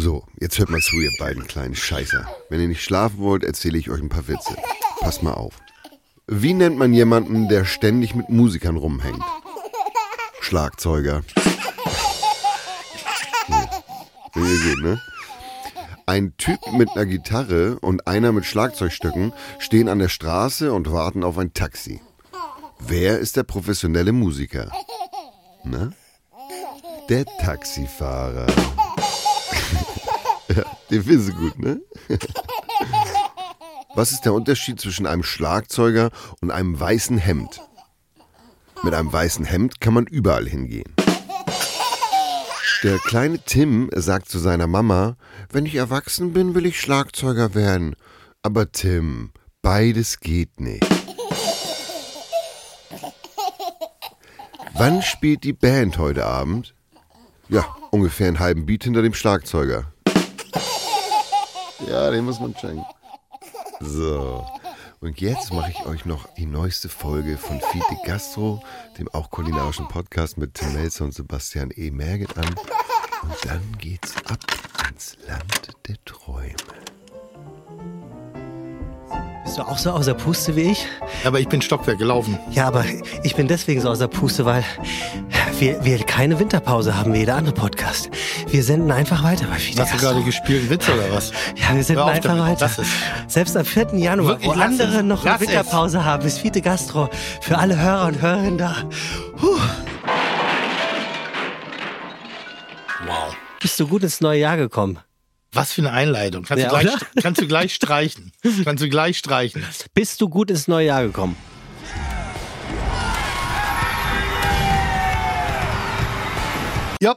So, jetzt hört mal zu, ihr beiden kleinen Scheißer. Wenn ihr nicht schlafen wollt, erzähle ich euch ein paar Witze. Passt mal auf. Wie nennt man jemanden, der ständig mit Musikern rumhängt? Schlagzeuger. Ja, geht, ne? Ein Typ mit einer Gitarre und einer mit Schlagzeugstücken stehen an der Straße und warten auf ein Taxi. Wer ist der professionelle Musiker? Na? Der Taxifahrer. Ja, den finden Sie gut, ne? Was ist der Unterschied zwischen einem Schlagzeuger und einem weißen Hemd? Mit einem weißen Hemd kann man überall hingehen. Der kleine Tim sagt zu seiner Mama, wenn ich erwachsen bin, will ich Schlagzeuger werden. Aber Tim, beides geht nicht. Wann spielt die Band heute Abend? Ja, ungefähr einen halben Beat hinter dem Schlagzeuger. Ja, den muss man checken. So. Und jetzt mache ich euch noch die neueste Folge von Fiete Gastro, dem auch kulinarischen Podcast mit Tim Melzer und Sebastian E. Merget an. Und dann geht's ab ins Land der Träume. Bist du auch so außer Puste wie ich? Aber ich bin Stockwerk gelaufen. Ja, aber ich bin deswegen so außer Puste, weil wir, wir keine Winterpause haben wie jeder andere Podcast. Wir senden einfach weiter bei Fide Hast du gerade gespielt Witz oder was? Ja, wir senden einfach damit. weiter. Lass es. Selbst am 4. Januar, Wirklich, wo lass andere es. noch eine Lass es. Winterpause haben, ist Fide Gastro für alle Hörer und Hörerinnen da. Puh. Wow. Bist du gut ins neue Jahr gekommen? Was für eine Einleitung. Kannst, Ja, du, gleich, kannst du gleich streichen. Kannst du gleich streichen. Bist du gut ins neue Jahr gekommen? Ja.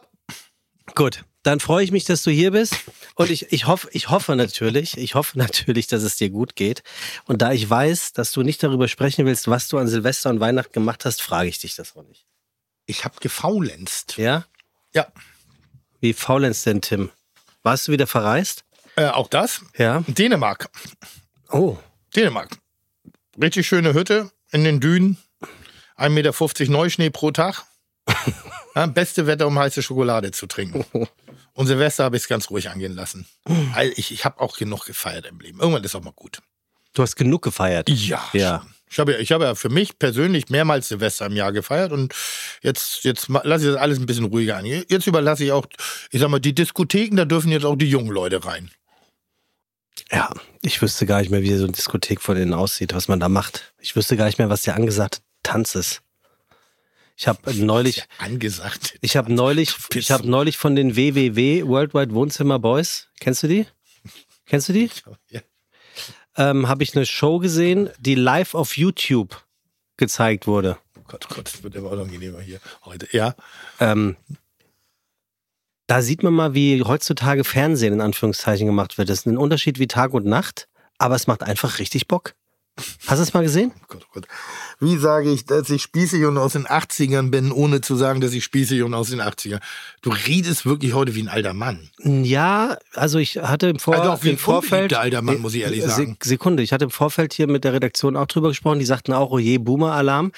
Gut, dann freue ich mich, dass du hier bist. Und ich, ich, hoffe, ich hoffe natürlich, ich hoffe natürlich, dass es dir gut geht. Und da ich weiß, dass du nicht darüber sprechen willst, was du an Silvester und Weihnachten gemacht hast, frage ich dich das auch nicht. Ich habe gefaulenzt. Ja? Ja. Wie faulenzt denn, Tim? Warst du wieder verreist? Äh, auch das? Ja. Dänemark. Oh, Dänemark. Richtig schöne Hütte in den Dünen. 1,50 Meter Neuschnee pro Tag. Ja, beste Wetter, um heiße Schokolade zu trinken. Und Silvester habe ich es ganz ruhig angehen lassen. Ich, ich habe auch genug gefeiert im Leben. Irgendwann ist auch mal gut. du hast genug gefeiert. Ja. Ja. schon. Ich habe ja, ich habe ja für mich persönlich mehrmals Silvester im Jahr gefeiert und jetzt, jetzt lasse ich das alles ein bisschen ruhiger an. Jetzt überlasse ich auch, ich sag mal, die Diskotheken, da dürfen jetzt auch die jungen Leute rein. Ja, ich wüsste gar nicht mehr, wie so eine Diskothek von innen aussieht, was man da macht. Ich wüsste gar nicht mehr, was der angesagte Tanz ist. Ich habe neulich, Angesagt. ich habe neulich, ich habe neulich von den WWW Worldwide Wohnzimmer Boys, kennst du die? Kennst du die? Ja. Ähm, habe ich eine Show gesehen, die live auf YouTube gezeigt wurde. Oh Gott, oh Gott, das wird immer unangenehmer hier heute. Ja. Ähm, da sieht man mal, wie heutzutage Fernsehen in Anführungszeichen gemacht wird. Das ist ein Unterschied wie Tag und Nacht, aber es macht einfach richtig Bock. Hast du es mal gesehen? Oh Gott, oh Gott. Wie sage ich, dass ich spießig und aus den 80ern bin, ohne zu sagen, dass ich spießig und aus den 80ern. Du redest wirklich heute wie ein alter Mann. Ja, also ich hatte im, Vor Also auch wie ein Vorfeld. alter Mann, muss ich ehrlich sagen. Se- Sekunde, ich hatte im Vorfeld hier mit der Redaktion auch drüber gesprochen. Die sagten auch, oh je, Boomer-Alarm.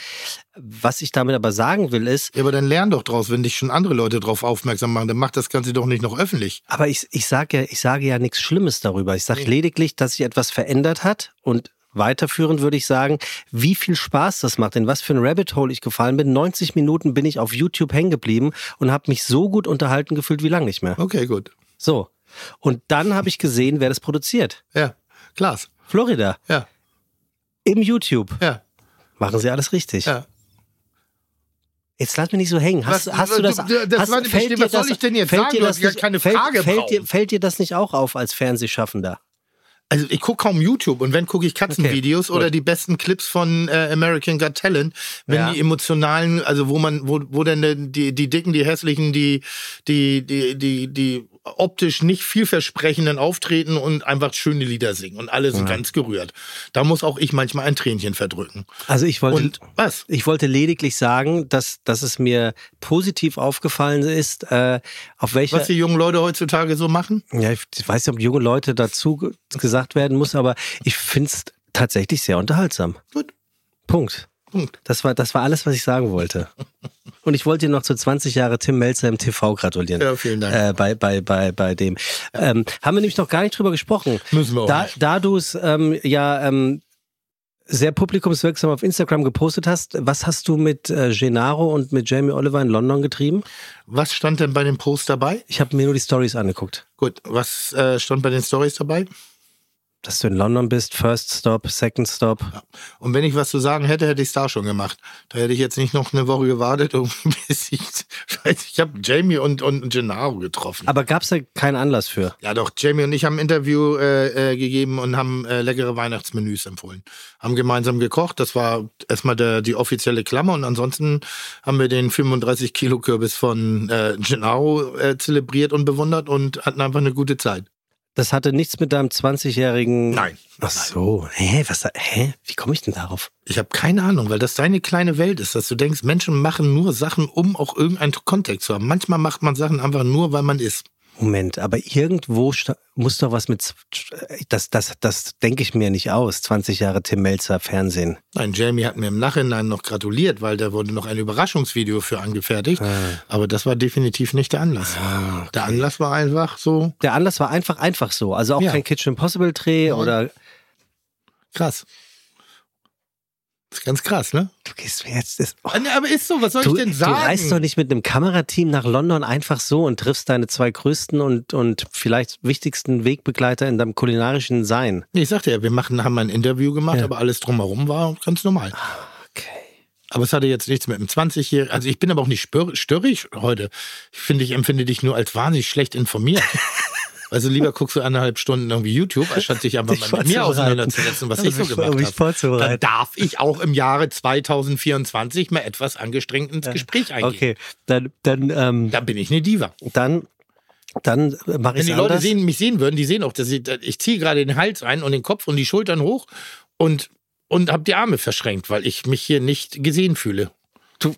Was ich damit aber sagen will, ist, Ja, aber dann lern doch draus, wenn dich schon andere Leute drauf aufmerksam machen, dann mach das Ganze doch nicht noch öffentlich. aber ich, ich sage ja, ich sage ja nichts Schlimmes darüber. Ich sage lediglich, dass sich etwas verändert hat und weiterführend würde ich sagen, wie viel Spaß das macht, in was für ein Rabbit Hole ich gefallen bin. 90 Minuten bin ich auf YouTube hängen geblieben und habe mich so gut unterhalten gefühlt wie lange nicht mehr. Okay, gut. So. Und dann habe ich gesehen, wer das produziert. Ja, Klaas. Florida. Ja, Im YouTube. ja, Machen sie alles richtig. ja. Jetzt lass mich nicht so hängen. Hast, Was- hast du das? du- das hast, war nicht bestimmt, was soll ich denn jetzt fällt sagen? Dir das nicht, keine fällt, Frage fällt, dir, fällt dir das nicht auch auf als Fernsehschaffender? Also ich gucke kaum YouTube und wenn gucke ich Katzenvideos Okay, oder die besten Clips von äh, American Got Talent, wenn Ja. die emotionalen, also wo man, wo, wo denn die, die dicken, die hässlichen, die, die, die, die, die optisch nicht vielversprechenden auftreten und einfach schöne Lieder singen und alle sind ganz gerührt. Da muss auch ich manchmal ein Tränchen verdrücken. Also ich wollte, Und was? ich wollte lediglich sagen, dass, dass es mir positiv aufgefallen ist, äh, auf welcher. Was die jungen Leute heutzutage so machen? ja, ich weiß nicht, ob junge Leute dazu ge- gesagt werden muss, aber ich finde es tatsächlich sehr unterhaltsam. Gut. Punkt. Punkt. Das war, das war alles, was ich sagen wollte. Und ich wollte dir noch zu 20 Jahre Tim Melzer im TV gratulieren. Ja, vielen Dank. Äh, bei, bei, bei, bei dem. Ähm, haben wir nämlich noch gar nicht drüber gesprochen. Müssen wir auch Da, nicht. da du es ähm, ja ähm, sehr publikumswirksam auf Instagram gepostet hast, was hast du mit äh, Gennaro und mit Jamie Oliver in London getrieben? Was stand denn bei dem Post dabei? Ich habe mir nur die Stories angeguckt. Gut, was äh, stand bei den Stories dabei? Dass du in London bist, First Stop, Second Stop. Und wenn ich was zu sagen hätte, hätte ich es da schon gemacht. Da hätte ich jetzt nicht noch eine Woche gewartet, um, bis ich. Ich habe Jamie und, und Gennaro getroffen. Aber gab es da keinen Anlass für? Ja, doch, Jamie und ich haben ein Interview äh, äh, gegeben und haben äh, leckere Weihnachtsmenüs empfohlen. Haben gemeinsam gekocht. Das war erstmal der, die offizielle Klammer. Und ansonsten haben wir den 35 Kilo Kürbis von äh, Gennaro äh, zelebriert und bewundert und hatten einfach eine gute Zeit. Das hatte nichts mit deinem 20-jährigen. Nein. Ach so. Hä? Was? Hä? Wie komme ich denn darauf? Ich habe keine Ahnung, weil das deine kleine Welt ist, dass du denkst, Menschen machen nur Sachen, um auch irgendeinen Kontext zu haben. Manchmal macht man Sachen einfach nur, weil man ist. Moment, aber irgendwo muss doch was mit. Das, das, das denke ich mir nicht aus. 20 Jahre Tim Melzer Fernsehen. Nein, Jamie hat mir im Nachhinein noch gratuliert, weil da wurde noch ein Überraschungsvideo für angefertigt. Aber das war definitiv nicht der Anlass. Der Anlass war einfach so Der Anlass war einfach, einfach so. Also auch Ja. kein Kitchen Impossible Dreh oder. krass. Das ist ganz krass, ne? Du gehst mir jetzt. Das, oh. Aber ist so, was soll Du, ich denn du sagen? reist doch nicht mit einem Kamerateam nach London einfach so und triffst deine zwei größten und, und vielleicht wichtigsten Wegbegleiter in deinem kulinarischen Sein. Nee, ich sagte ja, wir machen, haben ein Interview gemacht, Ja. aber alles drumherum war ganz normal. Okay. Aber es hatte jetzt nichts mit einem 20-Jährigen. Also ich bin aber auch nicht störrig heute. Ich finde, ich empfinde dich nur als wahnsinnig schlecht informiert. Also lieber guckst du eineinhalb Stunden irgendwie YouTube, anstatt dich einfach mal mit mir auseinanderzusetzen, was Also ich so gemacht habe. Dann darf ich auch im Jahre 2024 mal etwas angestrengt ins Gespräch eingehen. Okay, dann, dann, ähm, Da bin ich eine Diva. dann, dann mache Wenn ich die es Leute anders. sehen, mich sehen würden, die sehen auch, dass ich, ich ziehe gerade den Hals ein und den Kopf und die Schultern hoch und, und habe die Arme verschränkt, weil ich mich hier nicht gesehen fühle. Du.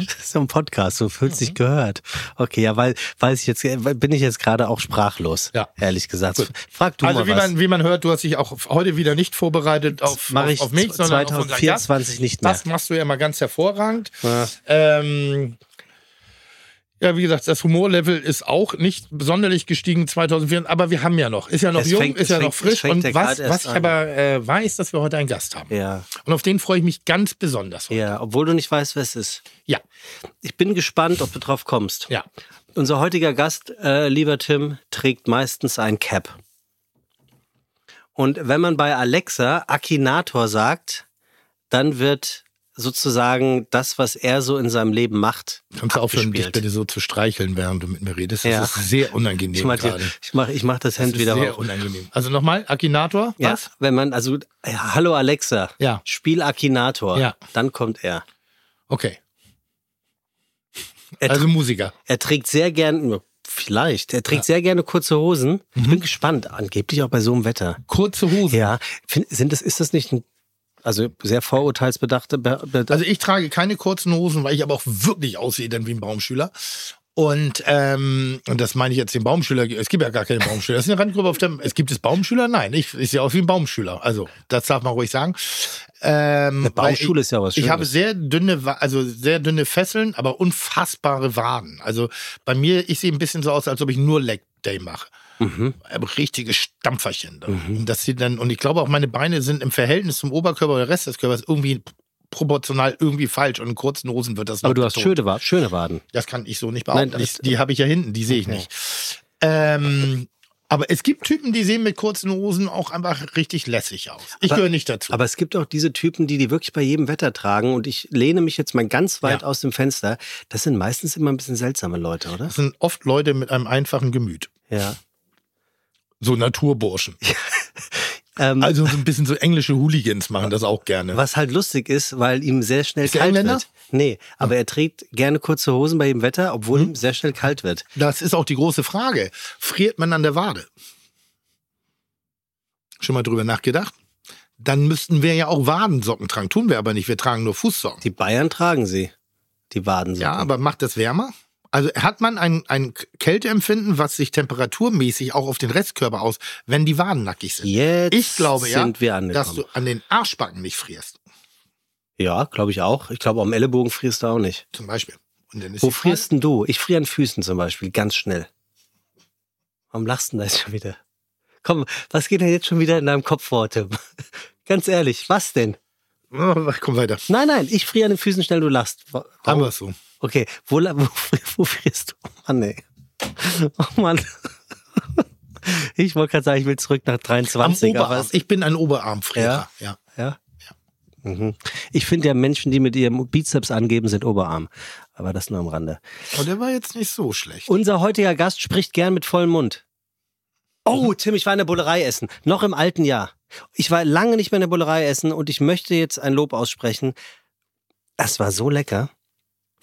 Ist so ein Podcast, du fühlst Mhm. dich gehört. Okay, ja, weil weiß ich jetzt, bin ich jetzt gerade auch sprachlos, Ja. ehrlich gesagt. Gut. Frag du also mal wie was. man, wie man hört, du hast dich auch heute wieder nicht vorbereitet auf, Mache auf, ich auf mich, sondern auf unseren Gast. 2024 nicht mehr. Das machst du ja mal ganz hervorragend. Ja. Ähm, ja, wie gesagt, das Humorlevel ist auch nicht sonderlich gestiegen 2004, aber wir haben ja noch, ist ja noch Es jung, fängt- ist ja fängt- noch frisch. Und was, was ich an. aber äh, weiß, dass wir heute einen Gast haben. Ja, Und auf den freue ich mich ganz besonders. heute. ja, obwohl du nicht weißt, wer es ist. Ja, Ich bin gespannt, ob du drauf kommst. ja. Unser heutiger Gast, äh, lieber Tim, trägt meistens ein Cap. Und wenn man bei Alexa Akinator sagt, dann wird sozusagen das, was er so in seinem Leben macht, Kannst du aufhören, dich bitte so zu streicheln, während du mit mir redest? Das Ja. ist sehr unangenehm Ich mach, gerade. ich mach, ich mach das Das Hemd wieder sehr hoch. unangenehm. Also nochmal, Akinator, Ja, was? wenn man, also, ja, hallo Alexa, Ja. spiel Akinator, Ja. dann kommt er. Okay, Er, also Musiker. er trägt sehr gern, vielleicht, er trägt sehr gerne kurze Hosen. Mhm. Ich bin gespannt, angeblich auch bei so einem Wetter. Kurze Hose. Ja, find, sind das, ist das nicht ein, also sehr vorurteilsbedachte, be, be, Also ich trage keine kurzen Hosen, weil ich aber auch wirklich aussehe dann wie ein Baumschüler. Und, ähm, und das meine ich jetzt den Baumschüler. Es gibt ja gar keine Baumschüler. Das ist eine Randgruppe auf dem. Es gibt es Baumschüler? Nein, ich, ich sehe aus wie ein Baumschüler. Also, das darf man ruhig sagen. Ähm, Eine Baumschule weil ist ja was Ich Schönes. habe sehr dünne, also sehr dünne Fesseln, aber unfassbare Waden. Also bei mir, ich sehe ein bisschen so aus, als ob ich nur Leg Day mache. Mhm. Aber richtige Stampferchen. Da. Und das sieht dann, und ich glaube auch, meine Beine sind im Verhältnis zum Oberkörper oder Rest des Körpers irgendwie proportional irgendwie falsch. Und in kurzen Hosen wird das aber du hast schöne, Wa- schöne Waden. Das kann ich so nicht behaupten. Nein, ich, die habe ich ja hinten, die sehe ich Okay. nicht. Ähm, aber es gibt Typen, die sehen mit kurzen Hosen auch einfach richtig lässig aus. Ich gehöre nicht dazu. Aber es gibt auch diese Typen, die die wirklich bei jedem Wetter tragen und ich lehne mich jetzt mal ganz weit Ja. aus dem Fenster. Das sind meistens immer ein bisschen seltsame Leute, oder? das sind oft Leute mit einem einfachen Gemüt. Ja. So Naturburschen. Ähm, Also so ein bisschen so englische Hooligans machen das auch gerne. was halt lustig ist, weil ihm sehr schnell Ist kalt wird. Nee, aber er trägt gerne kurze Hosen bei jedem Wetter, obwohl Hm? ihm sehr schnell kalt wird. Das ist auch die große Frage. Friert man an der Wade? Schon mal drüber nachgedacht? Dann müssten wir ja auch Wadensocken tragen. Tun wir aber nicht. Wir tragen nur Fußsocken. Die Bayern tragen sie, die Wadensocken. Ja, aber macht das wärmer? Also hat man ein, ein Kälteempfinden, was sich temperaturmäßig auch auf den Restkörper aus, wenn die Waden nackig sind. Jetzt ich glaube ja, dass du an den Arschbacken nicht frierst, Ja, glaube ich auch. Ich glaube, am Ellenbogen frierst du auch nicht. zum Beispiel. Wo frierst denn du? Ich friere an Füßen zum Beispiel, ganz schnell. Warum lachst du denn da jetzt schon wieder? Komm, was geht denn jetzt schon wieder in deinem Kopf vor, Tim? Ganz ehrlich, was denn? Oh, komm weiter. Nein, nein, ich friere an den Füßen schnell, du lachst. Wa- Haben Warum? wir es so. Okay, wo, wo, wo frierst du? Oh Mann, ey. Oh Mann. Ich wollte gerade sagen, ich will zurück nach Am 23, aber Oberarm. Ich bin ein Oberarmfrierer. Ja. ja. Mhm. Ich finde ja Menschen, die mit ihrem Bizeps angeben, sind Oberarm. Aber das nur am Rande. Und der war jetzt nicht so schlecht. Unser heutiger Gast spricht gern mit vollem Mund. Oh, Tim, ich war in der Bullerei essen. Noch im alten Jahr. Ich war lange nicht mehr in der Bullerei essen und ich möchte jetzt ein Lob aussprechen. Das war so lecker.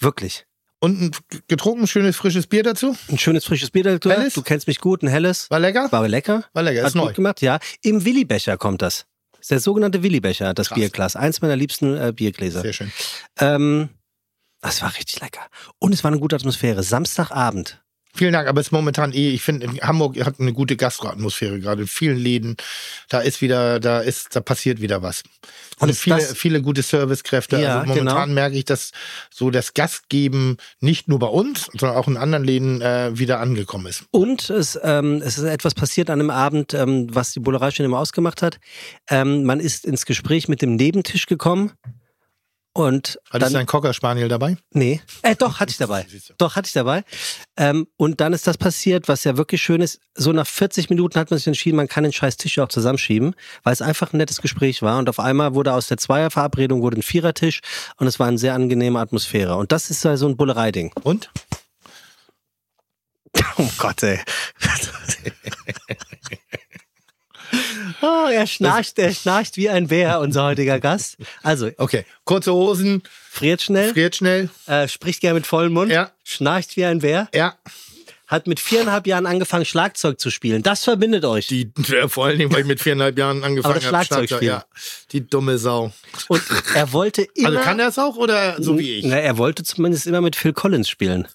Wirklich. Und ein getrunken schönes frisches Bier dazu? Ein schönes frisches Bier dazu. Helles? Du kennst mich gut, ein helles. War lecker? War lecker. War lecker, Hat ist neu. gut gemacht, ja. Im Willibecher kommt das. Das ist der sogenannte Willibecher, das Krass. Bierglas. Eins meiner liebsten äh, Biergläser. Sehr schön. Ähm, das war richtig lecker. Und es war eine gute Atmosphäre. Samstagabend. Vielen Dank, aber es ist momentan eh, ich finde, Hamburg hat eine gute Gastroatmosphäre gerade in vielen Läden. Da ist wieder, da ist, da passiert wieder was. Und ist viele, das- viele gute Servicekräfte. Ja, also momentan genau. merke ich, dass so das Gastgeben nicht nur bei uns, sondern auch in anderen Läden äh, wieder angekommen ist. Und es, ähm, es ist etwas passiert an einem Abend, ähm, was die Bullerei schon immer ausgemacht hat. Ähm, man ist ins Gespräch mit dem Nebentisch gekommen und Hattest du dann, einen Cocker Spaniel dabei? nee, äh, doch hatte ich dabei, du. doch hatte ich dabei. Ähm, und dann ist das passiert, was ja wirklich schön ist. So nach 40 Minuten hat man sich entschieden, man kann den scheiß Tisch auch zusammenschieben, weil es einfach ein nettes Gespräch war. Und auf einmal wurde aus der Zweierverabredung wurde ein Vierertisch und es war eine sehr angenehme Atmosphäre. Und das ist ja so ein Bullereiding. Und? Oh Gott, ey. Oh, er schnarcht, er schnarcht wie ein Bär, unser heutiger Gast. Also, Okay. Kurze Hosen, friert schnell, friert schnell. äh, spricht gerne mit vollem Mund, Ja. schnarcht wie ein Bär, Ja. hat mit viereinhalb Jahren angefangen, Schlagzeug zu spielen. Das verbindet euch. Die, ja, vor allen Dingen, weil ich mit viereinhalb Jahren angefangen habe. Schlagzeug spielen. Ja. Die dumme Sau. Und er wollte immer. Also kann er es auch oder so wie ich? Na, er wollte zumindest immer mit Phil Collins spielen.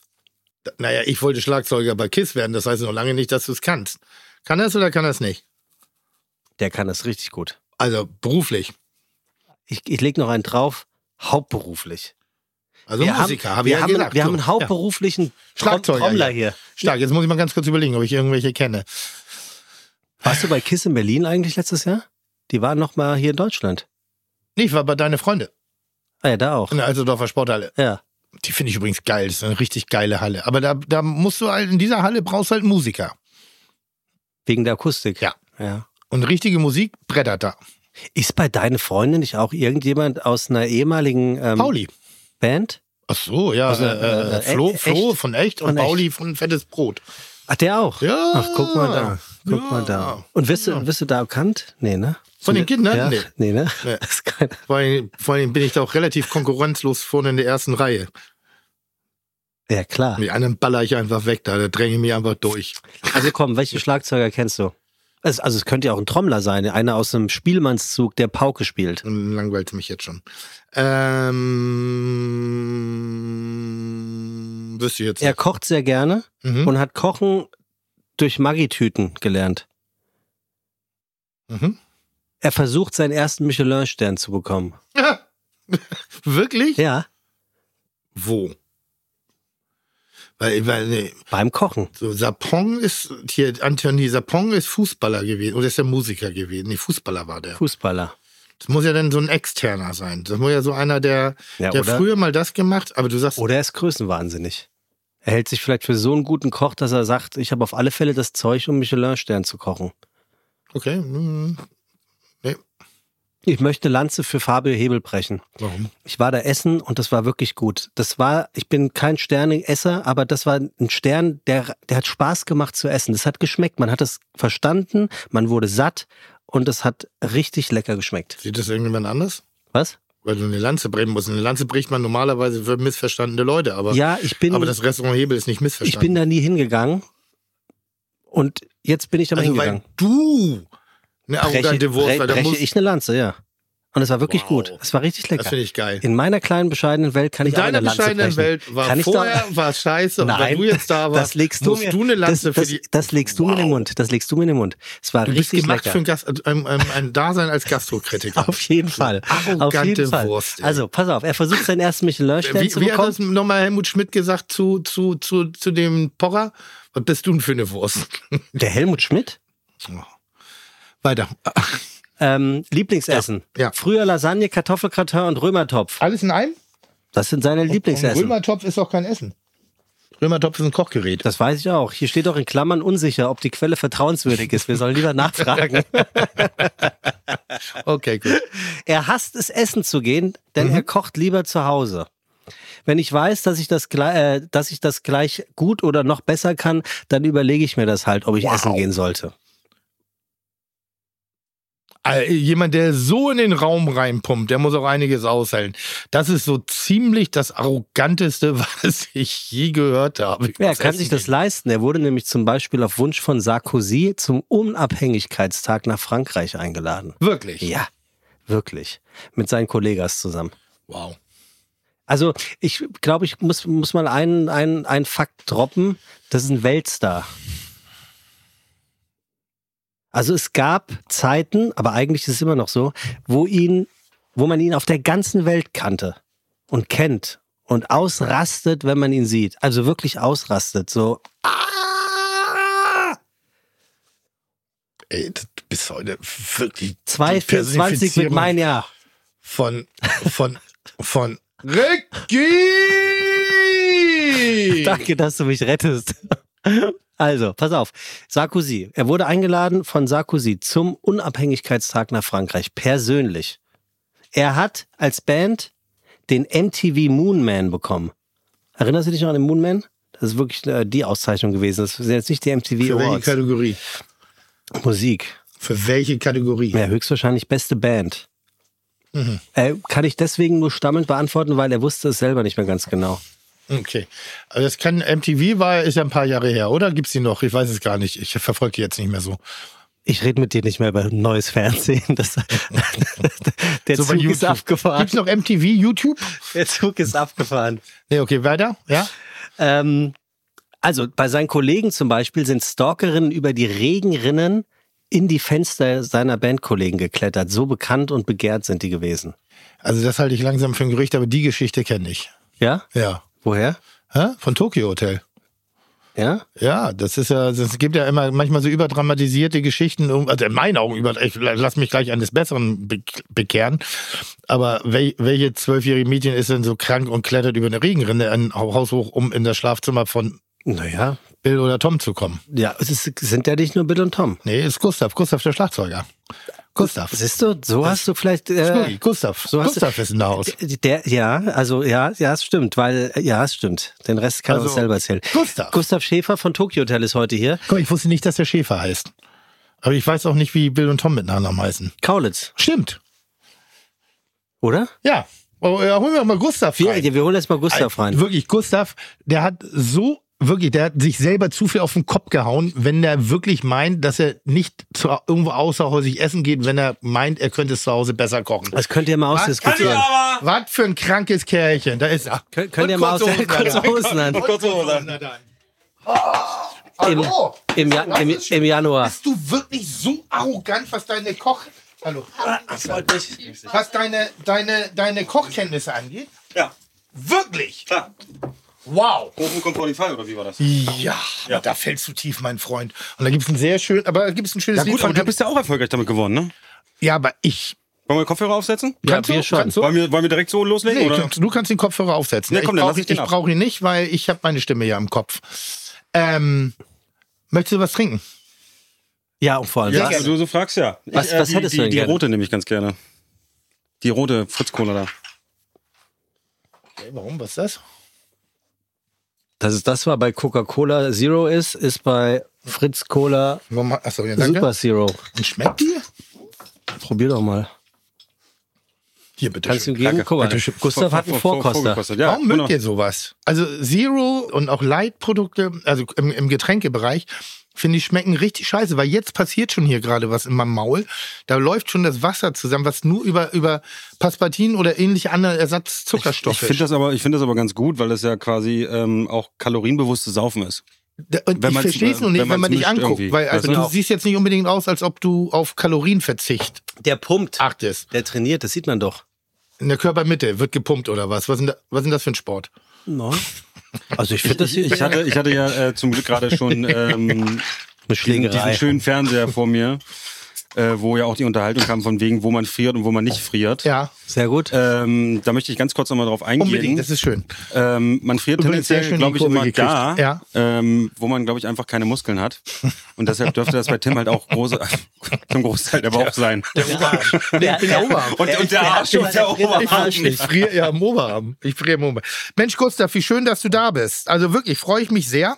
Naja, ich wollte Schlagzeuger bei KISS werden, das heißt noch lange nicht, dass du es kannst. Kann er es oder kann er es nicht? Der kann das richtig gut. Also beruflich. Ich, ich leg noch einen drauf. Hauptberuflich. Also wir Musiker, haben, habe ich wir ja haben, gesagt. Wir So, haben einen hauptberuflichen Schlagzeuger, Trommler ja. hier. Ja. Stark, jetzt muss ich mal ganz kurz überlegen, ob ich irgendwelche kenne. Warst du bei Kiss in Berlin eigentlich letztes Jahr? Die waren noch mal hier in Deutschland. Nee, ich war bei deine Freunde Ah ja, da auch. in der Alserdorfer Sporthalle. Ja. Die finde ich übrigens geil, das ist eine richtig geile Halle. Aber da, da musst du halt, in dieser Halle brauchst du halt einen Musiker. Wegen der Akustik. Ja. ja. Und richtige Musik brettert da. Ist bei deinen Freunden nicht auch irgendjemand aus einer ehemaligen ähm, Pauli. Band? Ach so, ja. Also, äh, äh, Flo, echt? Flo von Echt und Von Echt. Pauli von Fettes Brot. Ach, der auch? Ja. Ach, guck mal da. Guck Ja. mal da. Und wirst du, wirst du da erkannt? Nee, ne? Von den Kindern? Ja? Nee. Nee, ne? Nee. Das ist kein, Vor allem, vor allem bin ich da auch relativ konkurrenzlos vorne in der ersten Reihe. ja, klar. Mit einem baller ich einfach weg da, da dränge ich mich einfach durch. Also komm, welche Schlagzeuger kennst du? Es, also es könnte ja auch ein Trommler sein, einer aus einem Spielmannszug, der Pauke spielt. Und langweilt mich jetzt schon. Ähm, wüsste ich jetzt Er nicht. kocht sehr gerne Mhm. und hat Kochen durch Maggi-Tüten gelernt. Mhm. Er versucht, seinen ersten Michelin-Stern zu bekommen. Wirklich? Ja, Wo? Weil, weil beim Kochen. so Sapong ist, hier, Anthony Sapong ist Fußballer gewesen, oder ist der Musiker gewesen? Nee, Fußballer war der. Fußballer. Das muss ja dann so ein Externer sein. Das muss ja so einer, der, Ja, der oder, früher mal das gemacht, aber du sagst, oder er ist größenwahnsinnig. Er hält sich vielleicht für so einen guten Koch, dass er sagt, ich habe auf alle Fälle das Zeug, um Michelin-Stern zu kochen. okay, hm, Ich möchte Lanze für Fabio Hebel brechen. warum? Ich war da essen und das war wirklich gut. Das war, ich bin kein Sterneesser, aber das war ein Stern, der, der hat Spaß gemacht zu essen. Das hat geschmeckt. Man hat es verstanden, man wurde satt und es hat richtig lecker geschmeckt. Sieht das irgendjemand anders? Was? Weil du eine Lanze brechen musst. Eine Lanze bricht man normalerweise für missverstandene Leute, aber, Ja, ich bin, aber das Restaurant Hebel ist nicht ich bin missverstanden. da nie hingegangen und jetzt bin ich aber also, hingegangen. weil du eine arrogante Wurst, bre breche muss, ich eine Lanze, ja. Und es war wirklich Wow. gut. Es war richtig lecker. Das finde ich geil. In meiner kleinen bescheidenen Welt kann In ich auch deiner eine Lanze bescheidenen brechen. Welt war kann vorher war scheiße und wenn Nein, du jetzt da warst, das legst du musst mir, du eine Lanze das, das, für die... das legst du mir in den Mund. Das legst du mir in den Mund. Es war Du bist richtig gemacht lecker. für ein, Gast, ein, ein, ein Dasein als Gastrokritiker. Auf jeden Fall. Auf Arrogante jeden Fall. Wurst, ey. also, pass auf, er versucht seinen ersten Michelin-Stern Wie, zu wie hat bekommen. das nochmal Helmut Schmidt gesagt zu, zu, zu, zu dem Pocher? Was bist du denn für eine Wurst? Der Helmut Schmidt? Weiter. Ähm, Lieblingsessen. Ja, ja. Früher Lasagne, Kartoffelgratin und Römertopf. Alles in einem? Das sind seine Ein Lieblingsessen. Römertopf ist doch kein Essen. Römertopf ist ein Kochgerät. Das weiß ich auch. Hier steht auch in Klammern unsicher, ob die Quelle vertrauenswürdig ist. Wir sollen lieber nachfragen. Okay, gut. er hasst es, essen zu gehen, denn er kocht lieber zu Hause. Wenn ich weiß, dass ich das, äh, dass ich das gleich gut oder noch besser kann, dann überlege ich mir das halt, ob ich Wow. essen gehen sollte. Äh, Jemand, der so in den Raum reinpumpt, der muss auch einiges aushalten. Das ist so ziemlich das Arroganteste, was ich je gehört habe. Ja, er kann sich das leisten. Er wurde nämlich zum Beispiel auf Wunsch von Sarkozy zum Unabhängigkeitstag nach Frankreich eingeladen. Wirklich? Ja, wirklich. Mit seinen Kollegas zusammen. Wow. Also ich glaube, ich muss, muss mal einen, einen, einen Fakt droppen. Das ist ein Weltstar. Also es gab Zeiten, aber eigentlich ist es immer noch so, wo ihn, wo man ihn auf der ganzen Welt kannte und kennt und ausrastet, wenn man ihn sieht. Also wirklich ausrastet. So, Ey, du bist heute wirklich die 2,24 mit mein Jahr. von von von Ricky. Danke, dass du mich rettest. Also, pass auf. Sarkozy. Er wurde eingeladen von Sarkozy zum Unabhängigkeitstag nach Frankreich. Persönlich. Er hat als Band den MTV Moonman bekommen. Erinnerst du dich noch an den Moonman? Das ist wirklich äh, die Auszeichnung gewesen. Das sind jetzt nicht die MTV Für welche Awards. Kategorie? Musik. Für welche Kategorie? Ja, höchstwahrscheinlich beste Band. Mhm. Äh, kann ich deswegen nur stammelnd beantworten, weil er wusste es selber nicht mehr ganz genau. Okay. Also das kann MTV war ist ja ein paar Jahre her, oder? Gibt's die noch? Ich weiß es gar nicht. Ich verfolge die jetzt nicht mehr so. Ich rede mit dir nicht mehr über neues Fernsehen. Das, der So Zug ist abgefahren. Gibt's noch MTV, YouTube? Der Zug ist abgefahren. Nee, okay, weiter. Ja. Ähm, also bei seinen Kollegen zum Beispiel sind Stalkerinnen über die Regenrinnen in die Fenster seiner Bandkollegen geklettert. So bekannt und begehrt sind die gewesen. Also das halte ich langsam für ein Gerücht, aber die Geschichte kenne ich. Ja? Ja. Woher? Hä? Von Tokyo Hotel. Ja? Ja, das ist ja, es gibt ja immer manchmal so überdramatisierte Geschichten, also in meinen Augen über, ich lass mich gleich eines Besseren be bekehren. Aber wel, welche zwölfjährige Mädchen ist denn so krank und klettert über eine Regenrinne ein Haus hoch, um in das Schlafzimmer von Naja. Bill oder Tom zu kommen? Ja, es ist, sind ja nicht nur Bill und Tom. Nee, ist Gustav, Gustav der Schlagzeuger. Gustav. Siehst du, so hast du vielleicht. Äh, Gustav. so hast du- Gustav ist in der Haus. der, ja, also ja, ja, es stimmt, weil ja, es stimmt. Den Rest kann er Also, uns selber erzählen. Gustav. Gustav Schäfer von Tokyo Hotel ist heute hier. Guck, ich wusste nicht, dass der Schäfer heißt. Aber ich weiß auch nicht, wie Bill und Tom miteinander heißen. Kaulitz, Stimmt. oder? Ja. Oh, ja, holen wir mal Gustav Wir, rein. wir holen jetzt mal Gustav rein. Wirklich, Gustav, der hat so, wirklich, der hat sich selber zu viel auf den Kopf gehauen, wenn der wirklich meint, dass er nicht zu, irgendwo außerhäusig essen geht, wenn er meint, er könnte es zu Hause besser kochen. Das könnt ihr mal Was? ausdiskutieren. Was für ein krankes Kerlchen, da ist er. Könnt, könnt ihr mal aus kurze kurze Hosen an. Kurze Hosen an. Im, Hallo? im, Ja- im, im Januar. Bist du wirklich so arrogant, was deine Koch... Hallo. Was deine, deine, deine Kochkenntnisse angeht? Ja, Wirklich? klar. Wow. Ofen kommt vor die Fall, oder wie war das? Ja, da fällst du tief, mein Freund. Und da gibt es ein sehr schön, aber da gibt es ein schönes Ja Lied gut, von aber du bist ja auch erfolgreich damit geworden, ne? Ja, aber ich. Wollen wir Kopfhörer aufsetzen? Ja, Kannst wir du? schon. Kannst du? Wollen wir, wollen wir direkt so loslegen? Nee, oder? du, du kannst den Kopfhörer aufsetzen. Ja, komm, ich brauche lass ich brauch ihn nicht, weil ich habe meine Stimme ja im Kopf. Ähm, möchtest du was trinken? Ja, und vor allem Ja, das. Wenn du so fragst, ja. Was- Ich, äh, was die, hättest du die, denn Die gerne? rote nehme ich ganz gerne. Die rote Fritz-Cola da. Okay, warum? Was ist das? Dass es das war bei Coca-Cola Zero ist, ist bei Fritz Cola Warum? Achso, ja, danke. Super Zero. Und schmeckt die? Probier doch mal. Hier, bitte Kannst du schön. ihm geben? Guck mal, Bitte schön. Gustav hat einen Vor- vor- Vorkoster. Ja, Warum mögt ihr sowas? Also Zero und auch Light-Produkte, also im, im Getränkebereich, finde ich, schmecken richtig scheiße, weil jetzt passiert schon hier gerade was in meinem Maul. Da läuft schon das Wasser zusammen, was nur über, über Paspartin oder ähnliche andere Ersatzzuckerstoffe Ich finde das aber, ich finde das aber ganz gut, weil das ja quasi ähm, auch kalorienbewusstes Saufen ist. Da- Und Wenn ich verstehe es noch nicht, wenn wenn, man dich anguckt. Weil also du? du siehst jetzt nicht unbedingt aus, als ob du auf Kalorienverzicht Der pumpt. achtest. Der trainiert, das sieht man doch. In der Körpermitte wird gepumpt oder was? Was ist denn, da, was ist denn das für ein Sport? No. Also ich finde das Ich, hier ich, hatte, ich hatte ja äh, zum Glück gerade schon ähm, diesen schönen Fernseher vor mir, äh, wo ja auch die Unterhaltung kam von wegen, wo man friert und wo man nicht friert. Ja, Sehr gut. Ähm, da möchte ich ganz kurz nochmal drauf eingehen. unbedingt, das ist schön. Ähm, man friert Übrigens sehr tendenziell, glaube ich, immer gekriegt. da, Ja. ähm, wo man, glaube ich, einfach keine Muskeln hat. Und deshalb dürfte das bei Tim halt auch große, zum Großteil der Bauch sein. Nee, ich bin der Oberarm. Und, und der Arsch und der Oberarm. Ich, ich friere ja im Oberarm. Ich friere im Oberarm. Mensch, Gustav, wie schön, dass du da bist. Also wirklich, freue ich mich sehr.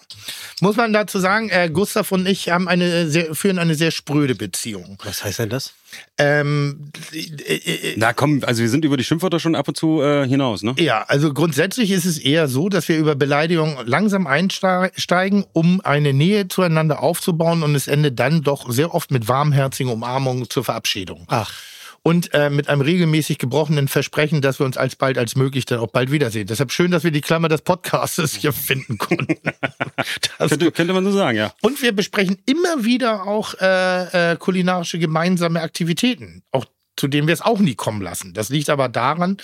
Muss man dazu sagen, äh, Gustav und ich haben eine sehr, führen eine sehr spröde Beziehung. Was heißt denn das? Ähm, äh, äh, Na komm, also wir sind über die Schimpfwörter schon ab und zu äh, hinaus, ne? ja, also grundsätzlich ist es eher so, dass wir über Beleidigung langsam einsteigen, um eine Nähe zueinander aufzubauen und es endet dann doch sehr oft mit warmherzigen Umarmungen zur Verabschiedung. Ach. Und äh, mit einem regelmäßig gebrochenen Versprechen, dass wir uns alsbald als möglich dann auch bald wiedersehen. Deshalb schön, dass wir die Klammer des Podcastes hier finden konnten. Das- Könnte, könnte man so sagen, ja. und wir besprechen immer wieder auch äh, äh, kulinarische gemeinsame Aktivitäten, auch zu denen wir es auch nie kommen lassen. Das liegt aber daran,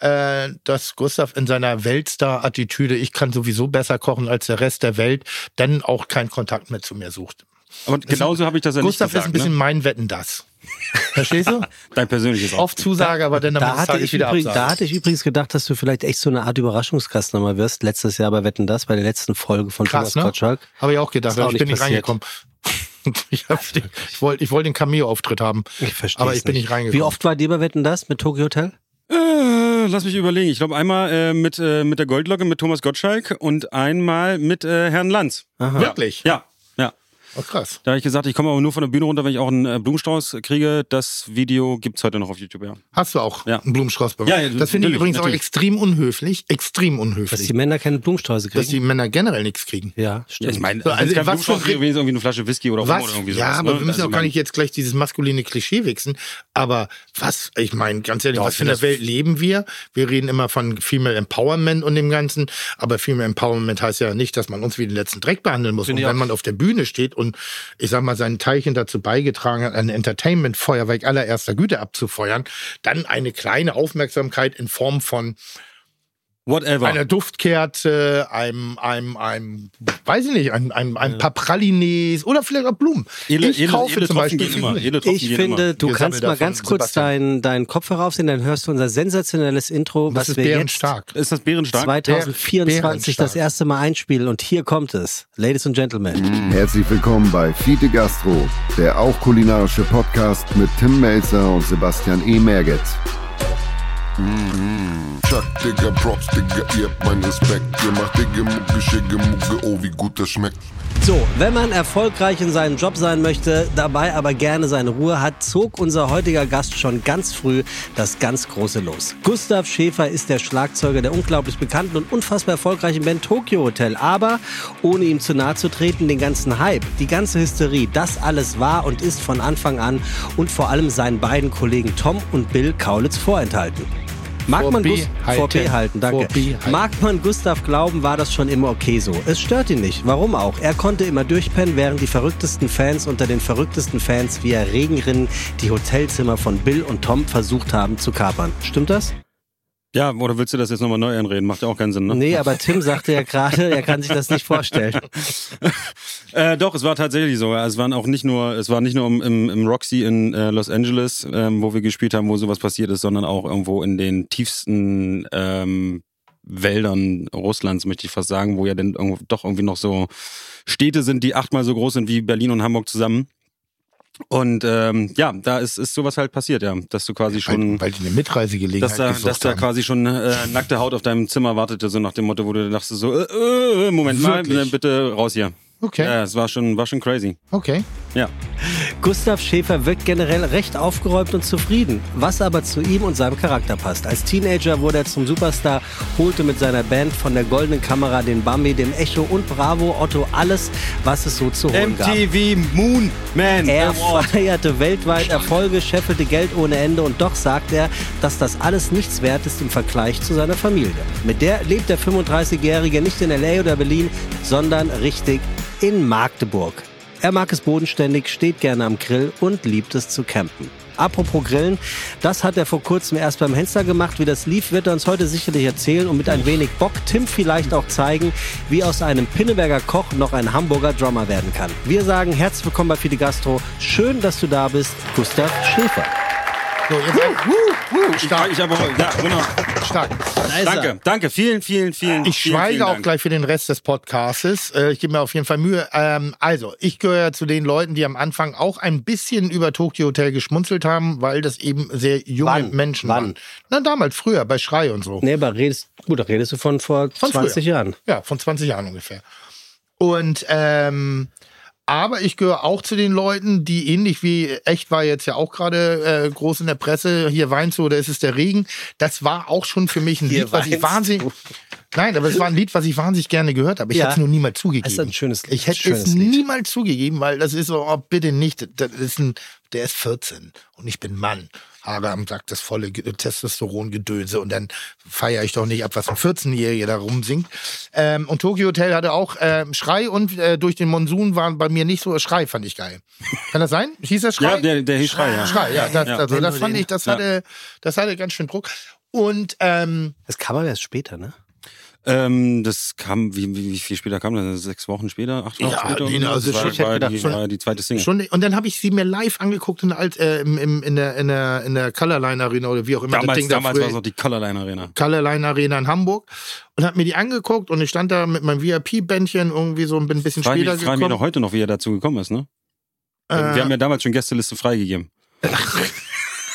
äh, dass Gustav in seiner Weltstar-Attitüde, ich kann sowieso besser kochen als der Rest der Welt, dann auch keinen Kontakt mehr zu mir sucht. Aber genauso habe ich das ja Gustav nicht gesagt, ist ein bisschen ne? mein Wetten das. Verstehst du? Dein persönliches. Oft Zusage, aber dann am Da hatte, ich wieder übrigens, da hatte ich übrigens gedacht, dass du vielleicht echt so eine Art Überraschungsgastnummer wirst. Letztes Jahr bei Wetten Das, bei der letzten Folge von Krass, Thomas ne? Gottschalk. Habe ich auch gedacht, aber ich bin nicht nicht reingekommen. ich den- ich wollte ich wollte den Cameo-Auftritt haben. Ich verstehe Aber ich bin nicht reingekommen. Wie oft war dir bei Wetten Das mit Tokyo Hotel? Äh, lass mich überlegen. Ich glaube einmal äh, mit, äh, mit der Goldlocke mit Thomas Gottschalk und einmal mit äh, Herrn Lanz. Aha. Wirklich? Ja, ja. Oh, krass. Da habe ich gesagt, ich komme aber nur von der Bühne runter, wenn ich auch einen äh, Blumenstrauß kriege. Das Video gibt's heute noch auf YouTube, ja. Hast du auch Ja. einen Blumenstrauß bekommen? Ja, ja, das finde ich übrigens natürlich. auch extrem unhöflich. Extrem Dass unhöflich. die Männer keine Blumensträuße kriegen? dass die Männer generell nichts kriegen. ja, stimmt. ich meine, So, also also kein was Blumenstrauß für- kriege, irgendwie eine Flasche Whisky oder Rum Was? oder irgendwie sowas. ja, aber ne? wir müssen Also auch gar nicht jetzt gleich dieses maskuline Klischee wichsen. Aber was, ich meine, ganz ehrlich, Doch, was für eine find Welt leben wir? Wir reden immer von Female Empowerment und dem Ganzen. Aber Female Empowerment heißt ja nicht, dass man uns wie den letzten Dreck behandeln muss. Finde und wenn man auf der Bühne steht und, ich sag mal, seinen Teilchen dazu beigetragen hat, ein Entertainment-Feuerwerk allererster Güte abzufeuern, dann eine kleine Aufmerksamkeit in Form von Whatever. einer Duftkerze, einem, einem, einem, weiß ich nicht, ein, ein, ein paar Pralines oder vielleicht auch Blumen. Edle, ich edle, kaufe edle zum Beispiel Ich finde, immer. du Wir kannst mal ganz kurz deinen deinen Kopfhörer aufsehen, dann hörst du unser sensationelles Intro, Das was ist wir jetzt bärenstark. Ist das bärenstark? 2024 Bärenstark. das erste Mal einspielen und hier kommt es. Ladies and Gentlemen. Herzlich willkommen bei Fiete Gastro, der auch kulinarische Podcast mit Tim Melzer und Sebastian E. Merget. Chuck, Digga, Props, Digga, ihr habt meinen Respekt. Ihr macht Digga, Mucke, Schicke, Mucke, oh, wie gut das schmeckt. So, wenn man erfolgreich in seinem Job sein möchte, dabei aber gerne seine Ruhe hat, zog unser heutiger Gast schon ganz früh das ganz große Los. Gustav Schäfer ist der Schlagzeuger der unglaublich bekannten und unfassbar erfolgreichen Band Tokyo Hotel. Aber ohne ihm zu nahe zu treten, den ganzen Hype, die ganze Hysterie, das alles war und ist von Anfang an und vor allem seinen beiden Kollegen Tom und Bill Kaulitz vorenthalten. Mag man halten. Danke. Halten. Mag man Gustav glauben, war das schon immer okay so. Es stört ihn nicht. Warum auch? Er konnte immer durchpennen, während die verrücktesten Fans unter den verrücktesten Fans via Regenrinnen die Hotelzimmer von Bill und Tom versucht haben zu kapern. Stimmt das? Ja, oder willst du das jetzt nochmal neu einreden? Macht ja auch keinen Sinn, ne? Nee, aber Tim sagte ja gerade, er kann sich das nicht vorstellen. Äh, doch, es war tatsächlich so. Es waren auch nicht nur, es war nicht nur im, im, Roxy in äh, Los Angeles, ähm, wo wir gespielt haben, wo sowas passiert ist, sondern auch irgendwo in den tiefsten ähm, Wäldern Russlands, möchte ich fast sagen, wo ja dann doch irgendwie noch so Städte sind, die achtmal so groß sind wie Berlin und Hamburg zusammen. Und ähm, ja, da ist, ist sowas halt passiert, ja, dass du quasi schon, Weil, weil die eine Mitreisegelegenheit dass da, dass da haben. quasi schon äh, nackte Haut auf deinem Zimmer wartete, so nach dem Motto, wo du dachtest so, äh, äh, Moment mal, Wirklich? äh, bitte raus hier. Okay, Ja, es war schon, war schon crazy. okay. Ja. Gustav Schäfer wirkt generell recht aufgeräumt und zufrieden, was aber zu ihm und seinem Charakter passt. Als Teenager wurde er zum Superstar, holte mit seiner Band von der Goldenen Kamera den Bambi, dem Echo und Bravo Otto alles, was es so zu holen gab. MTV Moon Man Er Award. feierte weltweit Erfolge, scheffelte Geld ohne Ende und doch sagt er, dass das alles nichts wert ist im Vergleich zu seiner Familie. Mit der lebt der 35-Jährige nicht in L.A. oder Berlin, sondern richtig in Magdeburg. Er mag es bodenständig, steht gerne am Grill und liebt es zu campen. Apropos Grillen, das hat er vor kurzem erst beim Henster gemacht. Wie das lief, wird er uns heute sicherlich erzählen und mit ein wenig Bock Tim vielleicht auch zeigen, wie aus einem Pinneberger Koch noch ein Hamburger Drummer werden kann. Wir sagen herzlich willkommen bei Fide Gastro. Schön, dass du da bist, Gustav Schäfer. So, jetzt uh, stark, Ich habe ja, genau. stark. Danke, danke, vielen, vielen, vielen. Ich vielen, schweige vielen auch gleich für den Rest des Podcastes. Äh, ich gebe mir auf jeden Fall Mühe. Ähm, also, ich gehöre zu den Leuten, die am Anfang auch ein bisschen über Tokyo Hotel geschmunzelt haben, weil das eben sehr junge Wann? Menschen Wann? waren. Na, damals, früher, bei Schrei und so. Nee, aber redest, gut, da redest du von vor Von 20 früher. Jahren. Ja, von 20 Jahren ungefähr. Und ähm, aber ich gehöre auch zu den Leuten, die ähnlich wie echt war jetzt ja auch gerade äh, groß in der Presse, hier weinst du oder ist es der Regen. Das war auch schon für mich ein Hier Lied, was ich wahnsinnig. du. Nein, aber es war ein Lied, was ich wahnsinnig gerne gehört habe. Ich Ja. hätte es nur niemals zugegeben. Es ist ein schönes Lied, Ich hätte schönes es Lied. niemals zugegeben, weil das ist so, oh, bitte nicht. Das ist ein, der ist 14 und ich bin Mann. Haare am Sack, das volle Ge- Testosterongedöse und dann feiere ich doch nicht ab, was ein 14-Jähriger da rumsingt. Ähm, und Tokyo Hotel hatte auch ähm, Schrei und äh, durch den Monsun waren bei mir nicht so Schrei, fand ich geil. Kann das sein? Hieß das Schrei? Ja, der, der hieß Schrei, ja. Schrei, ja. Das, Ja. Also, das fand den- ich, das Ja. hatte, das hatte ganz schön Druck. Und ähm, Das kam aber erst später, ne? Ähm, das kam, wie, wie, wie viel später kam das? Sechs Wochen später? Acht Wochen Ja, später? nee, also das schon- war, ich war, gedacht, die, schon- war die zweite Single. Schon, und dann habe ich sie mir live angeguckt in, der Alt, äh, im, im, in, der, in, der, in der Colorline Arena oder wie auch immer das damals da damals früher- war es noch die Colorline Arena. Colorline Arena in Hamburg und habe mir die angeguckt und ich stand da mit meinem VIP-Bändchen irgendwie so und bin ein bisschen Frage später mich, frage mich gekommen. noch heute noch, wie er dazu gekommen ist, ne? Äh, Wir haben ja damals schon Gästeliste freigegeben.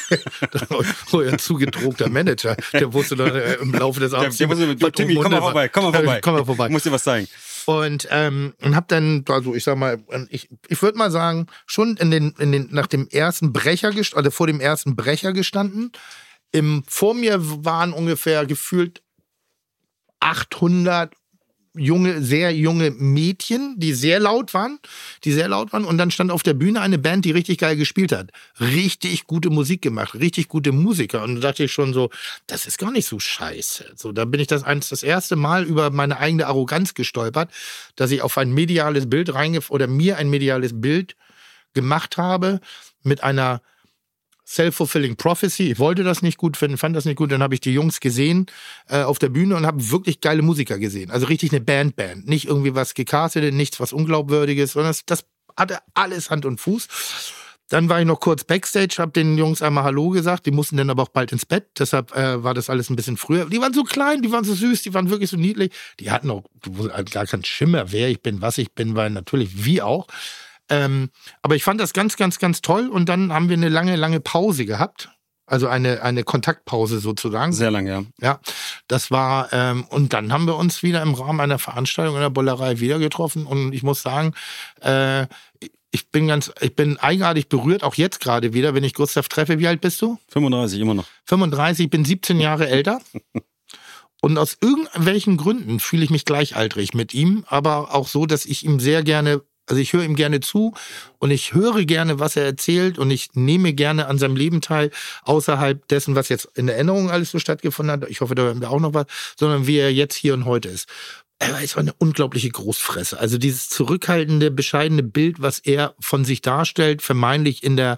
euer zugedruckter Manager, der wusste doch äh, im Laufe des Abends. Der muss mit, du, Timmy, komm mal vorbei, komm mal vorbei. komm mal vorbei. Ich muss dir was zeigen. Und, ähm, und hab dann, also ich sag mal, ich, ich würde mal sagen, schon in den, in den, nach dem ersten Brecher, gest- also vor dem ersten Brecher gestanden. Im, vor mir waren ungefähr gefühlt 800 junge, sehr junge Mädchen, die sehr laut waren, die sehr laut waren. Und dann stand auf der Bühne eine Band, die richtig geil gespielt hat. Richtig gute Musik gemacht, richtig gute Musiker. Und da dachte ich schon so, das ist gar nicht so scheiße. So, da bin ich das eins, das erste Mal über meine eigene Arroganz gestolpert, dass ich auf ein mediales Bild reingef oder mir ein mediales Bild gemacht habe mit einer Self-fulfilling Prophecy. Ich wollte das nicht gut finden, fand das nicht gut. Dann habe ich die Jungs gesehen äh, auf der Bühne und habe wirklich geile Musiker gesehen. Also richtig eine Band-Band. Nicht irgendwie was gecastet, nichts was Unglaubwürdiges, sondern das, das hatte alles Hand und Fuß. Dann war ich noch kurz Backstage, habe den Jungs einmal Hallo gesagt. Die mussten dann aber auch bald ins Bett. Deshalb äh, war das alles ein bisschen früher. Die waren so klein, die waren so süß, die waren wirklich so niedlich. Die hatten auch gar keinen Schimmer, wer ich bin, was ich bin, weil natürlich wie auch. Ähm, aber ich fand das ganz, ganz, ganz toll. Und dann haben wir eine lange, lange Pause gehabt. Also eine, eine Kontaktpause sozusagen. Sehr lange, ja. Ja, das war, ähm, und dann haben wir uns wieder im Rahmen einer Veranstaltung in der Bollerei wieder getroffen. Und ich muss sagen, äh, ich bin ganz, ich bin eigenartig berührt, auch jetzt gerade wieder, wenn ich Gustav treffe. Wie alt bist du? 35 immer noch. 35, ich bin 17 Jahre älter. Und aus irgendwelchen Gründen fühle ich mich gleichaltrig mit ihm, aber auch so, dass ich ihm sehr gerne, also ich höre ihm gerne zu und ich höre gerne, was er erzählt und ich nehme gerne an seinem Leben teil, außerhalb dessen, was jetzt in der Erinnerung alles so stattgefunden hat. Ich hoffe, da hören wir auch noch was, sondern wie er jetzt hier und heute ist. Er ist eine unglaubliche Großfresse. Also dieses zurückhaltende, bescheidene Bild, was er von sich darstellt, vermeintlich in der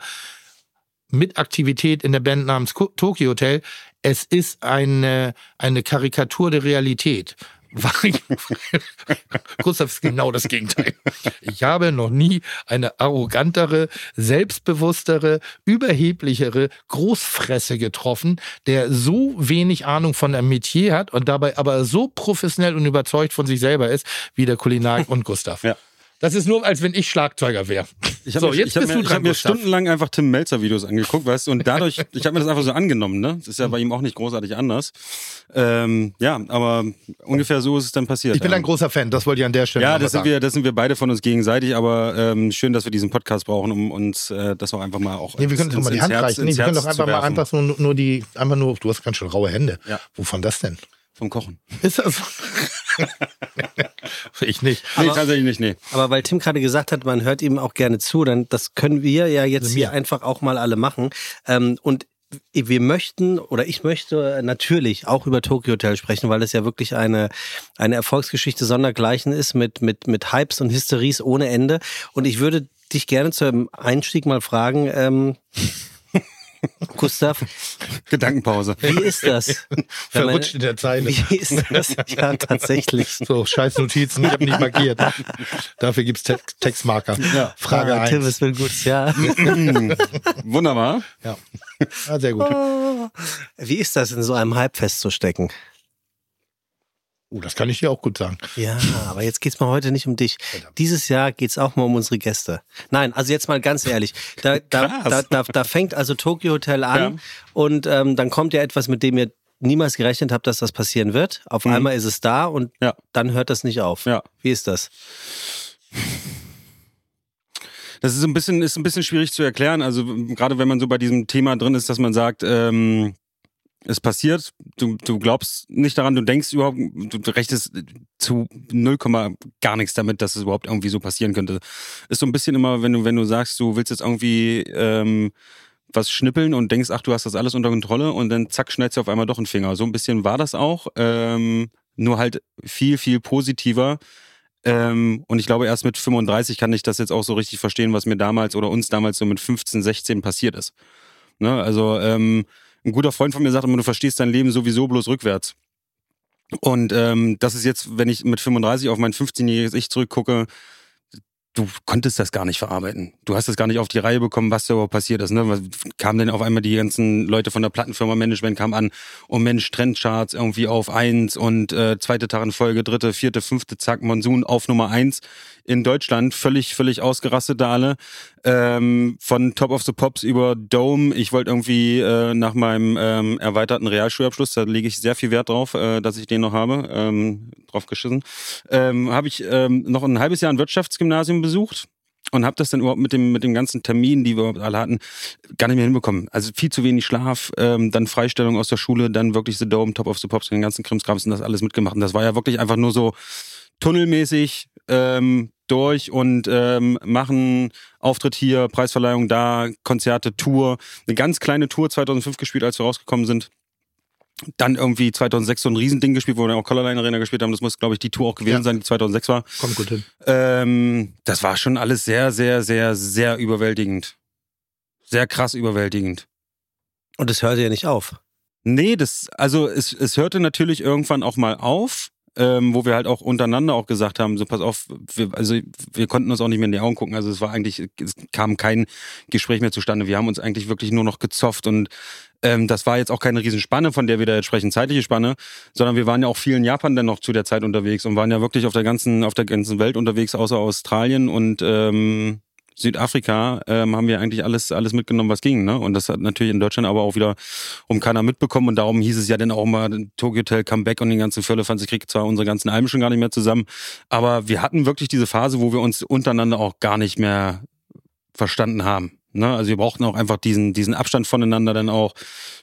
mit Aktivität in der Band namens Tokyo Hotel. Es ist eine, eine Karikatur der Realität. Gustav ist genau das Gegenteil. Ich habe noch nie eine arrogantere, selbstbewusstere, überheblichere Großfresse getroffen, der so wenig Ahnung von einem Metier hat und dabei aber so professionell und überzeugt von sich selber ist, wie der Kulinar und Gustav. Ja. Das ist nur, als wenn ich Schlagzeuger wäre. Ich habe So, mir, jetzt ich hab bist mir, ich hab mir stundenlang einfach Tim Melzer Videos angeguckt, weißt du, und dadurch, ich habe mir das einfach so angenommen, ne? Das ist ja bei ihm auch nicht großartig anders. Ähm, ja, aber ungefähr so ist es dann passiert. Ich bin ja. ein großer Fan, das wollte ich an der Stelle Ja, das sind sagen. wir, das sind wir beide von uns gegenseitig, aber ähm, schön, dass wir diesen Podcast brauchen, um uns äh, das auch einfach mal auch Nee, wir können doch mal die Hand Herz- reichen. Nee, wir können doch einfach mal einfach nur, nur die, einfach nur, du hast ganz schön raue Hände. Ja. Wovon das denn? Vom Kochen. Ist das? ich nicht. Nee, tatsächlich nicht, nee. Aber weil Tim gerade gesagt hat, man hört ihm auch gerne zu, dann das können wir ja jetzt Also hier einfach auch mal alle machen. Ähm, und wir möchten oder ich möchte natürlich auch über Tokyo Hotel sprechen, weil es ja wirklich eine, eine Erfolgsgeschichte sondergleichen ist mit, mit, mit Hypes und Hysteries ohne Ende. Und ich würde dich gerne zum Einstieg mal fragen, ähm, Gustav, Gedankenpause. wie ist das? Verrutscht in der Zeile. Wie ist das? Ja, tatsächlich. So, scheiß Notizen, ich habe nicht markiert. Dafür gibt's Te Textmarker. Frage ah, Tim 1. ist will gut, ja. Wunderbar. Ja. ja, sehr gut. Wie ist das, in so einem Hype festzustecken? Uh, das kann ich dir auch gut sagen. Ja, aber jetzt geht's mal heute nicht um dich. Dieses Jahr geht's auch mal um unsere Gäste. Nein, also jetzt mal ganz ehrlich. Da, da, da, da, da fängt also Tokyo Hotel an Ja. und ähm, dann kommt ja etwas, mit dem ihr niemals gerechnet habt, dass das passieren wird. Auf einmal ist es da und Ja. dann hört das nicht auf. Ja. Wie ist das? Das ist ein bisschen, ist ein bisschen schwierig zu erklären. Also gerade wenn man so bei diesem Thema drin ist, dass man sagt, ähm, es passiert, du, du glaubst nicht daran, du denkst überhaupt, du, rechnest zu 0, gar nichts damit, dass es überhaupt irgendwie so passieren könnte. Ist so ein bisschen immer, wenn du, wenn du sagst, du willst jetzt irgendwie ähm, was schnippeln und denkst, ach, du hast das alles unter Kontrolle und dann zack, schneidest du auf einmal doch einen Finger. So ein bisschen war das auch, ähm, nur halt viel, viel positiver. Ähm, und ich glaube, erst mit 35 kann ich das jetzt auch so richtig verstehen, was mir damals oder uns damals so mit 15, 16 passiert ist. Ne? Also ähm, ein guter Freund von mir sagt immer, du verstehst dein Leben sowieso bloß rückwärts. Und ähm, das ist jetzt, wenn ich mit 35 auf mein 15-jähriges Ich zurückgucke, du konntest das gar nicht verarbeiten. Du hast das gar nicht auf die Reihe bekommen, was da überhaupt passiert ist. Ne? Kamen denn auf einmal die ganzen Leute von der Plattenfirma Management kamen an, oh Mensch, Trendcharts irgendwie auf eins und äh, zweite Tag in Folge, dritte, vierte, fünfte, zack, Monsun auf Nummer eins in Deutschland. Völlig, völlig ausgerastet da alle. Ähm, von Top of the Pops über Dome. Ich wollte irgendwie äh, nach meinem ähm, erweiterten Realschulabschluss, da lege ich sehr viel Wert drauf, äh, dass ich den noch habe, ähm, drauf geschissen, ähm, habe ich ähm, noch ein halbes Jahr ein Wirtschaftsgymnasium besucht und habe das dann überhaupt mit dem mit dem ganzen Termin, die wir überhaupt alle hatten, gar nicht mehr hinbekommen. Also viel zu wenig Schlaf, ähm, dann Freistellung aus der Schule, dann wirklich The Dome, Top of the Pops, den ganzen Krimskrams und das alles mitgemacht. Und das war ja wirklich einfach nur so tunnelmäßig ähm, durch und ähm, machen Auftritt hier, Preisverleihung da, Konzerte, Tour. Eine ganz kleine Tour 2005 gespielt, als wir rausgekommen sind. Dann irgendwie 2006 so ein Riesending gespielt, wo wir dann auch Colorline Arena gespielt haben. Das muss, glaube ich, die Tour auch gewesen Ja. sein, die 2006 war. Kommt gut hin. Ähm, das war schon alles sehr, sehr, sehr, sehr überwältigend. Sehr krass überwältigend. Und es hört ja nicht auf. Nee, das, also es, es hörte natürlich irgendwann auch mal auf, ähm, wo wir halt auch untereinander auch gesagt haben, so pass auf, wir, also wir konnten uns auch nicht mehr in die Augen gucken. Also es war eigentlich, es kam kein Gespräch mehr zustande. Wir haben uns eigentlich wirklich nur noch gezofft und ähm, das war jetzt auch keine Riesenspanne, von der wir da jetzt sprechen, zeitliche Spanne, sondern wir waren ja auch viel in Japan dann noch zu der Zeit unterwegs und waren ja wirklich auf der ganzen, auf der ganzen Welt unterwegs, außer Australien und ähm, Südafrika ähm, haben wir eigentlich alles, alles mitgenommen, was ging. Ne? Und das hat natürlich in Deutschland aber auch wieder um keiner mitbekommen. Und darum hieß es ja dann auch mal Tokyo Hotel Comeback und den ganzen kriege zwar unsere ganzen Alben schon gar nicht mehr zusammen, aber wir hatten wirklich diese Phase, wo wir uns untereinander auch gar nicht mehr verstanden haben. Ne? Also wir brauchten auch einfach diesen, diesen Abstand voneinander dann auch.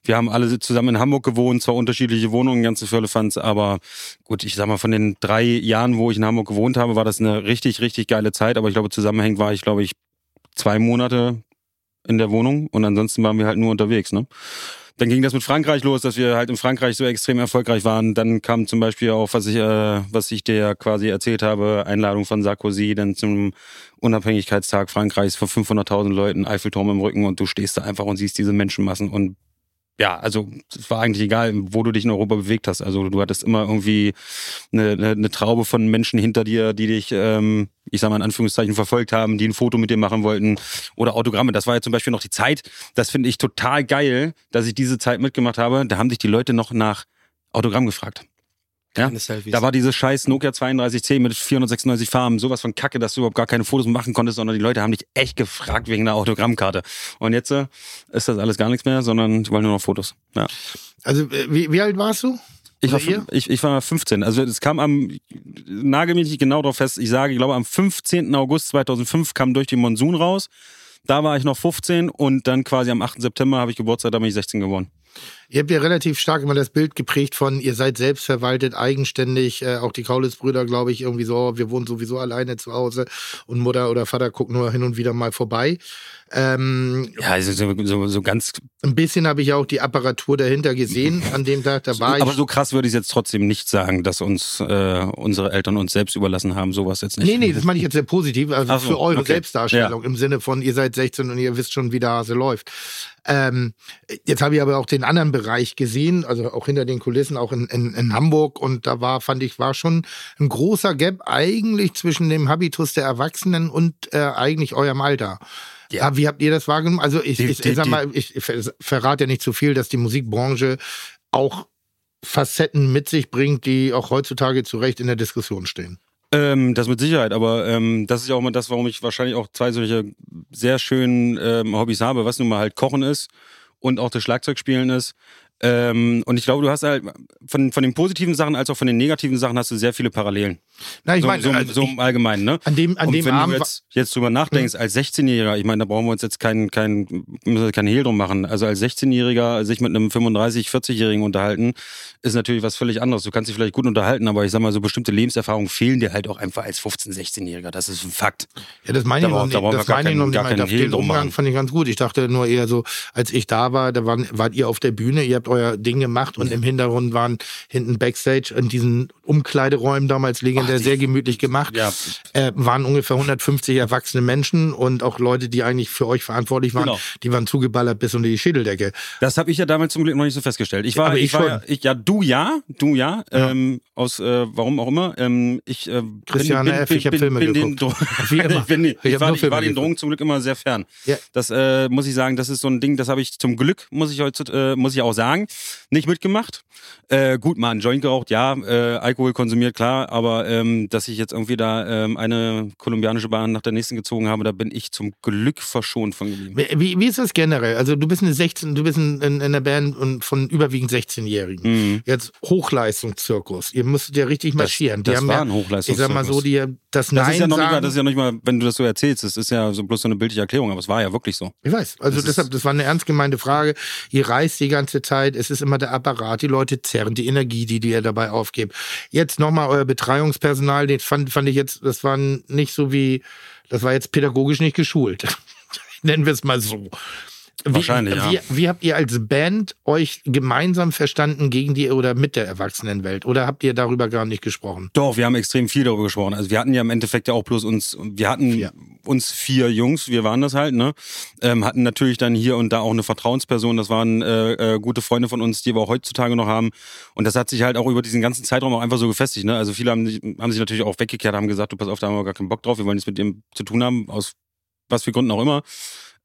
Wir haben alle zusammen in Hamburg gewohnt, zwar unterschiedliche Wohnungen, ganze Firlefanz, aber gut, ich sag mal, von den drei Jahren, wo ich in Hamburg gewohnt habe, war das eine richtig, richtig geile Zeit. Aber ich glaube, zusammenhängend war ich, glaube ich, zwei Monate in der Wohnung und ansonsten waren wir halt nur unterwegs. Ne? Dann ging das mit Frankreich los, dass wir halt in Frankreich so extrem erfolgreich waren. Dann kam zum Beispiel auch, was ich, äh, was ich dir quasi erzählt habe, Einladung von Sarkozy, dann zum Unabhängigkeitstag Frankreichs vor 500.000 Leuten, Eiffelturm im Rücken und du stehst da einfach und siehst diese Menschenmassen und ja, also es war eigentlich egal, wo du dich in Europa bewegt hast. Also du hattest immer irgendwie eine, eine, eine Traube von Menschen hinter dir, die dich, ähm, ich sag mal in Anführungszeichen, verfolgt haben, die ein Foto mit dir machen wollten oder Autogramme. Das war ja zum Beispiel noch die Zeit, das finde ich total geil, dass ich diese Zeit mitgemacht habe. Da haben sich die Leute noch nach Autogramm gefragt. Ja? Da war dieses scheiß Nokia 3210 mit 496 Farben, sowas von Kacke, dass du überhaupt gar keine Fotos machen konntest, sondern die Leute haben dich echt gefragt wegen einer Autogrammkarte. Und jetzt äh, ist das alles gar nichts mehr, sondern die wollen nur noch Fotos. Ja. Also, äh, wie, wie alt warst du? Ich war, ich, ich war 15. Also es kam am, nagel mich nicht genau drauf fest, ich sage, ich glaube am 15. August 2005 kam durch die Monsun raus. Da war ich noch 15 und dann quasi am 8. September habe ich Geburtstag, da bin ich 16 geworden. Ihr habt ja relativ stark immer das Bild geprägt von, ihr seid selbstverwaltet, eigenständig, äh, auch die Kaulitz-Brüder, glaube ich, irgendwie so, wir wohnen sowieso alleine zu Hause und Mutter oder Vater guckt nur hin und wieder mal vorbei. Ähm, Ja, also so, so, so ganz, ein bisschen habe ich auch die Apparatur dahinter gesehen an dem Tag, da war ich. aber so krass würde ich jetzt trotzdem nicht sagen, dass uns äh, unsere Eltern uns selbst überlassen haben, sowas jetzt nicht. Nee, nee, das meine ich jetzt sehr positiv, also so, für eure okay. Selbstdarstellung im Sinne von, ihr seid 16 und ihr wisst schon, wie der Hase läuft. Ähm, jetzt habe ich aber auch den anderen Bereich gesehen, also auch hinter den Kulissen, auch in, in, in Hamburg und da war, fand ich, war schon ein großer Gap eigentlich zwischen dem Habitus der Erwachsenen und äh, eigentlich eurem Alter. Ja. wie habt ihr das wahrgenommen? Also ich, Die- ich, ich sag mal, ich ver- verrate ja nicht zu viel, dass die Musikbranche auch Facetten mit sich bringt, die auch heutzutage zu Recht in der Diskussion stehen. Ähm, das mit Sicherheit, aber ähm, das ist ja auch mal das, warum ich wahrscheinlich auch zwei solche sehr schönen ähm, Hobbys habe, was nun mal halt Kochen ist und auch das Schlagzeugspielen ist. Ähm, und ich glaube, du hast halt von, von den positiven Sachen als auch von den negativen Sachen hast du sehr viele Parallelen. Na, ich so, meine, so, also so im Allgemeinen, ne? An dem, an und dem wenn Abend. du jetzt, jetzt drüber nachdenkst, als 16-Jähriger, ich meine, da brauchen wir uns jetzt keinen kein, kein Hehl drum machen. Also als 16-Jähriger sich mit einem 35-, 40-Jährigen unterhalten, ist natürlich was völlig anderes. Du kannst dich vielleicht gut unterhalten, aber ich sag mal, so bestimmte Lebenserfahrungen fehlen dir halt auch einfach als 15-, 16-Jähriger. Das ist ein Fakt. Ja, das meine Da ich noch nicht. da Das meine ich noch nicht. Den Umgang machen. fand ich ganz gut. Ich dachte nur eher so, als ich da war, da waren, wart ihr auf der Bühne, ihr habt euer Ding gemacht und im Hintergrund waren hinten Backstage in diesen Umkleideräumen damals legendär sehr gemütlich gemacht. Ja. Äh, waren ungefähr 150 erwachsene Menschen und auch Leute, die eigentlich für euch verantwortlich waren, Genau. die waren zugeballert bis unter die Schädeldecke. Das habe ich ja damals zum Glück noch nicht so festgestellt. Ich war, Aber ich, ich war ja, ich, ja, du ja, du ja, Ähm, aus äh, warum auch immer. Ähm, ich äh, Christiane bin, F., bin, ich hab bin, Filme bin den geguckt. Immer. ich, bin, ich, Ich war, ich war den. Drogen zum Glück immer sehr fern. Ja. Das äh, muss ich sagen, das ist so ein Ding, das habe ich zum Glück, muss ich heute, äh, muss ich auch sagen, nicht mitgemacht. Äh, gut, mal einen Joint geraucht, ja, äh, Alkohol konsumiert, klar, aber ähm, dass ich jetzt irgendwie da ähm, eine kolumbianische Bahn nach der nächsten gezogen habe, da bin ich zum Glück verschont von geblieben. Wie, wie, ist das generell? Also du bist eine 16, du bist in, in, in einer Band von überwiegend 16-Jährigen. Mhm. Jetzt Hochleistungszirkus. Ihr müsstet ja richtig marschieren. das die haben war ja, ein Ich sag mal so, Hochleistungszirkus. die das, Das Nein ist ja noch nicht sagen. mal, das ist ja noch nicht mal, wenn du das so erzählst, das ist ja so bloß so eine bildliche Erklärung, aber es war ja wirklich so. ich weiß. Also Das deshalb, das war eine ernst gemeinte Frage. Ihr reist die ganze Zeit. Es ist immer der Apparat, die Leute zerren, die Energie, die, die ihr dabei aufgebt. Jetzt nochmal euer Betreuungspersonal, den fand, fand ich jetzt, das war nicht so wie, das war jetzt pädagogisch nicht geschult. Nennen wir es mal so. Wie, Wahrscheinlich, ja. wie, wie habt ihr als Band euch gemeinsam verstanden gegen die oder mit der Erwachsenenwelt? Oder habt ihr darüber gar nicht gesprochen? Doch, wir haben extrem viel darüber gesprochen. Also wir hatten ja im Endeffekt ja auch bloß uns, wir hatten Vier. uns vier Jungs, wir waren das halt, ne? Ähm, hatten natürlich dann hier und da auch eine Vertrauensperson, das waren äh, äh, gute Freunde von uns, die wir auch heutzutage noch haben. Und das hat sich halt auch über diesen ganzen Zeitraum auch einfach so gefestigt, ne? Also viele haben sich, haben sich natürlich auch weggekehrt, haben gesagt, du pass auf, da haben wir gar keinen Bock drauf, wir wollen nichts mit dem zu tun haben, aus was für Gründen auch immer.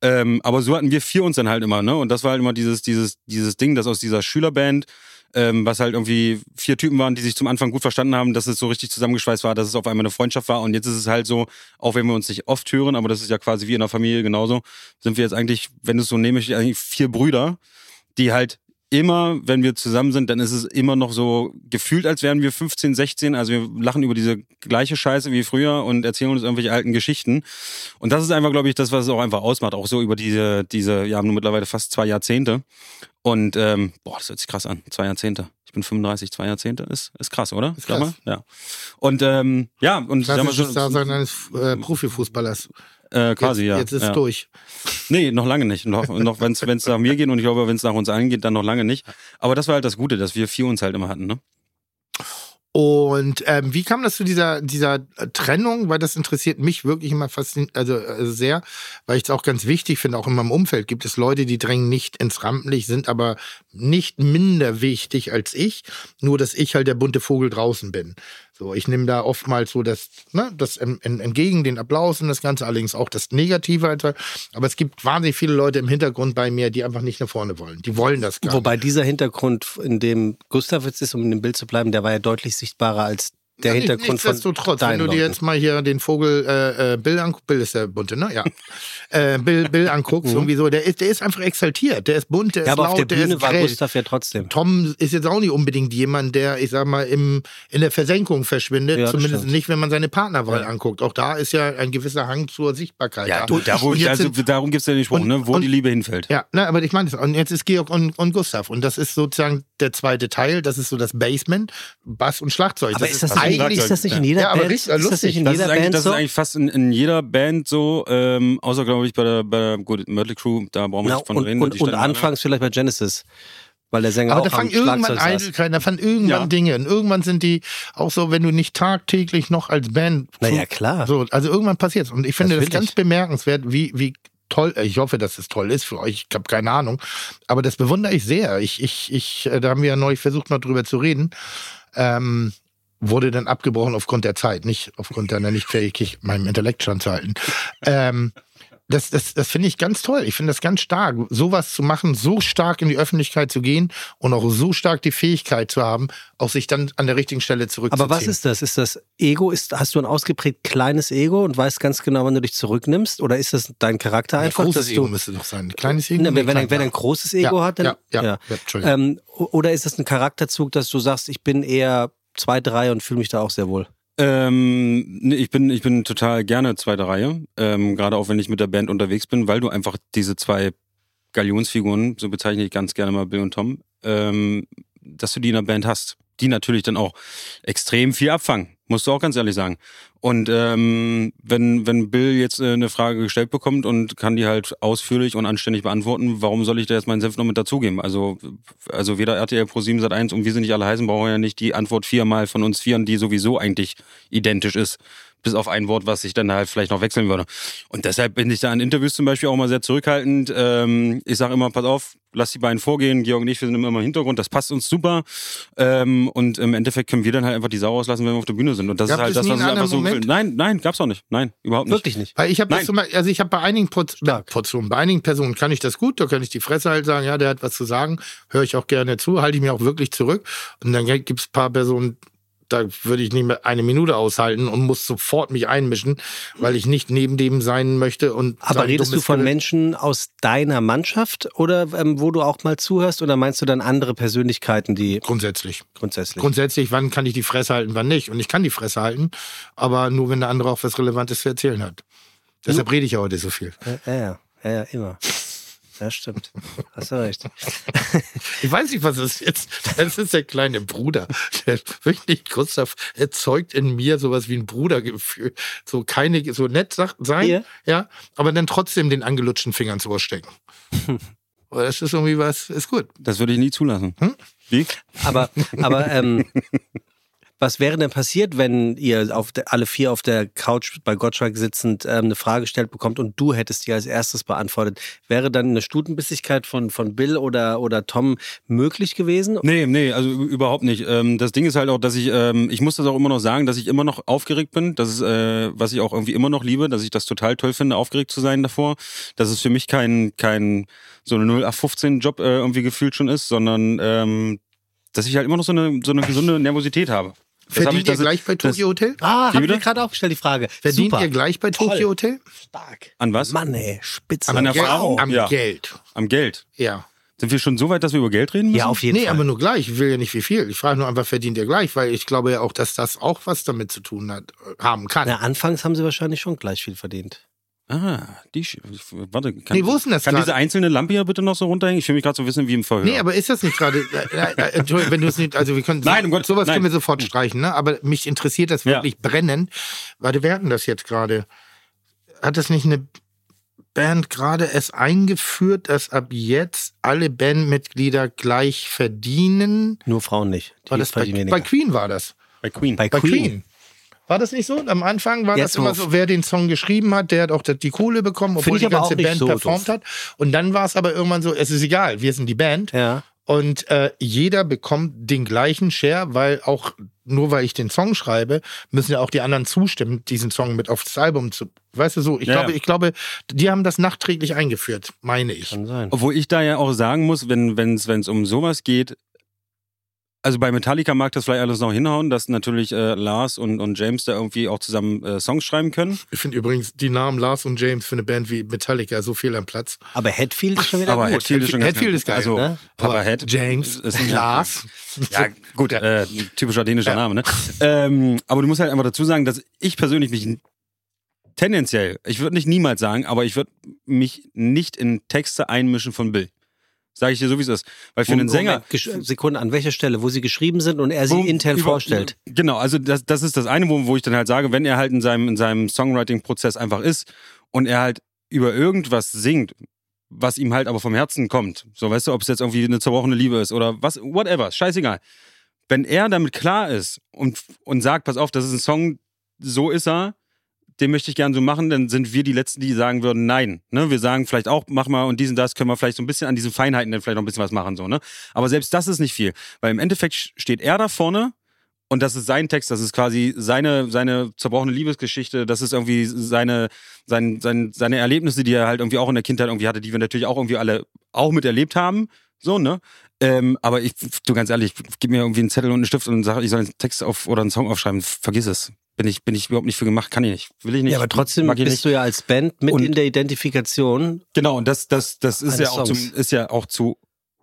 Ähm, aber so hatten wir vier uns dann halt immer, ne? Und das war halt immer dieses, dieses, dieses Ding, dass aus dieser Schülerband, ähm, was halt irgendwie vier Typen waren, die sich zum Anfang gut verstanden haben, dass es so richtig zusammengeschweißt war, dass es auf einmal eine Freundschaft war. Und jetzt ist es halt so, auch wenn wir uns nicht oft hören, aber das ist ja quasi wie in der Familie genauso, sind wir jetzt eigentlich, wenn du es so nehme, eigentlich vier Brüder, die halt immer, wenn wir zusammen sind, dann ist es immer noch so gefühlt, als wären wir 15, 16. Also wir lachen über diese gleiche Scheiße wie früher und erzählen uns irgendwelche alten Geschichten. Und das ist einfach, glaube ich, das, was es auch einfach ausmacht. Auch so über diese, diese, ja, nun mittlerweile fast zwei Jahrzehnte. Und ähm, boah, das hört sich krass an. Zwei Jahrzehnte. Ich bin 35, zwei Jahrzehnte. Ist, ist krass, oder? Ist krass. Ja. Und ähm, ja, und sag mal Klassisches so, Dasein eines äh, Profifußballers. Äh, quasi, jetzt, ja. Jetzt ist ja. durch. Nee, noch lange nicht. Noch, noch wenn es nach mir geht und ich glaube, wenn es nach uns allen geht, dann noch lange nicht. Aber das war halt das Gute, dass wir vier uns halt immer hatten, ne? Und ähm, wie kam das zu dieser, dieser Trennung? Weil das interessiert mich wirklich immer faszin also äh, sehr, weil ich es auch ganz wichtig finde, auch in meinem Umfeld gibt es Leute, die drängen nicht ins Rampenlicht, sind aber nicht minder wichtig als ich, nur dass ich halt der bunte Vogel draußen bin. So, ich nehme da oftmals so das, ne, das en- en- entgegen den Applaus und das Ganze, allerdings auch das Negative. Aber es gibt wahnsinnig viele Leute im Hintergrund bei mir, die einfach nicht nach vorne wollen. Die wollen das gar nicht. Wobei dieser Hintergrund, in dem Gustav jetzt ist, um in dem Bild zu bleiben, der war ja deutlich sichtbarer als der Ja, Hintergrund von Nichtsdestotrotz, wenn du dir jetzt mal hier den Vogel äh, äh, Bill anguckst, Bill ist der bunte, ne? Ja. äh, Bill, Bill anguckst, irgendwie so, der ist, der ist einfach exaltiert, der ist bunt, der Mhm. Ja, ist aber auf laut, der der Bühne ist war grell. Gustav ja trotzdem. Tom ist jetzt auch nicht unbedingt jemand, der, ich sag mal, im, in der Versenkung verschwindet. Ja, das Zumindest stimmt. nicht, wenn man seine Partnerwahl anguckt. Auch da ist ja ein gewisser Hang zur Sichtbarkeit. Ja, da. du, da, wo ich, also, sind- darum gibt es ja den Spruch, und- ne, wo und- die Liebe hinfällt. Ja, na, aber ich meine, das- und jetzt ist Georg und, und Gustav. Und das ist sozusagen der zweite Teil. Das ist so das Basement, Bass und Schlagzeug. Aber ist das, nicht, Schlagzeug, ist das nicht in jeder Ja, Band? richtig, ist das nicht in Das, jeder ist eigentlich, Band das so? ist eigentlich fast in, in jeder Band so, ähm, außer glaube ich bei der, bei der gut, Mötley Crew, da brauchen wir nicht von und, reden. und, und anfangs vielleicht bei Genesis, weil der Sänger Aber auch da fangen irgendwann. Eitelkeiten, da fangen irgendwann Ja. Dinge. Und irgendwann sind die auch so, wenn du nicht tagtäglich noch als Band. Na zu- ja, klar. So, also irgendwann passiert's. Und ich finde das, Natürlich. ganz bemerkenswert, wie, wie toll, ich hoffe, dass es toll ist für euch, ich habe keine Ahnung. Aber das bewundere ich sehr. Ich, ich, ich, äh, da haben wir ja neulich versucht, noch drüber zu reden. Ähm, wurde dann abgebrochen aufgrund der Zeit, nicht aufgrund deiner Nichtfähigkeit, meinem Intellekt standzuhalten. ähm, das, das, das finde ich ganz toll. Ich finde das ganz stark, sowas zu machen, so stark in die Öffentlichkeit zu gehen und auch so stark die Fähigkeit zu haben, auch sich dann an der richtigen Stelle zurückzuziehen. Aber was ist das? Ist das Ego? Ist, hast du ein ausgeprägt kleines Ego und weißt ganz genau, wann du dich zurücknimmst? Oder ist das dein Charakter ein einfach? großes dass Ego müsste doch sein. Kleines Ego? Ne, wenn, wenn, er, wenn ein großes Ego Ja, hat, dann. ja, ja, ja, Entschuldigung. Ähm, oder ist das ein Charakterzug, dass du sagst, ich bin eher zwei, drei und fühle mich da auch sehr wohl? Ähm, nee, ich bin, ich bin total gerne zweite Reihe, ähm, gerade auch wenn ich mit der Band unterwegs bin, weil du einfach diese zwei Galionsfiguren, so bezeichne ich ganz gerne mal Bill und Tom, ähm, dass du die in der Band hast, die natürlich dann auch extrem viel abfangen, musst du auch ganz ehrlich sagen. Und ähm, wenn, wenn Bill jetzt äh, eine Frage gestellt bekommt und kann die halt ausführlich und anständig beantworten, warum soll ich da jetzt meinen Senf noch mit dazugeben? Also, also weder RTL Pro 7 Sat 1 und wir sind nicht alle heißen, brauchen ja nicht die Antwort viermal von uns Vieren, die sowieso eigentlich identisch ist. Bis auf ein Wort, was ich dann halt vielleicht noch wechseln würde. Und deshalb bin ich da in Interviews zum Beispiel auch mal sehr zurückhaltend. Ähm, ich sage immer, pass auf, lass die beiden vorgehen. Georg und ich, wir sind immer im Hintergrund, das passt uns super. Ähm, und im Endeffekt können wir dann halt einfach die Sau auslassen, wenn wir auf der Bühne sind. Und das Gab ist halt es das, was ich einen einfach so anderen will. Nein, nein, gab's auch nicht. Nein, überhaupt nicht. Wirklich nicht. Weil ich habe Nein. das zum Beispiel, also ich habe bei einigen Porz Stark. Portionen, bei einigen Personen kann ich das gut, da kann ich die Fresse halt sagen, ja, der hat was zu sagen, höre ich auch gerne zu, halte ich mir auch wirklich zurück. Und dann gibt es ein paar Personen, da würde ich nicht mehr eine Minute aushalten und muss sofort mich einmischen, weil ich nicht neben dem sein möchte. Und Aber redest du von Menschen aus deiner Mannschaft oder ähm, wo du auch mal zuhörst oder meinst du dann andere Persönlichkeiten, die Grundsätzlich. grundsätzlich? Grundsätzlich, wann kann ich die Fresse halten, wann nicht? Und ich kann die Fresse halten, aber nur wenn der andere auch was Relevantes zu erzählen hat. Deshalb rede ich ja heute so viel. ja, ja, ja, ja, immer. Ja, stimmt. Hast du recht. Ich weiß nicht, was es ist. Das ist der kleine Bruder. Der wirklich, Gustav, erzeugt in mir sowas wie ein Brudergefühl. So keine, so nett sein, Hier? ja, aber dann trotzdem den angelutschten Finger ins Ohr stecken. Aber das ist irgendwie was, ist gut. Das würde ich nie zulassen. Hm? Wie? Aber, aber ähm, was wäre denn passiert, wenn ihr auf der, alle vier auf der Couch bei Gottschalk sitzend ähm, eine Frage gestellt bekommt und du hättest die als erstes beantwortet? Wäre dann eine Stutenbissigkeit von, von Bill oder, oder Tom möglich gewesen? Nee, nee, also überhaupt nicht. Ähm, das Ding ist halt auch, dass ich, ähm, ich muss das auch immer noch sagen, dass ich immer noch aufgeregt bin. Das ist, äh, was ich auch irgendwie immer noch liebe, dass ich das total toll finde, aufgeregt zu sein davor. Dass es für mich kein, kein so eine 0815-Job äh, irgendwie gefühlt schon ist, sondern ähm, dass ich halt immer noch so eine, so eine gesunde Nervosität habe. Verdient ihr gleich bei Tokyo Hotel? Ah, Wie hab ich gerade aufgestellt, die Frage. Verdient Super. ihr gleich bei Tokyo Hotel? Stark. An was? Mann, ey, spitze. An der Geld- Erfahrung? Am Ja. Geld. Am Geld. Ja. Sind wir schon so weit, dass wir über Geld reden müssen? Ja, auf jeden Nee, Fall. aber nur gleich. Ich will ja nicht wie viel. Ich frage nur einfach, verdient ihr gleich? Weil ich glaube ja auch, dass das auch was damit zu tun hat, äh, haben kann. Na, anfangs haben sie wahrscheinlich schon gleich viel verdient. Ah, die, Sch- warte, kann, Nee, wo ist denn das kann diese einzelne Lampe hier bitte noch so runterhängen? Ich will mich gerade so wissen wie im Verhör. Nee, aber ist das nicht gerade. Äh, äh, Entschuldigung, wenn du es nicht. Also, wir können. Nein, um Gottes- sowas nein. können wir sofort streichen, ne? Aber mich interessiert das Ja. wirklich brennend. Warte, wer hat denn das jetzt gerade? Hat das nicht eine Band gerade es eingeführt, dass ab jetzt alle Bandmitglieder gleich verdienen? Nur Frauen nicht. Die War das bei, bei. Queen war das. bei Queen. Bei Bei Queen. War das nicht so? Am Anfang war Jetzt das immer so, wer den Song geschrieben hat, der hat auch die Kohle bekommen, obwohl die ganze auch nicht Band so performt doof. hat. Und dann war es aber irgendwann so, es ist egal, wir sind die Band. Ja. Und äh, jeder bekommt den gleichen Share, weil auch nur weil ich den Song schreibe, müssen ja auch die anderen zustimmen, diesen Song mit aufs Album zu. Weißt du so? Ich Ja, glaube, ja. ich glaube, die haben das nachträglich eingeführt, meine ich. Kann sein. Obwohl ich da ja auch sagen muss, wenn es wenn's um sowas geht, also bei Metallica mag das vielleicht alles noch hinhauen, dass natürlich äh, Lars und, und James da irgendwie auch zusammen äh, Songs schreiben können. Ich finde übrigens die Namen Lars und James für eine Band wie Metallica so viel am Platz. Aber Headfield ist schon wieder Aber gut. Hetfield ist schon ganz Hetfield ist geil, Also, ne? Aber Head. James, ist ein Lars. Ja, gut, äh, typischer dänischer Name, ne? Ähm, aber du musst halt einfach dazu sagen, dass ich persönlich mich tendenziell, ich würde nicht niemals sagen, aber ich würde mich nicht in Texte einmischen von Bill. Sage ich dir so, wie es ist. Weil für einen Sänger. Moment, gesch- Sekunde, an welcher Stelle, wo sie geschrieben sind und er sie Wo- intern über- vorstellt. Genau, also das, das ist das eine, wo, wo ich dann halt sage, wenn er halt in seinem, in seinem Songwriting-Prozess einfach ist und er halt über irgendwas singt, was ihm halt aber vom Herzen kommt. So, weißt du, ob es jetzt irgendwie eine zerbrochene Liebe ist oder was, whatever, scheißegal. Wenn er damit klar ist und, und sagt, pass auf, das ist ein Song, so ist er, den möchte ich gern so machen, dann sind wir die Letzten, die sagen würden, nein. Ne? Wir sagen vielleicht auch, mach mal und diesen, das können wir vielleicht so ein bisschen an diesen Feinheiten dann vielleicht noch ein bisschen was machen, so, ne? Aber selbst das ist nicht viel. Weil im Endeffekt steht er da vorne und das ist sein Text, das ist quasi seine, seine zerbrochene Liebesgeschichte, das ist irgendwie seine, sein, sein, seine Erlebnisse, die er halt irgendwie auch in der Kindheit irgendwie hatte, die wir natürlich auch irgendwie alle auch miterlebt haben. So, ne? Ähm, aber ich, du ganz ehrlich, gib mir irgendwie einen Zettel und einen Stift und sag, ich soll einen Text auf oder einen Song aufschreiben. Vergiss es. Bin ich, bin ich überhaupt nicht für gemacht, kann ich nicht. Will ich nicht. Ja, aber trotzdem bist nicht. du ja als Band mit Und- in der Identifikation. Genau, und das, das, das ist ja, auch zum, ist ja auch zu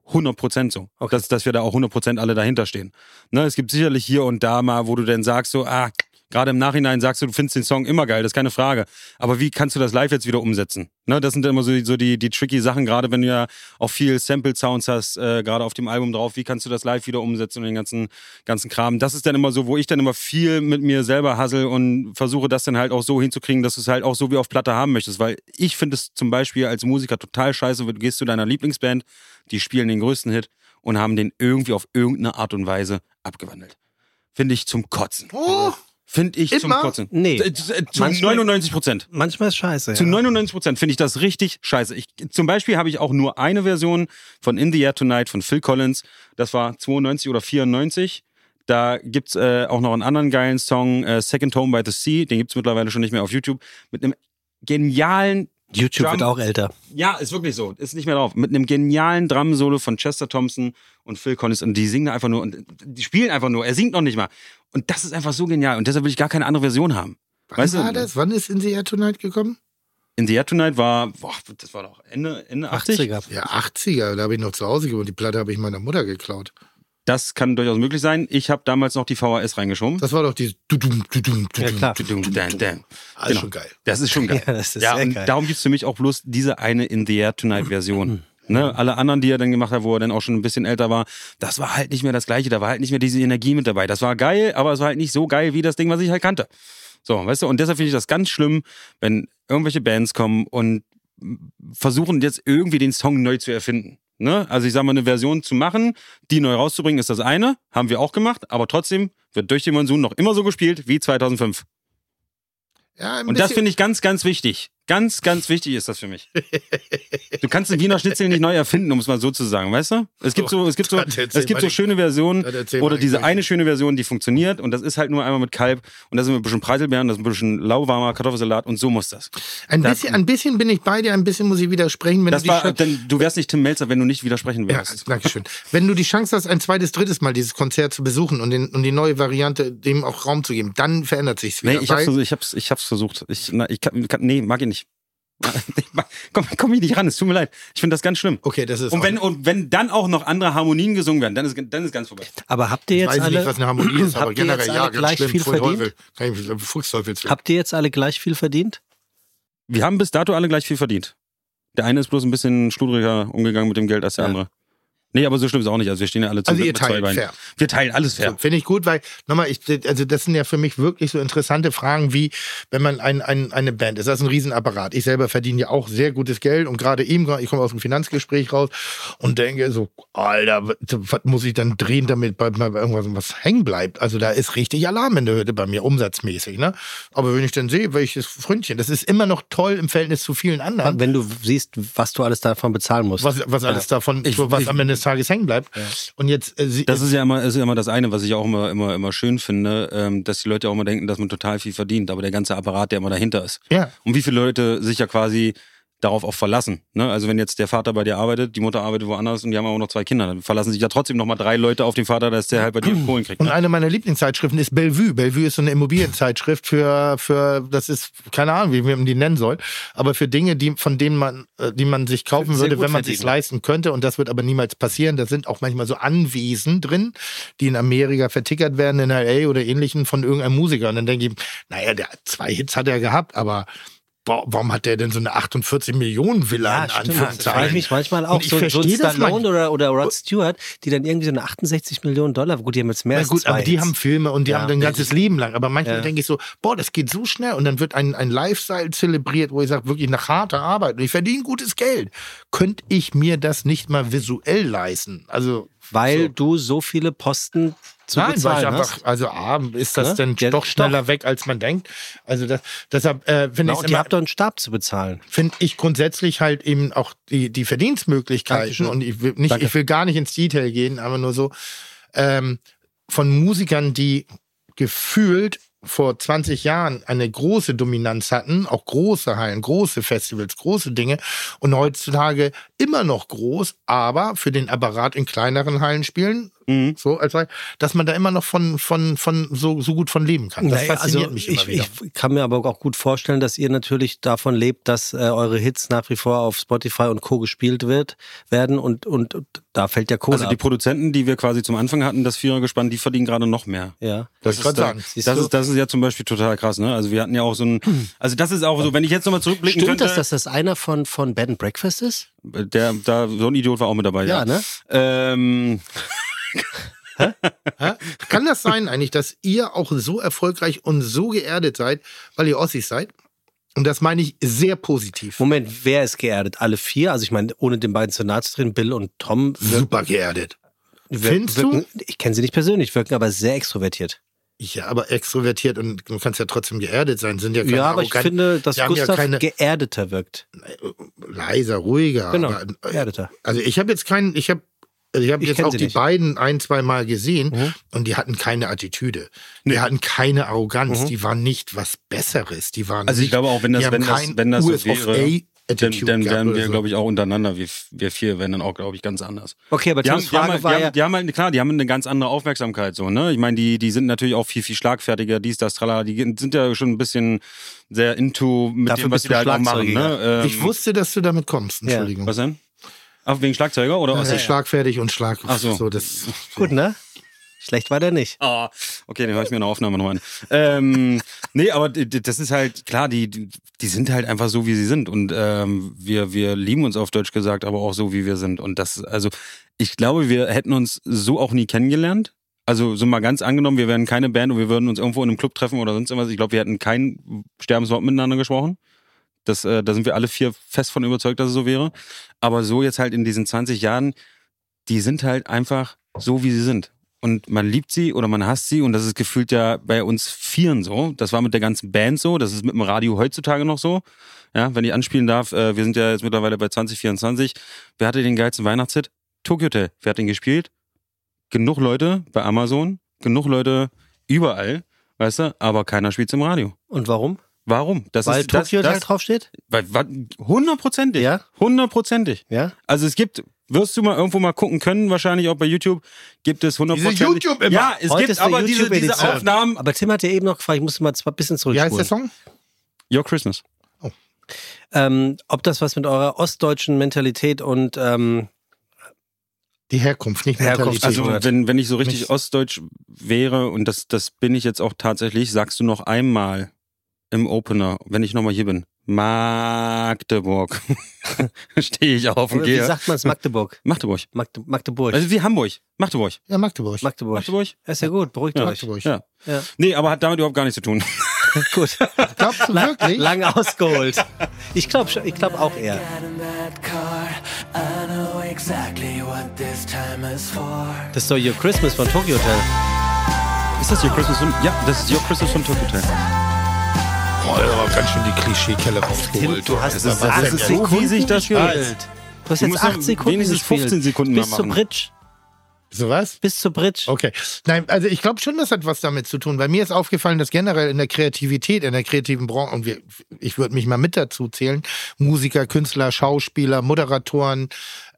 100 Prozent so. Okay. Dass, dass wir da auch 100 Prozent alle dahinter stehen. Ne, es gibt sicherlich hier und da mal, wo du dann sagst so, ah, gerade im Nachhinein sagst du, du findest den Song immer geil, das ist keine Frage. Aber wie kannst du das live jetzt wieder umsetzen? Ne, das sind immer so, die- so die, die tricky Sachen, gerade wenn du ja auch viel Sample-Sounds hast, äh, gerade auf dem Album drauf, wie kannst du das live wieder umsetzen und den ganzen, ganzen Kram. Das ist dann immer so, wo ich dann immer viel mit mir selber hassel und versuche das dann halt auch so hinzukriegen, dass du es halt auch so wie auf Platte haben möchtest. Weil ich finde es zum Beispiel als Musiker total scheiße, du gehst zu deiner Lieblingsband, die spielen den größten Hit und haben den irgendwie auf irgendeine Art und Weise abgewandelt. Finde ich zum Kotzen. Oh, Finde ich zum Immer? Kotzen. Nee. Äh, Zu Manchmal- 99 Prozent. Manchmal ist scheiße. Zu ja. 99 Prozent finde ich das richtig scheiße. Ich, zum Beispiel habe ich auch nur eine Version von In the Air Tonight von Phil Collins. Das war 92 oder 94. Da gibt's äh, auch noch einen anderen geilen Song, äh, Second Home by the Sea. Den gibt's mittlerweile schon nicht mehr auf YouTube. Mit einem genialen YouTube Drum- wird auch älter. ja, ist wirklich so. Ist nicht mehr drauf. Mit einem genialen Drum-Solo von Chester Thompson und Phil Collins. Und die singen einfach nur und die spielen einfach nur. Er singt noch nicht mal. Und das ist einfach so genial. Und deshalb will ich gar keine andere Version haben. wann Weißt war du? das? Wann ist In the Air Tonight gekommen? In the Air Tonight war, boah, das war doch Ende, Ende 80. 80er. Ja, 80er. Da habe ich noch zu Hause gewohnt. Die Platte habe ich meiner Mutter geklaut. Das kann durchaus möglich sein. Ich habe damals noch die VHS reingeschoben. Das war doch Dudum, Ja, klar. Dam. Alles Genau. schon geil. Das ist schon geil. Ja, das ist ja, sehr und geil. darum gibt's für mich auch bloß diese eine In the Air Tonight Version. Ne, alle anderen, die er dann gemacht hat, wo er dann auch schon ein bisschen älter war, das war halt nicht mehr das Gleiche. Da war halt nicht mehr diese Energie mit dabei. Das war geil, aber es war halt nicht so geil wie das Ding, was ich halt kannte. So, weißt du, und deshalb finde ich das ganz schlimm, wenn irgendwelche Bands kommen und versuchen jetzt irgendwie den Song neu zu erfinden. Ne? Also ich sag mal, eine Version zu machen, die neu rauszubringen, ist das eine. Haben wir auch gemacht, aber trotzdem wird durch den Monsun noch immer so gespielt wie 2005. Ja, Und das finde ich ganz, ganz wichtig. Ganz, ganz wichtig ist das für mich. Du kannst den Wiener Schnitzel nicht neu erfinden, um es mal so zu sagen, weißt du? Es gibt so, es gibt so, es gibt so schöne Versionen oder diese eine schöne Version, die funktioniert und das ist halt nur einmal mit Kalb und das ist ein bisschen Preiselbeeren, das ist ein bisschen lauwarmer Kartoffelsalat und so muss das. Ein bisschen, ein bisschen bin ich bei dir, ein bisschen muss ich widersprechen. Wenn Das du war, denn du wärst nicht Tim Melzer, wenn du nicht widersprechen ja, würdest. danke schön. Wenn du die Chance hast, ein zweites, drittes Mal dieses Konzert zu besuchen und, den, und die neue Variante dem auch Raum zu geben, dann verändert sich's wieder. Nee, ich hab's, ich hab's, ich hab's versucht. Ich, na, ich kann, nee, mag ich nicht. Ich komm, komm ich nicht ran, es tut mir leid. Ich finde das ganz schlimm. okay, das ist Und wenn, und wenn dann auch noch andere Harmonien gesungen werden, dann ist, dann ist ganz vorbei. Aber habt ihr ich jetzt weiß alle, nicht, was eine Harmonie ist, aber habt ihr generell jetzt ja, alle ganz gleich schlimm. viel verdient? Teufel. Kann ich. Habt ihr jetzt alle gleich viel verdient? Wir haben bis dato alle gleich viel verdient. Der eine ist bloß ein bisschen schludriger umgegangen mit dem Geld als der Ja. andere. Nee, aber so schlimm ist auch nicht. Also wir stehen ja alle Also zusammen ihr mit zwei teilt Beinen. fair. Wir teilen alles fair. So, Finde ich gut, weil, nochmal, ich, also das sind ja für mich wirklich so interessante Fragen, wie wenn man ein, ein, eine Band ist. Das ist ein Riesenapparat. Ich selber verdiene ja auch sehr gutes Geld und gerade eben, ich komme aus dem Finanzgespräch raus und denke so, Alter, was, muss ich dann drehen, damit bei, bei irgendwas was hängen bleibt? Also da ist richtig Alarm in der Hütte bei mir, umsatzmäßig. Ne? Aber wenn ich dann sehe, welches Fründchen, das ist immer noch toll im Verhältnis zu vielen anderen. Wenn du siehst, was du alles davon bezahlen musst. Was, was alles davon, Ich- was ich- am Ende Tages hängen bleibt. Und jetzt, äh, sie, Das ist ja immer, ist ja immer das eine, was ich auch immer, immer, immer schön finde, ähm, dass die Leute auch immer denken, dass man total viel verdient, aber der ganze Apparat, der immer dahinter ist. ja. Und wie viele Leute sich ja quasi darauf auch verlassen. Ne? Also wenn jetzt der Vater bei dir arbeitet, die Mutter arbeitet woanders und die haben auch noch zwei Kinder, dann verlassen sich ja trotzdem nochmal drei Leute auf den Vater, dass der halt bei dir Kohlen kriegt. Und Ne? eine meiner Lieblingszeitschriften ist Bellevue. Bellevue ist so eine Immobilienzeitschrift für, für, das ist, keine Ahnung, wie man die nennen soll, aber für Dinge, die, von denen man, äh, die man sich kaufen würde, wenn man sich verdienen. leisten könnte. Und das wird aber niemals passieren. Da sind auch manchmal so Anwesen drin, die in Amerika vertickert werden, in L.A. oder ähnlichen von irgendeinem Musiker. Und dann denke ich, naja, der zwei Hits hat er gehabt, aber warum hat der denn so eine 48 Millionen Villa in Ja. Das Anführungszeichen? frage ich mich manchmal auch. Und So, so Stallone oder, oder Rod Stewart, die dann irgendwie so eine 68 Millionen Dollar, gut, die haben jetzt mehr Na als gut, zwei aber die Hits. haben Filme und die Ja. haben ein ganzes Leben lang. Aber manchmal Ja. denke ich so, boah, das geht so schnell und dann wird ein, ein Lifestyle zelebriert, wo ich sage, wirklich nach harter Arbeit und ich verdiene gutes Geld. Könnte ich mir das nicht mal visuell leisten? Also Weil so. du so viele Posten zu Nein, bezahlen einfach, hast. also A, ist das Ne? denn Ja, doch schneller doch. weg, als man denkt. Also das, deshalb äh, finde ich und ihr habt doch einen Stab zu bezahlen. finde ich grundsätzlich halt eben auch die, die Verdienstmöglichkeiten und ich will, nicht, Danke. ich will gar nicht ins Detail gehen, aber nur so ähm, von Musikern, die gefühlt vor 20 Jahren eine große Dominanz hatten, auch große Hallen, große Festivals, große Dinge und heutzutage immer noch groß, aber für den Apparat in kleineren Hallen spielen, Mhm. so als dass man da immer noch von von von so so gut von leben kann. Das Naja, fasziniert also mich immer ich, wieder. ich kann mir aber auch gut vorstellen, dass ihr natürlich davon lebt, dass äh, eure Hits nach wie vor auf Spotify und Co. gespielt wird, werden und, und, und da fällt der Kohle Also die ab. Produzenten, die wir quasi zum Anfang hatten, das Vierergespann, die verdienen gerade noch mehr. Ja. Wollte ich grad da- Das ist, das ist ja zum Beispiel total krass, ne? Also wir hatten ja auch so ein, also das ist auch so, wenn ich jetzt nochmal zurückblicken Stimmt könnte, das, dass das einer von, von Bed and Breakfast ist? der, da, so ein Idiot war auch mit dabei, ja. Ja, ne? Ähm, Hä? Kann das sein eigentlich, dass ihr auch so erfolgreich und so geerdet seid, weil ihr Ossis seid? Und das meine ich sehr positiv. Moment, wer ist geerdet? Alle vier? Also ich meine, ohne den beiden zu nahe zu treten, Bill und Tom Super geerdet. Findest du? wirken, ich kenne sie nicht persönlich, wirken aber sehr extrovertiert. Ja, aber extrovertiert und du kannst ja trotzdem geerdet sein. Sind ja keine Ja, aber ich finde, dass haben ja Gustav keine geerdeter wirkt. leiser, ruhiger. Genau, Aber, äh, geerdeter. also ich habe jetzt keinen, ich habe ich habe jetzt auch die nicht. beiden ein, zwei Mal gesehen Mhm. und die hatten keine Attitüde. Die hatten keine Arroganz. Die waren nicht was Besseres. Die waren Also ich nicht, glaube auch, wenn das- wenn das- wenn das so US wäre, A dann, dann wären wir, so. glaube ich, auch untereinander. Wir, wir vier wären dann auch, glaube ich, ganz anders. Okay, aber Die haben, die, haben, halt- die, haben, ja, die haben halt, klar, die haben eine ganz andere Aufmerksamkeit, so, ne? Ich meine, die, die sind natürlich auch viel, viel schlagfertiger, dies, das, tralala. Die sind ja schon ein bisschen sehr into mit Dafür dem, was sie da halt machen, ne? Ähm, Ich wusste, dass du damit kommst. Entschuldigung. Was denn? Ach, wegen Schlagzeuger oder was? Also schlagfertig und Schlag. Ach so. das, gut, ne? Schlecht war der nicht. Ah, okay, dann höre ich mir eine Aufnahme nochmal an. Ähm, nee, aber das ist halt, klar, die, die die sind halt einfach so, wie sie sind. Und ähm, wir, wir lieben uns auf Deutsch gesagt, aber auch so, wie wir sind. Und das, also, ich glaube, wir hätten uns so auch nie kennengelernt. Also, so mal ganz angenommen, wir wären keine Band und wir würden uns irgendwo in einem Club treffen oder sonst irgendwas. Ich glaube, wir hätten kein Sterbenswort miteinander gesprochen. Das, äh, da sind wir alle vier fest von überzeugt, dass es so wäre. Aber so jetzt halt in diesen 20 Jahren, die sind halt einfach so, wie sie sind. Und man liebt sie oder man hasst sie und das ist gefühlt ja bei uns Vieren so. Das war mit der ganzen Band so, das ist mit dem Radio heutzutage noch so. Ja, wenn ich anspielen darf, äh, wir sind ja jetzt mittlerweile bei 2024. Wer hatte den geilsten Weihnachtshit? Tokyo Hotel. Wer hat den gespielt? Genug Leute bei Amazon, genug Leute überall, weißt du, aber keiner spielt's im Radio. Und warum? Warum? Das Weil ist das, Tokyo Hotel das, draufsteht? weil, hundertprozentig. Ja? Hundertprozentig. Ja? Also es gibt, wirst du mal irgendwo mal gucken können, wahrscheinlich auch bei YouTube, gibt es hundertprozentig. YouTube immer. Ja, es Heute gibt aber diese, diese. Aufnahmen. Aber Tim hat ja eben noch gefragt, ich musste mal ein bisschen Wie heißt der zurückspulen. Song? Your Christmas. Ähm, ob das was mit eurer ostdeutschen Mentalität und ähm, Die Herkunft, nicht Herkunft, Mentalität. Also wenn, wenn ich so richtig Nicht- ostdeutsch wäre, und das, das bin ich jetzt auch tatsächlich, sagst du noch einmal im Opener, wenn ich nochmal hier bin, Magdeburg. Stehe ich auf und wie gehe. sagt man es Magdeburg? Magdeburg. Magde Magdeburg. Also wie Hamburg. Magdeburg. ja, Magdeburg. Magdeburg. Magdeburg? Ist ja gut, beruhigt Ja, euch. Magdeburg. Ja. Ja. Nee, aber hat damit überhaupt gar nichts zu tun. Gut. Glaubst du wirklich? lang ausgeholt. Ich glaube ich glaub auch eher. Das ist doch Your Christmas von Tokyo Hotel. Ist das Your Christmas von, ja, das ist Your Christmas von Tokyo Hotel. Boah, aber ganz schön die Klischeekelle rausgeholt. Du hast Das ist- das ist so wie sich das gespielt. Du hast jetzt musst acht doch Sekunden wenigstens gespielt. 15 Sekunden Bis machen. Bridge. So was? Bis zur Bridge. Okay. Nein, also ich glaube schon, das hat was damit zu tun, weil mir ist aufgefallen, dass generell in der Kreativität, in der kreativen Branche, und wir, ich würde mich mal mit dazu zählen, Musiker, Künstler, Schauspieler, Moderatoren,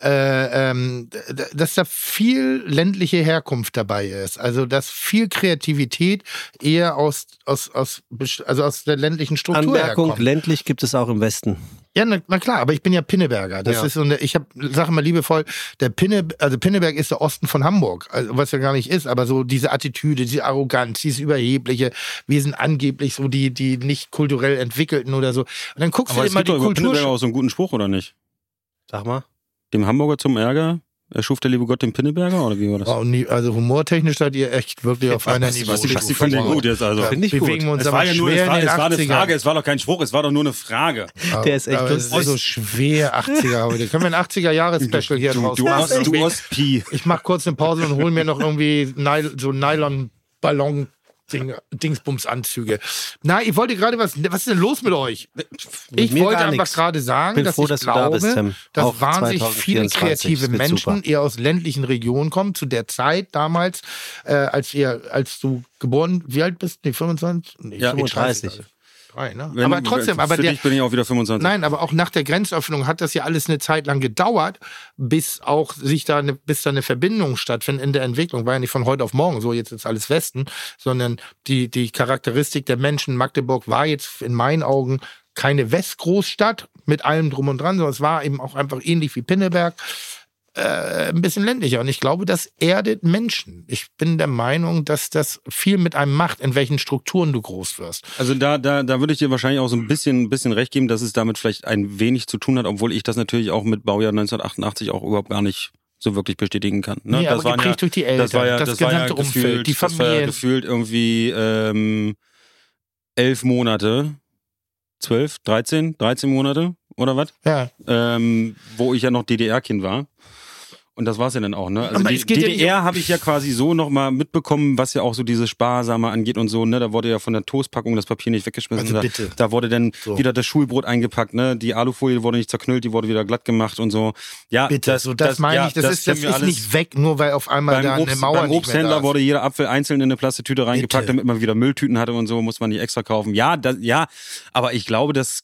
äh, ähm, dass da viel ländliche Herkunft dabei ist. Also dass viel Kreativität eher aus, aus, aus, also aus der ländlichen Struktur Anmerkung, herkommt. ländlich gibt es auch im Westen. Ja, na, na klar, aber ich bin ja Pinneberger. Das Ja. ist so eine, ich habe, sage mal liebevoll, der Pinne, also Pinneberg ist der Osten von Hamburg, also was ja gar nicht ist, aber so diese Attitüde, diese Arroganz, dieses Überhebliche, wir sind angeblich so die, die nicht kulturell entwickelten oder so. Und dann guckst Aber du dir mal die Kultur. Pinneberger auch so einen guten Spruch, oder nicht? Sag mal. Dem Hamburger zum Ärger erschuf der liebe Gott den Pinneberger, oder wie war das? Wow, nie, also humortechnisch seid ihr echt wirklich auf einer Niveau. was, was, ich finde den gut jetzt also. Ja, Finde ich bewegen wir gut. uns Es aber war ja nur, schwer es war, es war eine 80ern. Frage, es war doch kein Spruch, es war doch nur eine Frage. Der ist echt lustig. ist so schwer 80er heute. Können wir ein 80er Jahres Special hier draus Du machen? Ost, du Ostpi. Ich mach kurz eine Pause und hol mir noch irgendwie so Nylon-Ballon. Ding, Dingsbums-Anzüge. Na, ich wollte gerade was. Was ist denn los mit euch? Ich mir wollte einfach gerade sagen, Bin dass froh, ich dass du da glaube, bist, dass Auch wahnsinnig viele 2024. kreative Menschen super. eher aus ländlichen Regionen kommen. Zu der Zeit damals, äh, als ihr, als du geboren, wie alt bist? Nee, 25? Nee, Ja, 35. Drei, ne? Wenn- aber trotzdem, aber der, bin ich auch wieder 25. Nein, aber auch nach der Grenzöffnung hat das ja alles eine Zeit lang gedauert, bis auch sich da eine, bis da eine Verbindung stattfindet in der Entwicklung. War ja nicht von heute auf morgen so, jetzt ist alles Westen, sondern die, die Charakteristik der Menschen, Magdeburg war jetzt in meinen Augen keine Westgroßstadt mit allem drum und dran, sondern es war eben auch einfach ähnlich wie Pinneberg. Äh, ein bisschen ländlicher. Und ich glaube, das erdet Menschen. Ich bin der Meinung, dass das viel mit einem macht, in welchen Strukturen du groß wirst. Also da, da, da würde ich dir wahrscheinlich auch so ein bisschen, ein bisschen recht geben, dass es damit vielleicht ein wenig zu tun hat, obwohl ich das natürlich auch mit Baujahr 1988 auch überhaupt gar nicht so wirklich bestätigen kann. Ne? Nee, das aber waren geprägt durch die Eltern, das war ja, das das war ja gesamte Umfeld, gefühlt, die Das war ja Familie. gefühlt irgendwie ähm, elf Monate, zwölf, dreizehn, dreizehn Monate oder was? Ja, ähm, wo ich ja noch DDR-Kind war. Und das war's ja dann auch, ne? Also Aber die DDR habe ich ja quasi so nochmal mitbekommen, was ja auch so diese Sparsame angeht und so, ne? Da wurde ja von der Toastpackung das Papier nicht weggeschmissen. Also da, bitte. da wurde dann So. wieder das Schulbrot eingepackt, ne? Die Alufolie wurde nicht zerknüllt, die wurde wieder glatt gemacht und so. Ja, bitte. Das, so, das, meine ja, ich, das, ist, das kennen wir ist nicht weg, nur weil auf einmal da eine Obst, Mauer beim Obsthändler da ist. wurde jeder Apfel einzeln in eine Plastiktüte reingepackt, Bitte. damit man wieder Mülltüten hatte und so, muss man nicht extra kaufen. Ja, das, ja, aber ich glaube, das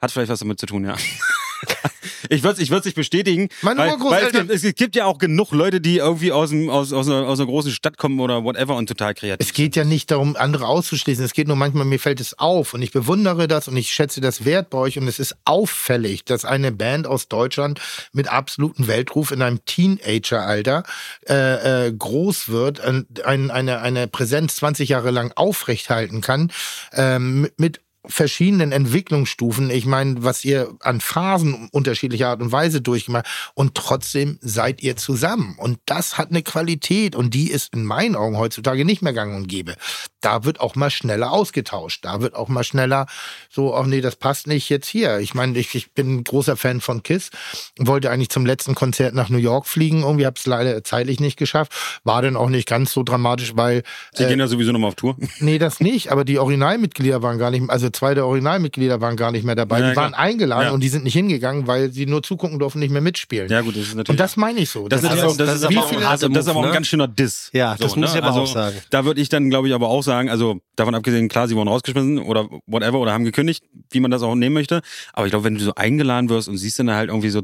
hat vielleicht was damit zu tun, ja. Ich würde es ich würd's nicht bestätigen, Meine weil, weil es, gibt, es gibt ja auch genug Leute, die irgendwie aus, dem, aus, aus, einer, aus einer großen Stadt kommen oder whatever und total kreativ Es geht ja nicht darum, andere auszuschließen. Es geht nur manchmal, mir fällt es auf und ich bewundere das und ich schätze das Wert bei euch und es ist auffällig, dass eine Band aus Deutschland mit absolutem Weltruf in einem Teenageralter äh, äh, groß wird, und ein, eine, eine Präsenz 20 Jahre lang aufrechthalten kann, ähm, mit- mit verschiedenen Entwicklungsstufen. Ich meine, was ihr an Phasen unterschiedlicher Art und Weise durchgemacht und trotzdem seid ihr zusammen. Und das hat eine Qualität und die ist in meinen Augen heutzutage nicht mehr gang und gäbe. Da wird auch mal schneller ausgetauscht. Da wird auch mal schneller so, ach nee, das passt nicht jetzt hier. Ich meine, ich, ich bin ein großer Fan von Kiss, wollte eigentlich zum letzten Konzert nach New York fliegen. Irgendwie habe es leider zeitlich nicht geschafft. War dann auch nicht ganz so dramatisch, weil Sie gehen ja sowieso nochmal auf Tour. Nee, das nicht, aber die Originalmitglieder waren gar nicht, also zwei der Originalmitglieder waren gar nicht mehr dabei. Ja, die waren klar. eingeladen Ja. und die sind nicht hingegangen, weil sie nur zugucken durften, nicht mehr mitspielen. Ja gut, das ist natürlich... Und das meine ich so. das, ist, ist auch, das, ist aber auch, also, das ist aber auch ein ne? ganz schöner Diss. Ja, das muss ich aber also, auch sagen. Da würde ich dann, glaube ich, aber auch sagen, also davon abgesehen, klar, sie wurden rausgeschmissen oder whatever oder haben gekündigt, wie man das auch nehmen möchte. Aber ich glaube, wenn du so eingeladen wirst und siehst dann halt irgendwie so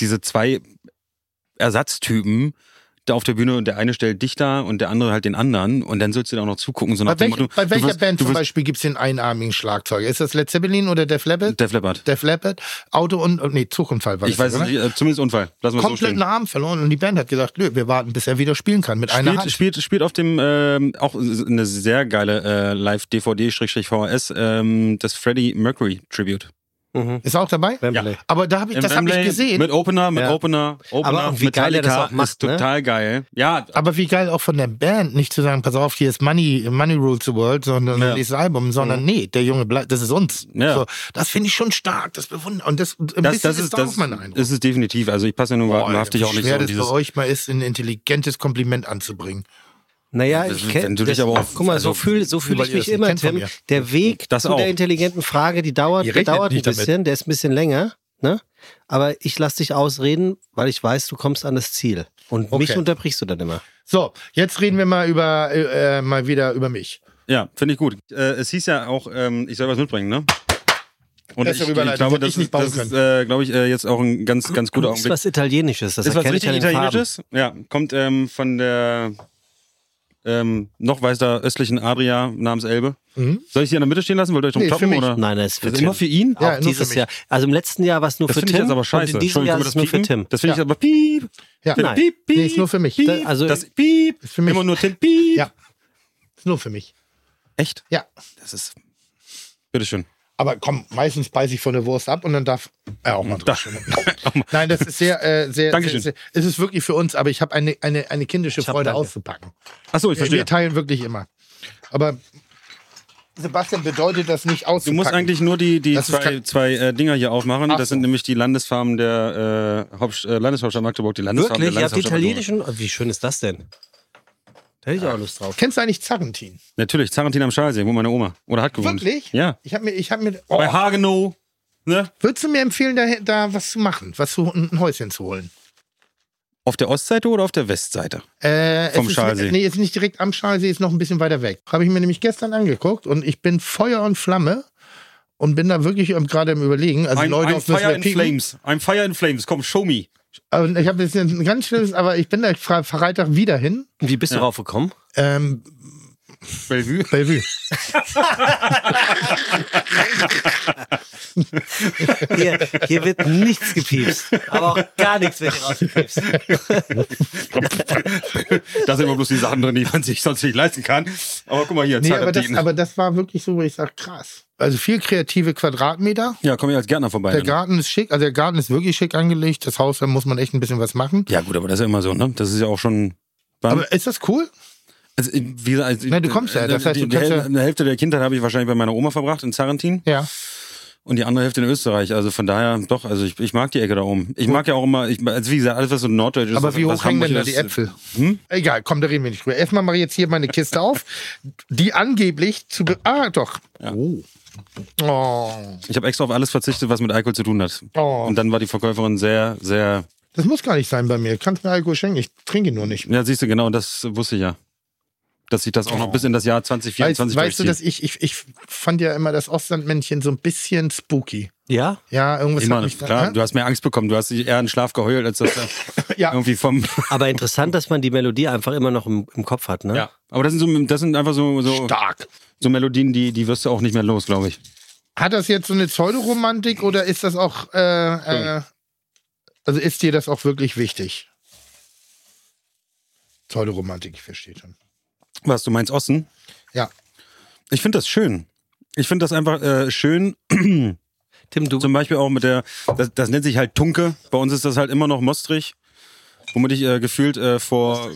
diese zwei Ersatztypen da auf der Bühne und der eine stellt dich da und der andere halt den anderen und dann sollst du da auch noch zugucken. So bei, welch, Motto, bei welcher wirst- Band zum Beispiel gibt's den einarmigen Schlagzeuger? Ist das Led Zeppelin oder Def Leppard? Def Leppard. Def Leppard? Auto und, und nee, Zugunfall war Ich das, weiß es nicht, äh, zumindest Unfall. Lassen wir es so Komplett stehen. einen Arm verloren und die Band hat gesagt, nö, wir warten, bis er wieder spielen kann mit einer Spielt, Hand. spielt, spielt auf dem, ähm, auch eine sehr geile äh, Live-DVD-VHS, ähm, das Freddie Mercury Tribute. Mhm. Ist auch dabei? Wembley. Aber da habe ich, das habe ich gesehen. Mit Opener, mit Ja. Opener, Opener, Aber wie geil er das auch macht, ist total geil. Ja, Aber wie geil auch von der Band, nicht zu sagen, pass auf, hier ist Money, Money Rules the World, sondern Ja. dieses Album, sondern nee, der Junge bleibt, das ist uns. Ja. So, das finde ich schon stark, das bewundert. Und das, ein das, bisschen das ist ist, da das auch mein Eindruck. ist es definitiv. Also ich passe ja nun wahrhaftig auch nicht so schwer das dieses... bei euch mal ist, ein intelligentes Kompliment anzubringen. Naja, Das- ich kenn, wenn du dich das, aber auch- guck mal, so also, fühle so fühl ich mich immer, Tim. Der Weg Das zu auch. der intelligenten Frage, die dauert, der dauert ein nicht damit. bisschen, der ist ein bisschen länger. ne? Aber ich lass dich ausreden, weil ich weiß, du kommst an das Ziel. Und mich Okay. unterbrichst du dann immer. So, jetzt reden wir mal über äh, mal wieder über mich. Ja, finde ich gut. Äh, es hieß ja auch, ähm, ich soll was mitbringen, ne? Und ich, ich glaube, das ich ist, das ist äh, glaube ich, äh, jetzt auch ein ganz, ganz guter Das ist Augenblick. was Italienisches, das ist was richtig. Italienisches? Ja, kommt ähm, von der ähm, noch weiter östlichen Adria namens Elbe. Soll ich sie in der Mitte stehen lassen? Wollt ihr euch drum Nee, toppen? Oder? Nein, das ist für Das ist immer Tim. für ihn? Ja, Auch nur für dieses mich. Jahr. Also im letzten Jahr war es nur Das für finde Tim. ich jetzt aber Und scheiße. in diesem Jahr ist es nur für Piepen? Tim. Das finde ich Ja. aber piep. Ja, Nein. piep, piep. Nee, ist nur für mich. Piep. Also- das piep. Ist für mich. Immer nur Tim piep. Ja. ist nur für mich. Echt? Ja. Das ist. Bitteschön. Aber komm, meistens beiße ich von der Wurst ab und dann darf er auch mal schwimmen. Nein, das ist sehr, äh, sehr, Dankeschön. sehr, sehr, es ist wirklich für uns, aber ich habe eine, eine, eine kindische hab Freude danke. auszupacken. Achso, ich verstehe. wir teilen wirklich immer. Aber Sebastian bedeutet das nicht Du auszupacken. musst eigentlich nur die, die Das zwei, zwei äh, Dinger hier aufmachen. Ach Das so. sind nämlich die Landesfarben der äh, Haupt, äh, Landeshauptstadt Magdeburg. Die Landesfarben Wirklich? der Ihr habt die Landeshauptstadt italienischen? Oh, Wie schön ist das denn? Da hätte ich auch Lust drauf. Kennst du eigentlich Zarrentin? Natürlich, Zarentin am Schalsee, wo meine Oma. Oder hat gewohnt. Wirklich? Ja. Ich habe mir, ich habe mir, oh, Bei Hagenow. Ne? würdest du mir empfehlen, da, da was zu machen, was zu, ein Häuschen zu holen? Auf der Ostseite oder auf der Westseite? Äh, Vom es ist, Schalsee. Nee, ist nicht direkt am Schalsee, ist noch ein bisschen weiter weg. Habe ich mir nämlich gestern angeguckt und ich bin Feuer und Flamme und bin da wirklich gerade im Überlegen. Also I'm, Leute I'm auf Fire in. Flames. I'm Fire in Flames. Komm, show me. Und ich habe jetzt ein ganz schlimmes, aber ich bin da Fre- Freitag wieder hin. Wie bist du raufgekommen? Ähm, Bellevue. Bellevue. Hier, hier wird nichts gepiepst. Aber auch gar nichts wird hier rausgepiepst. da sind immer bloß die Sachen drin, die man sich sonst nicht leisten kann. Aber guck mal hier, Nee, aber das, aber das war wirklich so, wo ich sage, krass. Also viel kreative Quadratmeter. ja, komm ich als Gärtner vorbei. Der dann. Garten ist schick, also der Garten ist wirklich schick angelegt. Das Haus, da muss man echt ein bisschen was machen. ja, gut, aber das ist ja immer so, ne? Das ist ja auch schon. Wann? Aber ist das cool? Also, wie also, Nein, du kommst ja, das heißt, die, du die, kannst ja- eine Hälfte der Kindheit habe ich wahrscheinlich bei meiner Oma verbracht in Zarentin Ja. und die andere Hälfte in Österreich. Also von daher, doch, also ich, ich mag die Ecke da oben. Ich mag ja auch immer, ich, also wie gesagt, alles was so norddeutsch ist. Aber wie hoch hängen denn da die Äpfel? Hm? Egal, komm, da reden wir nicht drüber. Erstmal mache ich jetzt hier meine Kiste auf, die angeblich zu. Ah, doch. Oh. Oh. Ich habe extra auf alles verzichtet, was mit Alkohol zu tun hat. Oh. Und dann war die Verkäuferin sehr, sehr, Das muss gar nicht sein bei mir. Kannst mir Alkohol schenken, ich trinke ihn nur nicht. ja, siehst du, genau, das wusste ich ja. Dass sich das auch noch bis in das Jahr Weißt, 2024 weißt du, durchzieht. dass ich, ich, ich fand ja immer das Ostlandmännchen so ein bisschen spooky. Ja? Ja, irgendwas Immer, hat mich da- klar, Hä? du hast mehr Angst bekommen. Du hast dich eher in den Schlaf geheult, als dass da Ja. irgendwie vom. Aber interessant, dass man die Melodie einfach immer noch im, im Kopf hat, ne? Ja. Aber das sind, so, das sind einfach so, so, Stark. so Melodien, die, die wirst du auch nicht mehr los, glaube ich. Hat das jetzt so eine Pseudoromantik oder ist das auch, äh, äh, also ist dir das auch wirklich wichtig? Pseudoromantik, ich verstehe schon. Was, du meinst Osten? Ja. Ich finde das schön. Ich finde das einfach äh, schön. Tim, du, Zum Beispiel auch mit der, das, das nennt sich halt Tunke. Bei uns ist das halt immer noch Mostrich. Womit ich äh, gefühlt äh, vor.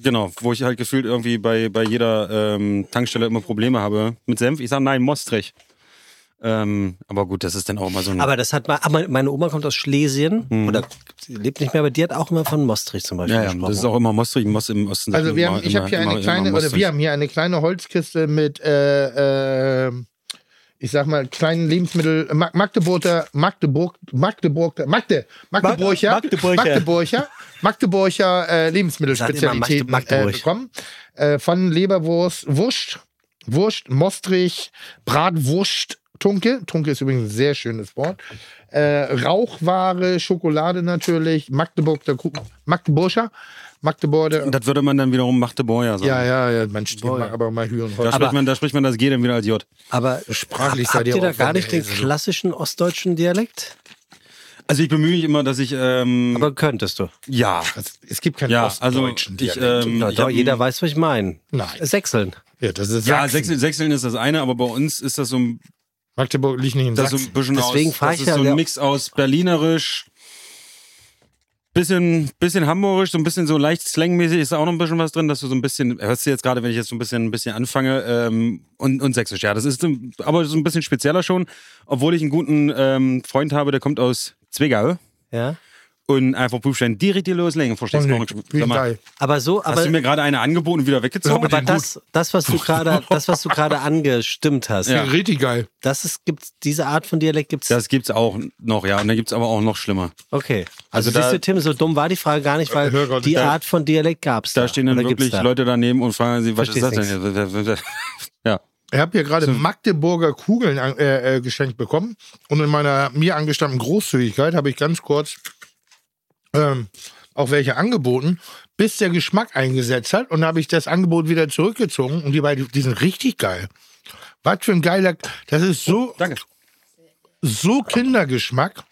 Genau, wo ich halt gefühlt irgendwie bei, bei jeder ähm, Tankstelle immer Probleme habe mit Senf. Ich sage nein, Mostrich. Ähm, aber gut, das ist dann auch immer so ein. aber das hat mal, aber meine Oma kommt aus Schlesien oder sie lebt nicht mehr, aber die hat auch immer von Mostrich zum Beispiel ja, ja, gesprochen. das ist auch immer Mostrich. Most im Osten Also wir immer, haben, ich habe immer- hier eine immer- kleine, immer oder wir haben hier eine kleine Holzkiste mit, äh, äh, ich sag mal, kleinen Lebensmittel, Mag- Magdeburger, Magdeburg, Magdeburg, Magde, Magdeburger, Magdeburger. Magdeburger, Magdeburger äh, Lebensmittelspezialitäten äh, Magdeburg. bekommen. Äh, von Leberwurst, Wurst, Wurst, Mostrich, Bratwurst, Tunke. Tunke ist übrigens ein sehr schönes Wort. Äh, Rauchware, Schokolade natürlich, Magdeburg, der Kuchen, Magdeburger, Magdeburger. Das würde man dann wiederum Magdeburger sagen. Ja, ja, ja, man stimmt aber mal Hü und Da, spricht man, da spricht man das G dann wieder als J. aber Sprachlich habt ihr da gar nicht den klassischen ostdeutschen Dialekt? Also ich bemühe mich immer, dass ich. Ähm, Aber könntest du. ja. Also, es gibt keinen Ja, also ostdeutschen ich, Dialekt. ähm, Na, ich doch, jeder weiß, was ich meine. Nein. Sechseln. ja, das ist Ja, Sechseln ist das eine, aber bei uns ist das so ein, Magdeburg liegt nicht in das so Sachsen. ein bisschen Deswegen aus. Das ist ja so ein Mix aus Berlinerisch, bisschen, bisschen Hamburgisch, so ein bisschen so leicht slangmäßig ist da auch noch ein bisschen was drin, dass du so ein bisschen, hörst du jetzt gerade, wenn ich jetzt so ein bisschen, ein bisschen anfange, ähm, und, und Sächsisch, ja, das ist aber so ein bisschen spezieller schon, obwohl ich einen guten ähm, Freund habe, der kommt aus Zwickau. Ja? Und einfach Prüfstein direkt hier loslegen. Verstehst du gar nicht? Wie Sag mal, geil. Aber so, hast aber, du mir gerade eine angeboten und wieder weggezogen? aber das, das, was du gerade, das, was du gerade angestimmt hast, Ja. Richtig geil. das ist, gibt's, diese Art von Dialekt gibt's. Das gibt's auch noch, ja. Und dann gibt's aber auch noch schlimmer. Okay. Also, Also da- siehst du, Tim, so dumm war die Frage gar nicht, weil Gott, die da- Art von Dialekt gab's da. Da stehen dann wirklich da? Leute daneben und fragen sie, was Verstehst ist das denn? Ja. Ich habe hier gerade Magdeburger Kugeln äh, äh, geschenkt bekommen und in meiner mir angestammten Großzügigkeit habe ich ganz kurz ähm, auch welche angeboten, bis der Geschmack eingesetzt hat und habe ich das Angebot wieder zurückgezogen und die beiden, die sind richtig geil. Was für ein geiler, das ist so, Danke. so Kindergeschmack.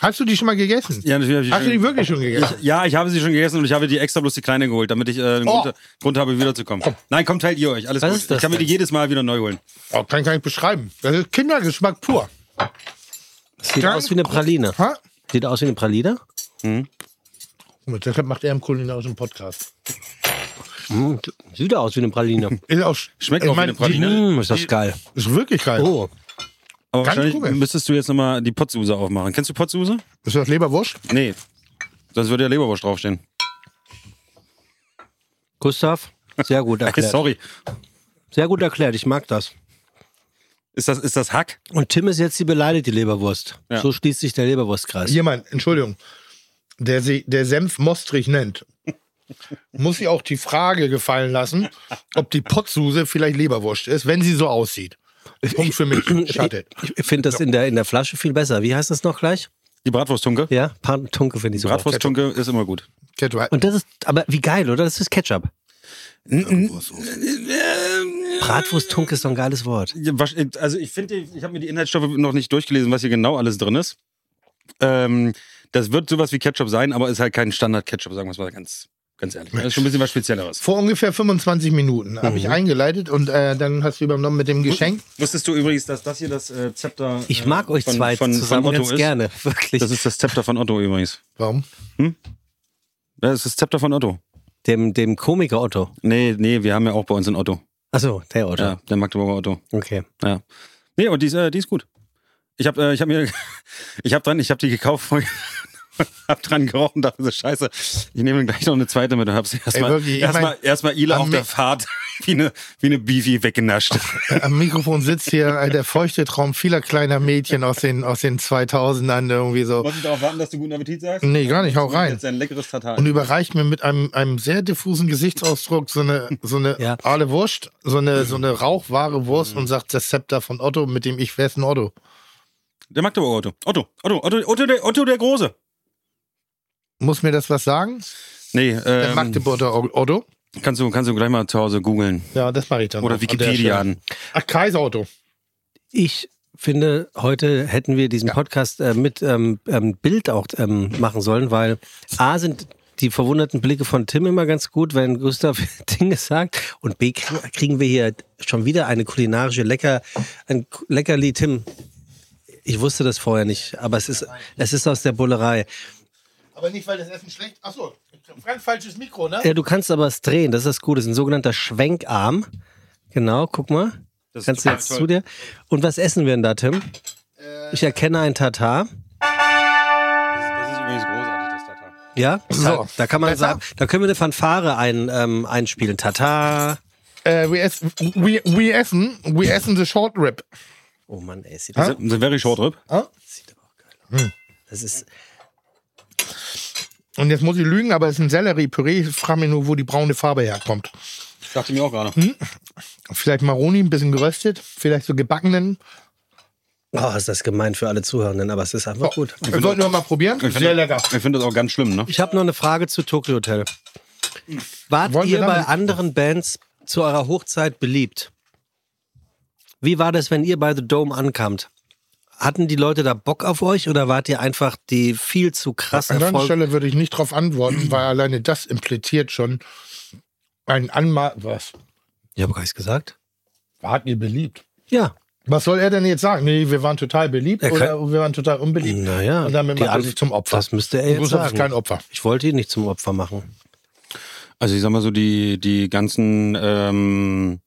Hast du die schon mal gegessen? Ja, natürlich Hast du ich die wirklich schon gegessen? Ja, ich habe sie schon gegessen und ich habe die extra bloß die kleine geholt, damit ich äh, einen Oh. Grund, Grund habe, wiederzukommen. Nein, kommt, teilt ihr euch. Alles Was gut. ist das ich kann mir die jedes Mal wieder neu holen. Oh, kann ich gar nicht beschreiben. Das ist Kindergeschmack pur. Sieht Ganz aus wie eine Praline. Ha? Sieht aus wie eine Praline? Und deshalb macht er im kulinarischen Podcast. Hm, sieht aus wie eine Praline. Ist auch, Schmeckt auch wie eine Praline. Hm, ist das geil. Ist wirklich geil. Oh, Aber Ganz wahrscheinlich Kugel. müsstest du jetzt nochmal die Potsuse aufmachen. Kennst du Potsuse? Ist das Leberwurst? Nee. Sonst würde ja Leberwurst draufstehen. Gustav, sehr gut Okay, erklärt. sorry. Sehr gut erklärt, ich mag das. Ist das, ist das Hack? Und Tim ist jetzt die beleidigte Leberwurst. Ja. So schließt sich der Leberwurstkreis. Jemand, Entschuldigung, der, sie, der Senf Mostrich nennt, muss sich auch die Frage gefallen lassen, ob die Potsuse vielleicht Leberwurst ist, wenn sie so aussieht. Punkt für mich. Schattet. Ich finde das in der, in der Flasche viel besser. Wie heißt das noch gleich? Die Bratwursttunke? Ja, Tunke finde ich so. Bratwursttunke ist immer gut. Ketchup. Und das ist, aber wie geil, oder? Das ist Ketchup. Bratwurst-Tunke ist doch ein geiles Wort. Also ich finde, ich habe mir die Inhaltsstoffe noch nicht durchgelesen, was hier genau alles drin ist. Ähm, das wird sowas wie Ketchup sein, aber ist halt kein Standard-Ketchup, sagen wir es mal ganz, ganz ehrlich. Das ist schon ein bisschen was Spezielleres. Vor ungefähr 25 Minuten habe ich eingeleitet und äh, dann hast du übernommen mit dem Geschenk. Wusstest du übrigens, dass das hier das äh, Zepter Ich äh, mag euch von, zwei von, zusammen von Otto ganz ist? gerne. Wirklich. Das ist das Zepter von Otto übrigens. Warum? Das ist das Zepter von Otto. dem, dem Komiker Otto. Nee, nee, wir haben ja auch bei uns einen Otto. Achso, der Otto. Ja, der Magdeburger Otto. Okay. Ja. Nee, aber die ist, äh, die ist gut. Ich habe äh, ich hab mir, ich habe dran, ich habe die gekauft, hab dran gerochen, dachte so, scheiße, ich nehme gleich noch eine zweite mit und hab's erstmal erstmal erstmal Ile am auf der Fahrt wie eine, wie eine Beefy weggenascht. Äh, Am Mikrofon sitzt hier äh, der feuchte Traum vieler kleiner Mädchen aus den, aus den 2000ern irgendwie so. Muss ich darauf warten, dass du guten Appetit sagst? Nee, gar nicht, hau rein. Jetzt ein leckeres Tatar. Und überreicht mir mit einem, einem sehr diffusen Gesichtsausdruck so eine, so eine Ja. aale Wurst, so eine, so eine rauchwahre Wurst und sagt das Zepter von Otto, mit dem ich wer ist ein Otto? Der Magdeburger Otto. Otto, Otto, Otto, Otto, der, Otto der Große. Muss mir das was sagen? Nee, Der ähm, Magdeburger Otto? kannst du, kannst du gleich mal zu Hause googeln. Ja, das mache ich dann. Oder noch der Wikipedia an. Ach, Kaiser Otto. Ich finde, heute hätten wir diesen Ja. Podcast äh, mit ähm, ähm, Bild auch ähm, machen sollen, weil A sind die verwunderten Blicke von Tim immer ganz gut, wenn Gustav Dinge sagt. Und B krie- kriegen wir hier schon wieder eine kulinarische Lecker, ein Leckerli. Tim, ich wusste das vorher nicht, aber es ist, es ist aus der Bullerei. Aber nicht, weil das Essen schlecht. Achso, ganz falsches Mikro, ne? Ja, du kannst aber es drehen, das ist das Gute. Das ist ein sogenannter Schwenkarm. Genau, guck mal. Das Kannst du jetzt toll. zu dir. Und was essen wir denn da, Tim? Ich erkenne ein Tatar. Das ist, übrigens großartig, das Tatar. Ja, So. da, kann man sagen, da können wir eine Fanfare ein, ähm, einspielen. Tata. Äh, we, essen, we, we essen, we essen the short rib. Oh Mann, ey, sieht Das das, ist ein very short rib. sieht aber auch geil aus. Das ist, Und jetzt muss ich lügen, aber es ist ein Sellerie-Püree. Ich frage mich nur, wo die braune Farbe herkommt. Dachte mir auch gerade. Vielleicht Maroni, ein bisschen geröstet, vielleicht so gebackenen. oh, ist das gemein für alle Zuhörenden, aber es ist einfach gut. Wir sollten wir mal probieren. Ich Sehr finde- lecker. Ich finde das auch ganz schlimm, ne? Ich habe noch eine Frage zu Tokyo Hotel. Wart Wollen ihr bei anderen Bands zu eurer Hochzeit beliebt? Wie war das, wenn ihr bei The Dome ankamt? Hatten die Leute da Bock auf euch oder wart ihr einfach die viel zu krass An deiner Erfolg? Stelle würde ich nicht darauf antworten, weil alleine das impliziert schon ein Anmal. Was? Ich habe gar nichts gesagt. Wart ihr beliebt? Ja. Was soll er denn jetzt sagen? Nee, wir waren total beliebt kann- oder wir waren total unbeliebt. Naja, Und damit die macht er sich zum Opfer. Das müsste er jetzt sagen. kein Opfer. Ich wollte ihn nicht zum Opfer machen. Also ich sag mal so, die, die ganzen ähm,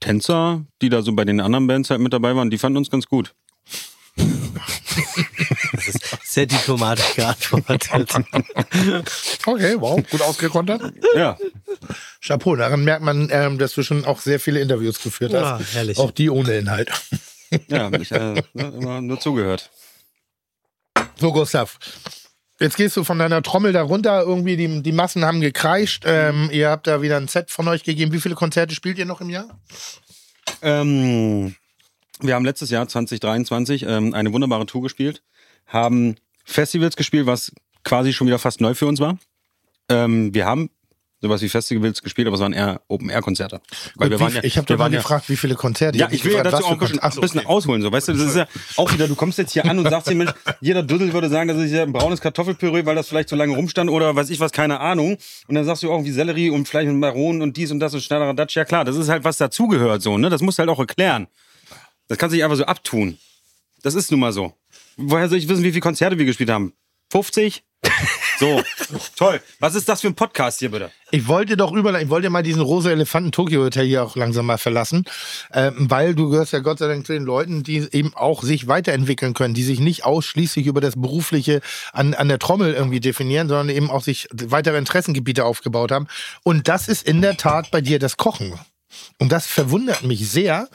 Tänzer, die da so bei den anderen Bands halt mit dabei waren, die fanden uns ganz gut. Das ist sehr diplomatisch geantwortet. Okay, wow, gut ausgekontert. Ja. Chapeau, daran merkt man, ähm, dass du schon auch sehr viele Interviews geführt hast. Ah, herrlich. Auch die ohne Inhalt. Ja, ich äh, ne, immer nur zugehört. So, Gustav. Jetzt gehst du von deiner Trommel da runter, irgendwie die, die Massen haben gekreischt. Ähm, ihr habt da wieder ein Set von euch gegeben. Wie viele Konzerte spielt ihr noch im Jahr? Ähm, wir haben letztes Jahr 2023 ähm, eine wunderbare Tour gespielt, haben Festivals gespielt, was quasi schon wieder fast neu für uns war. Ähm, wir haben sowas wie Festivals gespielt, aber es waren eher Open-Air-Konzerte. Weil wir waren ja, ich habe doch mal ja, gefragt, wie viele Konzerte. Ja, ich will ja dazu auch ein bisschen, Kon- Ach so, ein bisschen okay. ausholen. So, weißt du, das ist ja auch wieder, du kommst jetzt hier an und sagst dir, Mensch, jeder Düssel würde sagen, das ist ja ein braunes Kartoffelpüree, weil das vielleicht so lange rumstand oder weiß ich was, keine Ahnung. Und dann sagst du irgendwie Sellerie und vielleicht mit Maronen und dies und das und schneller Datsch. Ja klar, das ist halt was dazugehört so, ne? Das musst du halt auch erklären. Das kannst du nicht einfach so abtun. Das ist nun mal so. Woher soll ich wissen, wie viele Konzerte wir gespielt haben? 50? So, toll. Was ist das für ein Podcast hier bitte? Ich wollte doch über, ich wollte mal diesen rosa Elefanten Tokyo Hotel hier auch langsam mal verlassen, ähm, weil du gehörst ja Gott sei Dank zu den Leuten, die eben auch sich weiterentwickeln können, die sich nicht ausschließlich über das Berufliche an, an der Trommel irgendwie definieren, sondern eben auch sich weitere Interessengebiete aufgebaut haben. Und das ist in der Tat bei dir das Kochen. Und das verwundert mich sehr,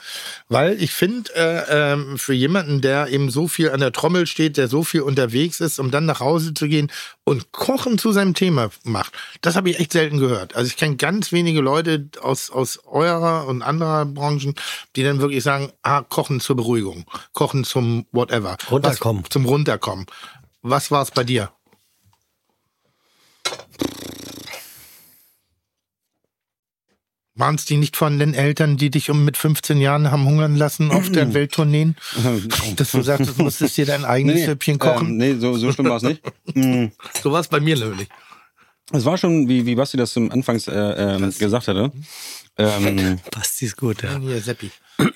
weil ich finde, äh, ähm, für jemanden, der eben so viel an der Trommel steht, der so viel unterwegs ist, um dann nach Hause zu gehen und Kochen zu seinem Thema macht, das habe ich echt selten gehört. Also ich kenne ganz wenige Leute aus, aus eurer und anderer Branchen, die dann wirklich sagen, ah, Kochen zur Beruhigung, Kochen zum whatever. Runterkommen. Was, zum Runterkommen. Was war es bei dir? Waren es die nicht von den Eltern, die dich um mit 15 Jahren haben hungern lassen auf der Welttourneen? Dass du sagst, du musstest dir dein eigenes Süppchen kochen? Ähm, nee, so, so schlimm war es nicht. Mm. So war es bei mir nämlich. Es war schon, wie, wie Basti das zum Anfangs äh, ähm, gesagt hatte. Ähm, Basti ist gut, ja. Hier, Seppi.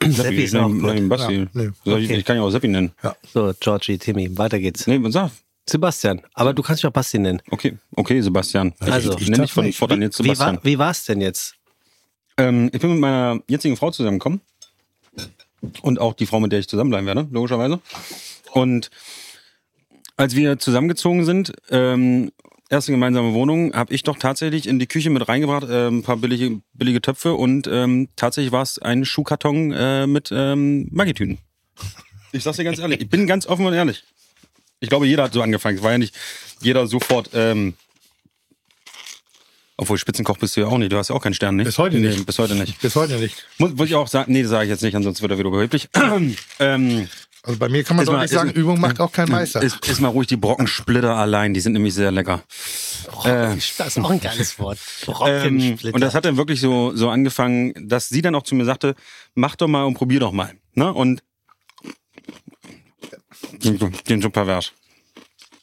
Seppi ist auch nein, gut. nein, Basti. Ja, nee. Ich, Okay. ich kann ja auch Seppi nennen. So, Georgie, Timmy, weiter geht's. Nee, sag. Sebastian, aber du kannst dich auch Basti nennen. Okay, okay, Sebastian. Also, ich, ich nenne dich von fortan jetzt Wie, Sebastian. war, wie war's denn jetzt? Ähm, ich bin mit meiner jetzigen Frau zusammengekommen. Und auch die Frau, mit der ich zusammenbleiben werde, logischerweise. Und als wir zusammengezogen sind, ähm, erste gemeinsame Wohnung, habe ich doch tatsächlich in die Küche mit reingebracht, äh, ein paar billige, billige Töpfe und ähm, tatsächlich war es ein Schuhkarton äh, mit ähm, Maggi-Tüten. Ich sag's dir ganz ehrlich, ich bin ganz offen und ehrlich. Ich glaube, jeder hat so angefangen. Es war ja nicht jeder sofort. Ähm, obwohl Spitzenkoch bist du ja auch nicht. Du hast ja auch keinen Stern, nicht? Bis heute nee, nicht. Bis heute nicht. Bis heute nicht. Muss, muss ich auch sagen, nee, das sage ich jetzt nicht, ansonsten wird er wieder überheblich. ähm, Also bei mir kann man mal- deutlich sagen, ist- Übung macht auch kein Meister. ist, ist mal ruhig die Brockensplitter allein, die sind nämlich sehr lecker. Äh, Das ist auch ein geiles Wort. ähm, Brockensplitter. und das hat dann wirklich so, so angefangen, dass sie dann auch zu mir sagte, mach doch mal und probier doch mal. Ne? Und den so pervers.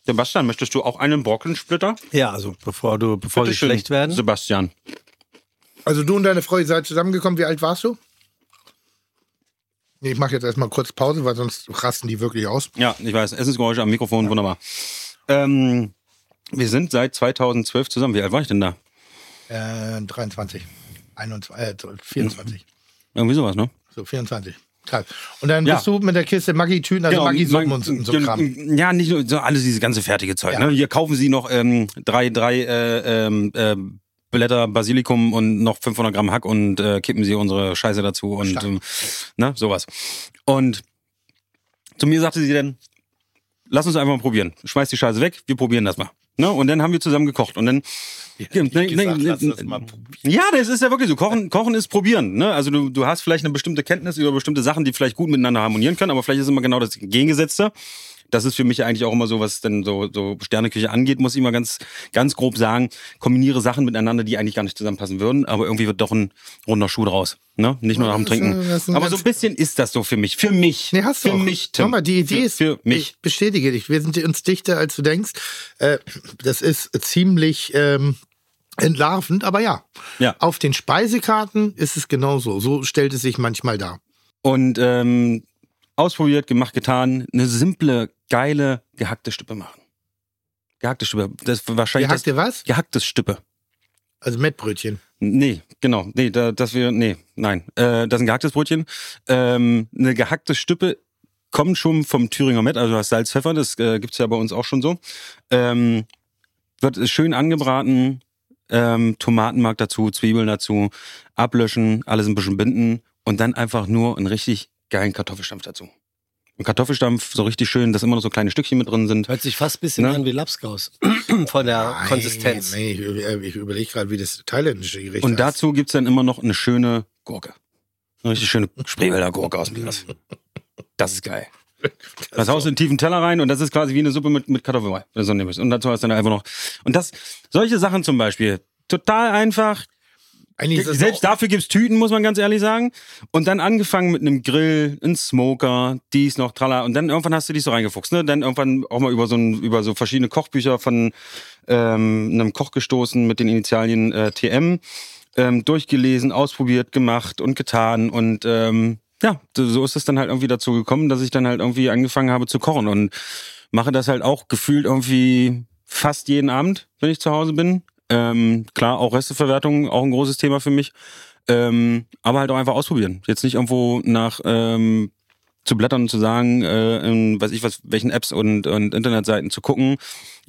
Sebastian, möchtest du auch einen Brockensplitter? ja, also bevor du, bevor sie Bitteschön, schlecht werden. Sebastian. Also du und deine Frau, ihr seid zusammengekommen. Wie alt warst du? Nee, Ich mache jetzt erstmal kurz Pause, weil sonst rasten die wirklich aus. Ja, ich weiß, Essensgeräusche am Mikrofon, wunderbar. Ähm, wir sind seit 2012 zusammen. Wie alt war ich denn da? Äh, 23, 21, äh, 24. Irgendwie sowas, ne? So, 24. Krass. Und dann Ja. bist du mit der Kiste Maggi-Tüten, also Genau, Maggi-Suppen Mag- und, so- und so gen- Kram. Ja, nicht nur so alles dieses ganze fertige Zeug. Ja. Ne? Hier kaufen Sie noch ähm, drei, drei äh, ähm, äh, Blätter Basilikum und noch 500 Gramm Hack und äh, kippen Sie unsere Scheiße dazu und ähm, ne, sowas. Und zu mir sagte sie dann, lass uns einfach mal probieren. Schmeiß die Scheiße weg, wir probieren das mal. Ne? Und dann haben wir zusammen gekocht und dann ja, gesagt, lass das mal ja, das ist ja wirklich so. Kochen, Kochen ist probieren. Ne? Also du, du hast vielleicht eine bestimmte Kenntnis über bestimmte Sachen, die vielleicht gut miteinander harmonieren können, aber vielleicht ist immer genau das Gegengesetzte. Das ist für mich eigentlich auch immer so, was denn so, so Sterneküche angeht, muss ich mal ganz, ganz grob sagen. Kombiniere Sachen miteinander, die eigentlich gar nicht zusammenpassen würden, aber irgendwie wird doch ein runder Schuh draus. Ne? Nicht nur nach dem Trinken. ein Aber so ein bisschen ist das so für mich. Für mich. Nee, hast du für auch. mich, Tim. Schau mal, die Idee für, ist, Für mich. ich bestätige dich, wir sind uns dichter, als du denkst. Äh, das ist ziemlich ähm, entlarvend, aber ja. Ja. Auf den Speisekarten ist es genauso. So stellt es sich manchmal dar. Und ähm, ausprobiert, gemacht, getan, eine simple, geile, gehackte Stippe machen. Gehackte Stippe. Das wahrscheinlich Ihr hackt das, was? gehacktes Stippe. Also Mettbrötchen. Nee, genau. Nee, da, dass wir, nee, nein. Äh, das ist ein gehacktes Brötchen. Ähm, eine gehackte Stippe kommt schon vom Thüringer Met, also das Salz, Pfeffer, das äh, gibt's ja bei uns auch schon so. Ähm, wird schön angebraten, ähm, Tomatenmark dazu, Zwiebeln dazu, ablöschen, alles ein bisschen binden und dann einfach nur einen richtig geilen Kartoffelstampf dazu. Ein Kartoffelstampf, so richtig schön, dass immer noch so kleine Stückchen mit drin sind. Hört sich fast ein bisschen Ne? an wie Lapskaus. Von der Konsistenz. Nee, ich, über- ich überlege gerade, wie das thailändische Gericht Und heißt. dazu gibt's dann immer noch eine schöne Gurke. Eine richtig schöne Spreewälder Gurke aus dem Glas. Das ist geil. Das haust du in einen tiefen Teller rein und das ist quasi wie eine Suppe mit, mit Kartoffelbrei, wenn du so nehmen willst. Und dazu hast du dann einfach noch. Und das, solche Sachen zum Beispiel, total einfach. Eigentlich Selbst dafür gibt's Tüten, muss man ganz ehrlich sagen. Und dann angefangen mit einem Grill, einem Smoker, dies noch, tralla. Und dann irgendwann hast du dich so reingefuchst, ne? Dann irgendwann auch mal über so, ein, über so verschiedene Kochbücher von ähm, einem Koch gestoßen mit den Initialien äh, TM, ähm, durchgelesen, ausprobiert, gemacht und getan. Und ähm, ja, so ist es dann halt irgendwie dazu gekommen, dass ich dann halt irgendwie angefangen habe zu kochen und mache das halt auch gefühlt irgendwie fast jeden Abend, wenn ich zu Hause bin. Ähm, klar, auch Resteverwertung, auch ein großes Thema für mich. Ähm, aber halt auch einfach ausprobieren. Jetzt nicht irgendwo nach ähm, zu blättern und zu sagen, äh, in, weiß ich was, welchen Apps und, und Internetseiten zu gucken.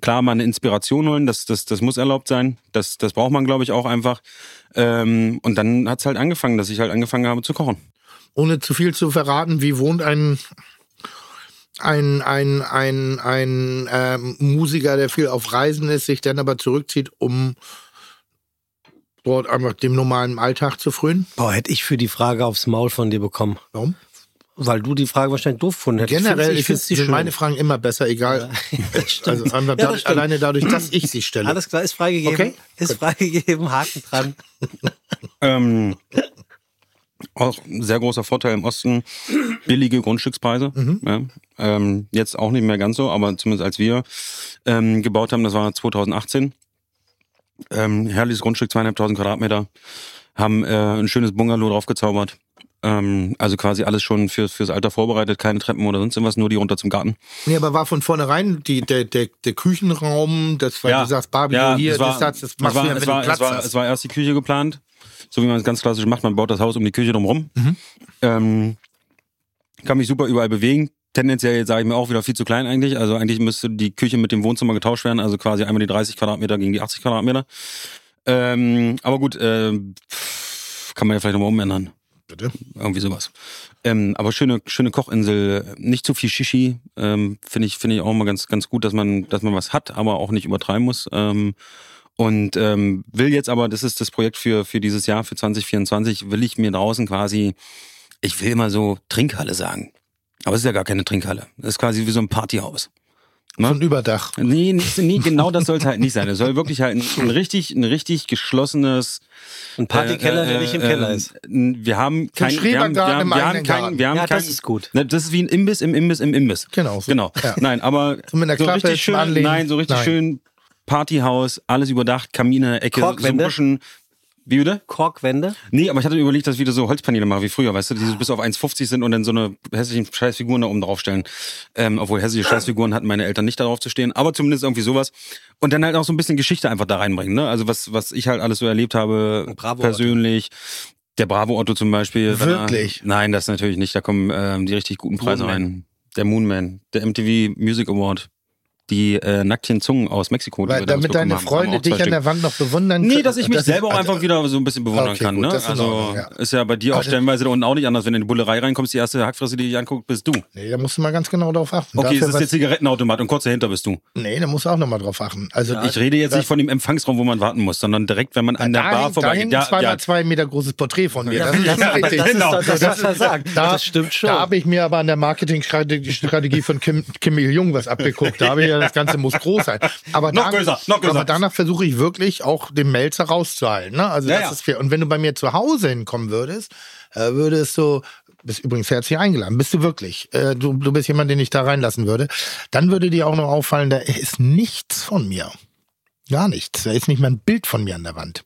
Klar, mal eine Inspiration holen, das, das, das muss erlaubt sein. Das, das braucht man, glaube ich, auch einfach. Ähm, und dann hat's halt angefangen, dass ich halt angefangen habe zu kochen. ohne zu viel zu verraten, wie wohnt ein ein, ein, ein, ein ähm, Musiker, der viel auf Reisen ist, sich dann aber zurückzieht, um dort einfach dem normalen Alltag zu frönen? Boah, hätte ich für die Frage aufs Maul von dir bekommen. Warum? Weil du die Frage wahrscheinlich doof gefunden hättest. Generell ich ist finde es, sie sind meine Fragen immer besser, egal. also einfach Ja, dadurch, stimmt. alleine dadurch, dass ich sie stelle. Alles klar, ist freigegeben. Okay, Ist freigegeben, Haken dran. Ähm, auch ein sehr großer Vorteil im Osten, billige Grundstückspreise. Ja, ähm, jetzt auch nicht mehr ganz so, aber zumindest als wir ähm, gebaut haben, das war 2018. Ähm, herrliches Grundstück, zweieinhalbtausend Quadratmeter, haben äh, ein schönes Bungalow draufgezaubert. Ähm, also quasi alles schon für, fürs Alter vorbereitet, keine Treppen oder sonst irgendwas, nur die runter zum Garten. Nee, aber war von vornherein die, der, der, der Küchenraum, das, weil du sagst, Barbecue hier, es war, das, das, das es machst war, du ja, es wenn war, du Platz es war, es war erst die Küche geplant, so wie man es ganz klassisch macht. Man baut das Haus um die Küche drumherum. Mhm. Ähm, kann mich super überall bewegen. Tendenziell sage ich mir auch wieder viel zu klein eigentlich. Also eigentlich müsste die Küche mit dem Wohnzimmer getauscht werden. Also quasi einmal die 30 Quadratmeter gegen die 80 Quadratmeter. Ähm, aber gut, pff, kann man ja vielleicht nochmal umändern. Bitte? Irgendwie sowas. Ähm, aber schöne, schöne Kochinsel, nicht zu viel Shishi. Ähm, Finde ich, finde ich auch mal ganz, ganz gut, dass man, dass man was hat, aber auch nicht übertreiben muss. Ähm, und ähm, will jetzt aber, das ist das Projekt für, für dieses Jahr, für 2024, will ich mir draußen quasi, ich will immer so Trinkhalle sagen. Aber es ist ja gar keine Trinkhalle. Es ist quasi wie so ein Partyhaus. So ein Überdach. Nee, nicht, nee genau das soll es halt nicht sein. Es soll wirklich halt ein, ein richtig, ein richtig geschlossenes Ein Partykeller, der nicht im Keller ist. äh, Wir haben kein, wir haben, wir haben, im wir haben eigenen kein, Garten. wir haben Ja, kein, das ist gut. Ne, Das ist wie ein Imbiss im Imbiss im Imbiss. Genau, so. Genau. Ja. Nein, aber So mit einer Klappe richtig schön, Anlehnen. nein, so richtig Nein. schön Partyhaus, alles überdacht, Kamine, Ecke, so Korkwände? bisschen. Wie bitte? Korkwände. Nee, aber ich hatte überlegt, dass ich wieder so Holzpaneele mache wie früher, weißt du, die so bis auf 1,50 sind und dann so eine hässlichen Scheißfiguren da oben draufstellen. Ähm, obwohl hässliche Scheißfiguren hatten meine Eltern nicht darauf zu stehen, aber zumindest irgendwie sowas. Und dann halt auch so ein bisschen Geschichte einfach da reinbringen, ne? Also was, was ich halt alles so erlebt habe, Bravo-Otto. persönlich. Der Bravo Otto zum Beispiel. wenn er- Wirklich? Nein, das natürlich nicht. Da kommen ähm, die richtig guten Preise Moonman. rein. Der Moonman, der MTV Music Award. Die äh, nackten Zungen aus Mexiko. Weil, damit deine haben, Freunde dich an der Wand noch bewundern Nee, können. dass ich mich Das selber auch ist- einfach wieder so ein bisschen bewundern Okay, kann. gut, Ne? Also Ordnung, ja. ist ja bei dir auch Aber- stellenweise da unten auch nicht anders. Wenn du in die Bullerei reinkommst, die erste Hackfresse, die dich anguckt, bist du. Nee, da musst du mal ganz genau drauf achten. Okay, Dafür es ist der Zigarettenautomat und kurz dahinter bist du. Nee, da musst du auch nochmal drauf achten. Also Ich rede jetzt nicht von dem Empfangsraum, wo man warten muss, sondern direkt, wenn man an der Bar hängt, da zwei mal zwei Meter großes Porträt von mir. Das, ist- richtig. Genau. das, stimmt schon. Da habe ich mir aber an der Marketingstrategie von Kim, Kim Il-jung was abgeguckt. Da habe ich ja, das Ganze muss groß sein. Aber Noch größer, noch größer. Aber danach versuche ich wirklich auch den Melzer rauszuhalten. Ne? Also Ja, das ja. ist fair. Und wenn du bei mir zu Hause hinkommen würdest, äh, würdest du bist übrigens herzlich eingeladen. Bist du wirklich? Äh, du, du bist jemand, den ich da reinlassen würde. Dann würde dir auch noch auffallen, da ist nichts von mir. Gar nichts. Da ist nicht mal ein Bild von mir an der Wand.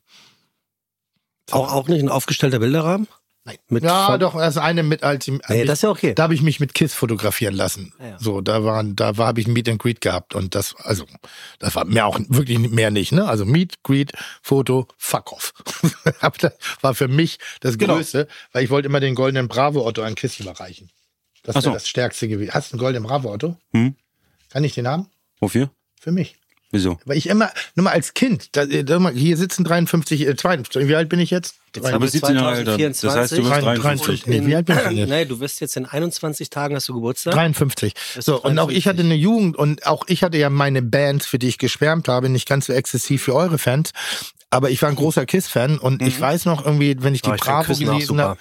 auch, auch nicht ein aufgestellter Bilderrahmen? Nein. Mit ja, von- doch, das eine mit als Nee, das ist ja okay. Da habe ich mich mit Kiss fotografieren lassen. Ja, ja. So, da waren, da war, habe ich ein Meet and Greet gehabt und das, also, das war mir auch wirklich mehr nicht, ne? Also Meet, Greet, Foto, fuck off. Das war für mich das Genau. Größte, weil ich wollte immer den goldenen Bravo Otto an Kiss überreichen. Das so. wäre das stärkste gewesen. Hast du einen goldenen Bravo-Auto? Hm. Kann ich den haben? Wofür? Für mich. Wieso? Weil ich immer, nur mal als Kind, da, da, mal, hier sitzen 53, äh, 52, wie alt bin ich jetzt? Jetzt Aber 17 Jahre älter. Das heißt, du bist 23. 53. Nee, wie alt bin ich denn jetzt? Nee, du wirst jetzt in 21 Tagen hast du Geburtstag. 53. Bist So, du und auch ich 53? hatte eine Jugend und auch ich hatte ja meine Bands, für die ich geschwärmt habe, nicht ganz so exzessiv für eure Fans. Aber ich war ein großer Kiss-Fan und ich weiß noch irgendwie, wenn ich die Oh, ich Bravo gelesen habe,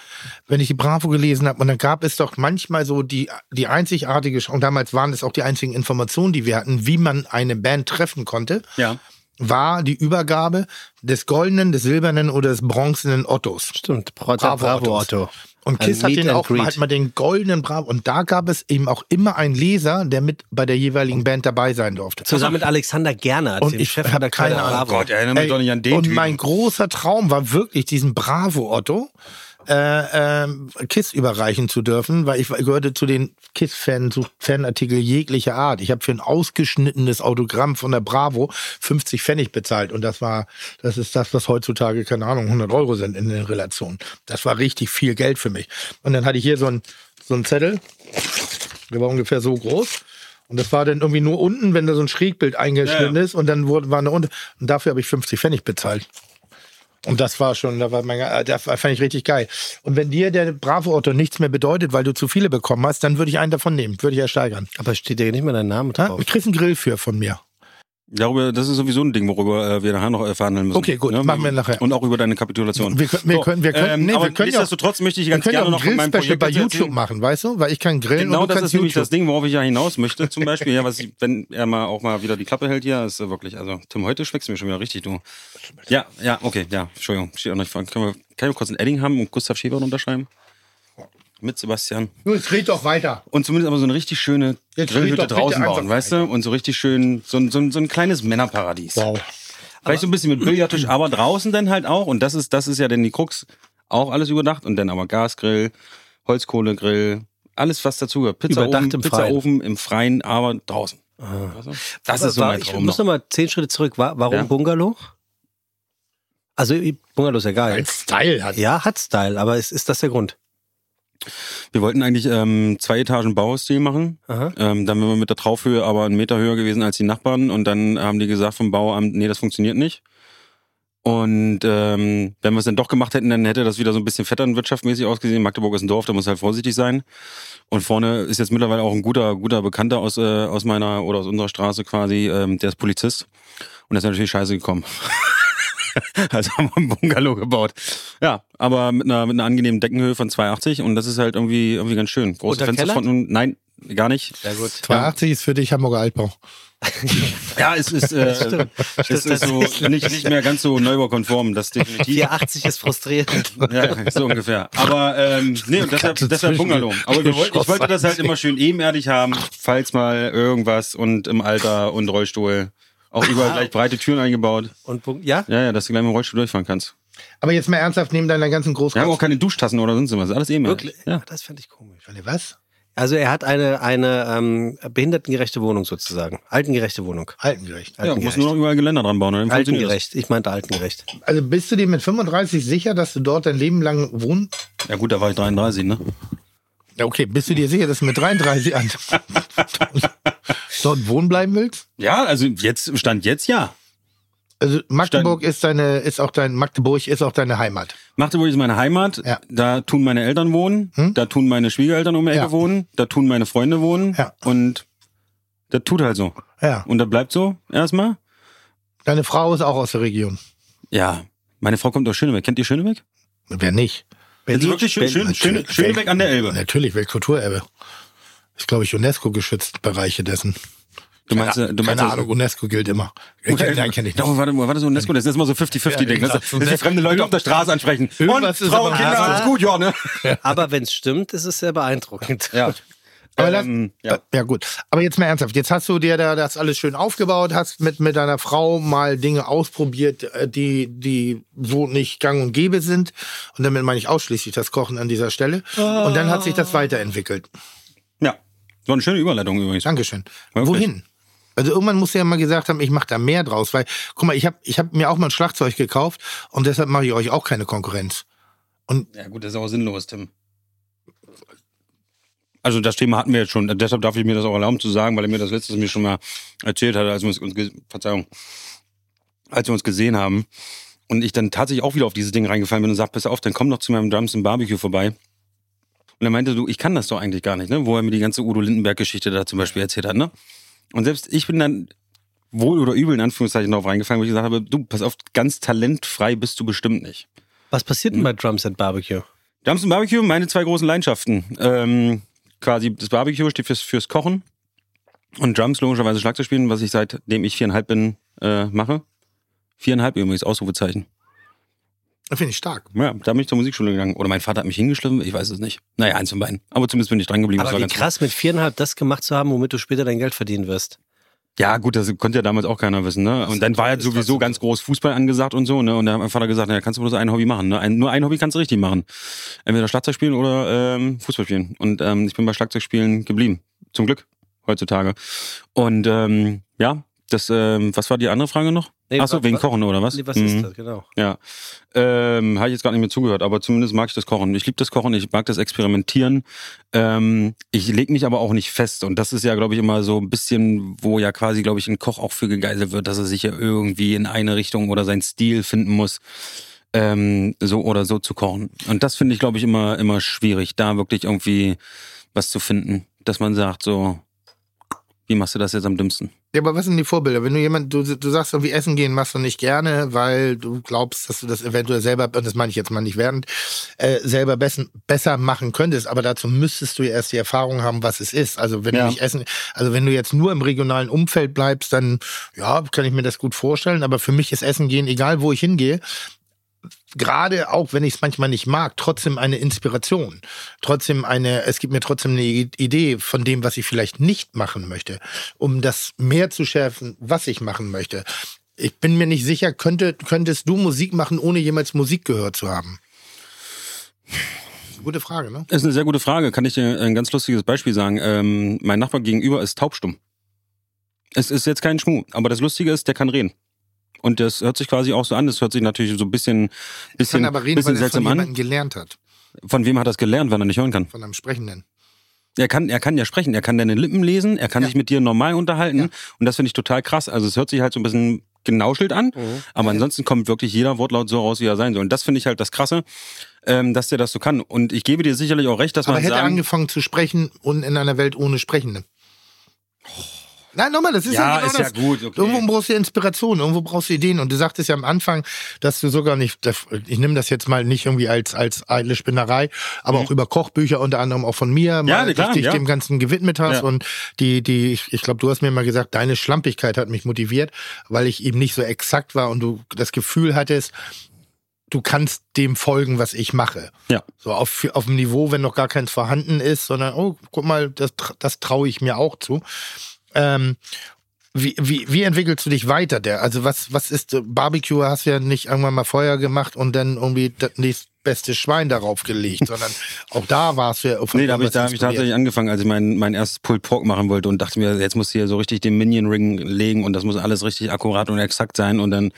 wenn ich die Bravo gelesen habe, und dann gab es doch manchmal so die, die einzigartige, und damals waren es auch die einzigen Informationen, die wir hatten, wie man eine Band treffen konnte, Ja. war die Übergabe des goldenen, des silbernen oder des bronzenen Ottos. Stimmt, Bravo, Bravo. Otto. Und Kiss hat den auch hat mal den goldenen Bravo. Und da gab es eben auch immer einen Leser, der mit bei der jeweiligen Band dabei sein durfte. Zusammen mit Alexander Gernert, Und dem ich hab Chefredakteur keine der Ahnung. Bravo. Gott, erinnere mich Ey, doch nicht an den und Typen. mein großer Traum war wirklich, diesen Bravo Otto äh, ähm, Kiss überreichen zu dürfen, weil ich gehörte zu den Kiss-Fan, so Fanartikel jeglicher Art. Ich habe für ein ausgeschnittenes Autogramm von der Bravo 50 Pfennig bezahlt und das war, das ist das, was heutzutage, keine Ahnung, 100 Euro sind in den Relationen. Das war richtig viel Geld für mich. Und dann hatte ich hier so ein so Zettel, der war ungefähr so groß. Und das war dann irgendwie nur unten, wenn da so ein Schrägbild eingeschnitten ist und dann wurde, war eine unten. Und dafür habe ich 50 Pfennig bezahlt. Und das war schon, da war mein, äh, das fand ich richtig geil. Und wenn dir der Bravo-Auto nichts mehr bedeutet, weil du zu viele bekommen hast, dann würde ich einen davon nehmen, würde ich ersteigern. Aber steht ja nicht mehr dein Name drauf. Ich krieg einen Grill für von mir. Darüber, das ist sowieso ein Ding, worüber äh, wir nachher noch äh, verhandeln müssen. Okay, gut, machen wir nachher. Und auch über deine Kapitulation. Wir können- wir können- wir können- ähm, nee, wir aber können ja auch- nichtsdestotrotz möchte ich Wir ganz können ja gerne auch noch meinem Projekt bei erzählen. YouTube machen, weißt du? Weil ich kann grillen Genau, und du das kannst ist nämlich YouTube. das Ding, worauf ich ja hinaus möchte. Zum Beispiel, ja, was ich, wenn er mal auch mal wieder die Klappe hält hier, ist äh, wirklich, also Tim, heute schmeckst du mir schon wieder richtig, du. Ja, ja, okay, ja, Entschuldigung, steht auch nicht. Können wir, können wir kurz ein Edding haben und Gustav Schäfer unterschreiben? Mit Sebastian. Du, jetzt red doch weiter. Und zumindest aber so eine richtig schöne Jetzt Grillhütte draußen bauen, weißt du? Und so richtig schön, so, ein- so, ein- so ein kleines Männerparadies. Wow. Vielleicht so ein bisschen mit Billardtisch, aber draußen dann halt auch. Und das ist, das ist ja dann die Krux. Auch alles überdacht. Und dann aber Gasgrill, Holzkohlegrill, alles was dazugehört. Pizzaofen, Überdacht im Pizzaofen im Freien, aber draußen. Du? Das ist so War- mein ich Traum muss noch. mal zehn Schritte zurück. Wa- Warum Ja. Bungalow? Also Bungalow ist ja geil. Ein Style hat. Ja, hat Style, aber ist, ist das der Grund? Wir wollten eigentlich ähm, zwei Etagen Baustil machen. Aha. Ähm, dann wären wir mit der Traufhöhe aber einen Meter höher gewesen als die Nachbarn. Und dann haben die gesagt vom Bauamt, nee, das funktioniert nicht. Und ähm, wenn wir es dann doch gemacht hätten, dann hätte das wieder so ein bisschen vetternwirtschaftmäßig ausgesehen. Magdeburg ist ein Dorf, da muss halt vorsichtig sein. Und vorne ist jetzt mittlerweile auch ein guter, guter Bekannter aus, äh, aus meiner oder aus unserer Straße quasi, ähm, der ist Polizist. Und das ist natürlich scheiße gekommen. also haben wir einen Bungalow gebaut. Ja, aber mit einer, mit einer angenehmen Deckenhöhe von 2,80 und das ist halt irgendwie, irgendwie ganz schön. Große Unterkellert? Fensterfronten, nein, gar nicht. Sehr gut. 280 ist für dich Hamburger Altbau. Ja, es ist, äh, es ist so nicht, nicht mehr ganz so neubaukonform, das definitiv. 480 ist frustrierend. Ja, so ungefähr. Aber ähm, nee, und deshalb, deshalb Bungalow. Aber wir wollten, ich wollte das halt immer schön ebenerdig haben, falls mal irgendwas und im Alter und Rollstuhl. Auch überall gleich breite Türen eingebaut. Und ja? Ja, ja, dass du gleich mit dem Rollstuhl durchfahren kannst. Aber jetzt mal ernsthaft, neben deiner ganzen Wir haben auch Großkopf. keine Duschtassen oder sonst was. Alles ebenerdig. Wirklich? Ja. Das fände ich komisch. Was? Also er hat eine, eine ähm, behindertengerechte Wohnung sozusagen. Altengerechte Wohnung. Altengerecht. Ja, muss nur noch überall Geländer dran bauen. Dann. Altengerecht. Ich meinte altengerecht. Also bist du dir mit 35 sicher, dass du dort dein Leben lang wohnen? Ja gut, da war ich 33, ne? Ja, okay. Bist du dir sicher, dass du mit 33 an dort wohnen bleiben willst? Ja, also jetzt, Stand jetzt ja. Also Magdeburg ist deine, ist auch dein, Magdeburg ist auch deine Heimat. Magdeburg ist meine Heimat. Ja. Da tun meine Eltern wohnen. Hm? Da tun meine Schwiegereltern um die Ecke Ja. wohnen. Da tun meine Freunde wohnen. Ja. Und das tut halt so. Ja. Und das bleibt so erstmal. Deine Frau ist auch aus der Region. Ja. Meine Frau kommt aus Schönebeck. Kennt ihr Schönebeck? Wer nicht? Das ist wirklich schön, schön, schön, Schönebeck an der Elbe. Natürlich, Weltkulturerbe. Ist, glaube ich, UNESCO geschützt Bereiche dessen. Du meinst, keine äh, du meinst keine das- Ahnung, UNESCO gilt immer. Okay. Nein, kenne ich Doch, nicht. warte mal, warte so UNESCO, das ist immer so 50-50-Ding. Ja, das, exakt. das ist fremde Leute auf der Straße ansprechen. Und Irgendwas Frau, aber- Kinder, Ah. alles gut, ja, ne? Aber wenn es stimmt, ist es sehr beeindruckend. Ja. Aber das, Ähm, ja. ja. gut. Aber jetzt mal ernsthaft. Jetzt hast du dir da das alles schön aufgebaut, hast mit, mit deiner Frau mal Dinge ausprobiert, äh, die, die so nicht gang und gäbe sind. Und damit meine ich ausschließlich das Kochen an dieser Stelle. Und dann hat sich das weiterentwickelt. So eine schöne Überleitung übrigens. Dankeschön. Wirklich? Wohin? Also irgendwann musst du ja mal gesagt haben, ich mache da mehr draus, weil guck mal, ich habe ich hab mir auch mal ein Schlagzeug gekauft und deshalb mache ich euch auch keine Konkurrenz. Ja gut, das ist auch sinnlos, Tim. Also das Thema hatten wir jetzt schon. Deshalb darf ich mir das auch erlauben zu sagen, weil er mir das letztes mir schon mal erzählt hat, als wir uns, uns Verzeihung, als wir uns gesehen haben. Und ich dann tatsächlich auch wieder auf dieses Ding reingefallen bin und sag, pass auf, dann komm doch zu meinem Drums and Barbecue vorbei. Und er meinte, du, ich kann das doch eigentlich gar nicht, ne? Wo er mir die ganze Udo Lindenberg-Geschichte da zum Beispiel erzählt hat, ne? Und selbst ich bin dann wohl oder übel in Anführungszeichen darauf reingefallen, wo ich gesagt habe, du, pass auf, ganz talentfrei bist du bestimmt nicht. Was passiert denn bei Drums and Barbecue? Drums and Barbecue, meine zwei großen Leidenschaften. Ähm, quasi das Barbecue steht fürs, fürs Kochen und Drums logischerweise Schlagzeug spielen, was ich seitdem ich viereinhalb bin äh, mache. Viereinhalb übrigens, Ausrufezeichen. Finde ich stark. Ja, da bin ich zur Musikschule gegangen. Oder mein Vater hat mich hingeschliffen, ich weiß es nicht. Naja, eins von beiden. Aber zumindest bin ich dran geblieben. das Aber war wie ganz krass, mit viereinhalb das gemacht zu haben, womit du später dein Geld verdienen wirst. Ja, gut, das konnte ja damals auch keiner wissen, ne? Und dann war ja sowieso ganz groß Fußball angesagt und so, ne? Und da hat mein Vater gesagt, naja, kannst du bloß ein Hobby machen, ne? Ein, nur ein Hobby kannst du richtig machen. Entweder Schlagzeug spielen oder ähm, Fußball spielen. Und ähm, ich bin bei Schlagzeugspielen geblieben. Zum Glück, heutzutage. Und ähm, ja, das, ähm, was war die andere Frage noch? Nee, Ach so, wa- wegen Kochen oder was? Nee, was Mhm. ist das, genau. Ja, ähm, habe ich jetzt gar nicht mehr zugehört, aber zumindest mag ich das Kochen. Ich liebe das Kochen, ich mag das Experimentieren. Ähm, ich lege mich aber auch nicht fest und das ist ja, glaube ich, immer so ein bisschen, wo ja quasi, glaube ich, ein Koch auch für gegeißelt wird, dass er sich ja irgendwie in eine Richtung oder seinen Stil finden muss, ähm, so oder so zu kochen. Und das finde ich, glaube ich, immer immer schwierig, da wirklich irgendwie was zu finden, dass man sagt so, wie machst du das jetzt am dümmsten? Ja, aber was sind die Vorbilder? Wenn du jemand, du, du sagst irgendwie essen gehen machst du nicht gerne, weil du glaubst, dass du das eventuell selber, und das meine ich jetzt mal nicht während, äh, selber bessen, besser machen könntest, aber dazu müsstest du ja erst die Erfahrung haben, was es ist. Also wenn Ja. du nicht essen, also wenn du jetzt nur im regionalen Umfeld bleibst, dann ja, kann ich mir das gut vorstellen, aber für mich ist Essen gehen, egal wo ich hingehe, gerade auch wenn ich es manchmal nicht mag, trotzdem eine Inspiration. Trotzdem eine, es gibt mir trotzdem eine Idee von dem, was ich vielleicht nicht machen möchte, um das mehr zu schärfen, was ich machen möchte. Ich bin mir nicht sicher, könnte, könntest du Musik machen, ohne jemals Musik gehört zu haben? Gute Frage, ne? Ist eine sehr gute Frage. Kann ich dir ein ganz lustiges Beispiel sagen? Ähm, mein Nachbar gegenüber ist taubstumm. Es ist jetzt kein Schmuh, aber das Lustige ist, der kann reden. Und das hört sich quasi auch so an. Das hört sich natürlich so ein bisschen, bisschen, Kann aber reden, bisschen weil es von seltsam an. gelernt hat, Von wem hat er das gelernt, wenn er nicht hören kann? von einem Sprechenden. Er kann, er kann ja sprechen, er kann deine Lippen lesen, er kann Ja. sich mit dir normal unterhalten. Ja. Und das finde ich total krass. Also es hört sich halt so ein bisschen genauschelt an, Mhm. aber ansonsten kommt wirklich jeder Wortlaut so raus, wie er sein soll. Und das finde ich halt das Krasse, ähm, dass der das so kann. Und ich gebe dir sicherlich auch recht, dass Aber man hätte er sagen, angefangen zu sprechen und in einer Welt ohne Sprechende. Nein, nochmal, das ist ja, Ja, genau ist ja das. gut, okay. Irgendwo brauchst du Inspiration, irgendwo brauchst du Ideen. Und du sagtest ja am Anfang, dass du sogar nicht, ich nehme das jetzt mal nicht irgendwie als, als eitle Spinnerei, aber auch über Kochbücher, unter anderem auch von mir, mal Mhm. klar, dich ja. dem Ganzen gewidmet hast. Ja. Und die, die, ich, ich glaube, du hast mir mal gesagt, deine Schlampigkeit hat mich motiviert, weil ich eben nicht so exakt war und du das Gefühl hattest, du kannst dem folgen, was ich mache. Ja. So auf, auf dem Niveau, wenn noch gar keins vorhanden ist, sondern, oh, guck mal, das, das traue ich mir auch zu. Ähm, wie, wie, wie entwickelst du dich weiter? Der, also was, was ist, äh, Barbecue hast du ja nicht irgendwann mal Feuer gemacht und dann irgendwie das nächstbeste Schwein darauf gelegt, sondern auch da warst du ja Nee, da habe ich, da hab ich tatsächlich angefangen, als ich mein, mein erstes Pulled Pork machen wollte und dachte mir, jetzt muss hier so richtig den Minion Ring legen und das muss alles richtig akkurat und exakt sein und dann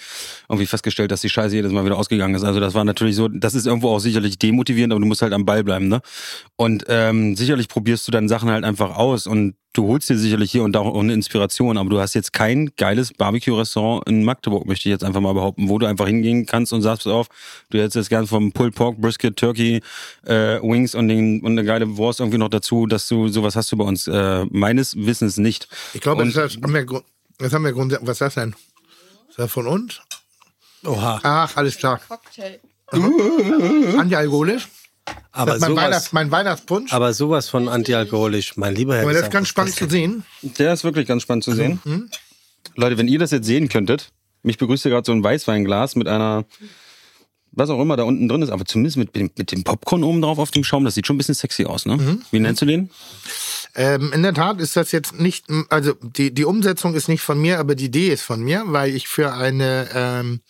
irgendwie festgestellt, dass die Scheiße jedes Mal wieder ausgegangen ist. Also das war natürlich so, das ist irgendwo auch sicherlich demotivierend, aber du musst halt am Ball bleiben, ne? Und ähm, sicherlich probierst du dann Sachen halt einfach aus und du holst dir sicherlich hier und da auch eine Inspiration, aber du hast jetzt kein geiles Barbecue-Restaurant in Magdeburg, möchte ich jetzt einfach mal behaupten, wo du einfach hingehen kannst und sagst, auf, du hättest jetzt gern vom Pulled Pork, Brisket, Turkey, äh, Wings und, den, und eine geile Wurst irgendwie noch dazu, dass du sowas hast du bei uns. Äh, meines Wissens nicht. Ich glaube, das haben wir, Grund- das haben wir Grund, was ist das denn? Ist das von uns? Oha. Ach, alles klar. Cocktail. Antialkoholisch? Aber mein, sowas, Weihnachts-, mein Weihnachtspunsch. aber sowas von antialkoholisch, mein lieber Herr. Aber das ist ganz spannend zu sehen. Der ist wirklich ganz spannend zu sehen. Leute, wenn ihr das jetzt sehen könntet, mich begrüßt hier gerade so ein Weißweinglas mit einer, was auch immer da unten drin ist, aber zumindest mit, dem- mit dem Popcorn oben drauf auf dem Schaum, das sieht schon ein bisschen sexy aus, ne? Wie nennst du den? Ähm, in der Tat ist das jetzt nicht, also die, die Umsetzung ist nicht von mir, aber die Idee ist von mir, weil ich für eine, ähm,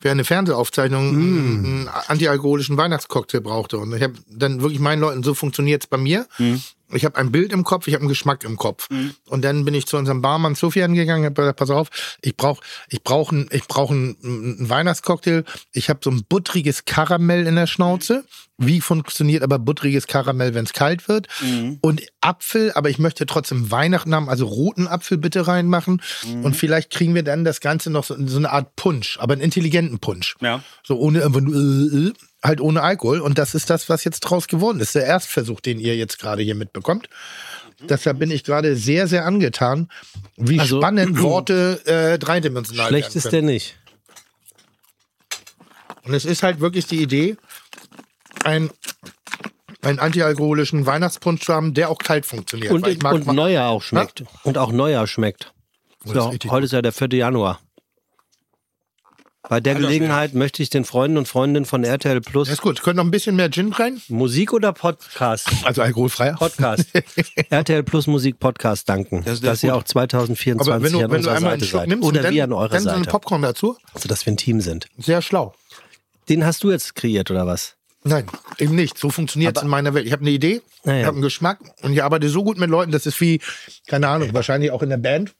für eine Fernsehaufzeichnung einen antialkoholischen Weihnachtscocktail brauchte. Und ich habe dann wirklich meinen Leuten, so funktioniert's bei mir. Ich habe ein Bild im Kopf, ich habe einen Geschmack im Kopf. Und dann bin ich zu unserem Barmann Sofian gegangen, hab gesagt, pass auf, ich brauche ich brauch ein, ich brauch ein, ein Weihnachtscocktail. Ich habe so ein buttriges Karamell in der Schnauze. Wie funktioniert aber buttriges Karamell, wenn es kalt wird? Und Apfel, aber ich möchte trotzdem Weihnachten haben, also roten Apfel bitte reinmachen. Und vielleicht kriegen wir dann das Ganze noch so, so eine Art Punsch, aber einen intelligenten Punsch. Ja. So ohne nur, äh, äh, halt ohne Alkohol. Und das ist das, was jetzt draus geworden ist. Der Erstversuch, den ihr jetzt gerade hier mitbekommt. Deshalb bin ich gerade sehr, sehr angetan, wie Also- spannend Worte äh, dreidimensional Schlecht werden ist der nicht. Und es ist halt wirklich die Idee, ein, einen antialkoholischen Weihnachtspunsch zu haben, der auch kalt funktioniert. Und, ich mag und Neujahr auch schmeckt. Und auch Neujahr schmeckt. Oh, Ja, richtig heute ist ja der 4. Januar. Bei der Gelegenheit möchte ich den Freunden und Freundinnen von RTL Plus Das ist gut. Können noch ein bisschen mehr Gin rein? Musik oder Podcast? Also alkoholfreier. Podcast. RTL Plus Musik Podcast danken, Das dass ihr auch 2024 Aber wenn du, an wenn du unserer einmal einen Seite Schluck seid. nimmst Oder und dann, wir an eurer dann so einen Seite. Popcorn dazu, Also, dass wir ein Team sind. sehr schlau. Den hast du jetzt kreiert, oder was? Nein, eben nicht. So funktioniert es in meiner Welt. Ich habe eine Idee, Ja, ja. ich habe einen Geschmack und ich arbeite so gut mit Leuten, das ist wie, keine Ahnung, wahrscheinlich auch in der Band.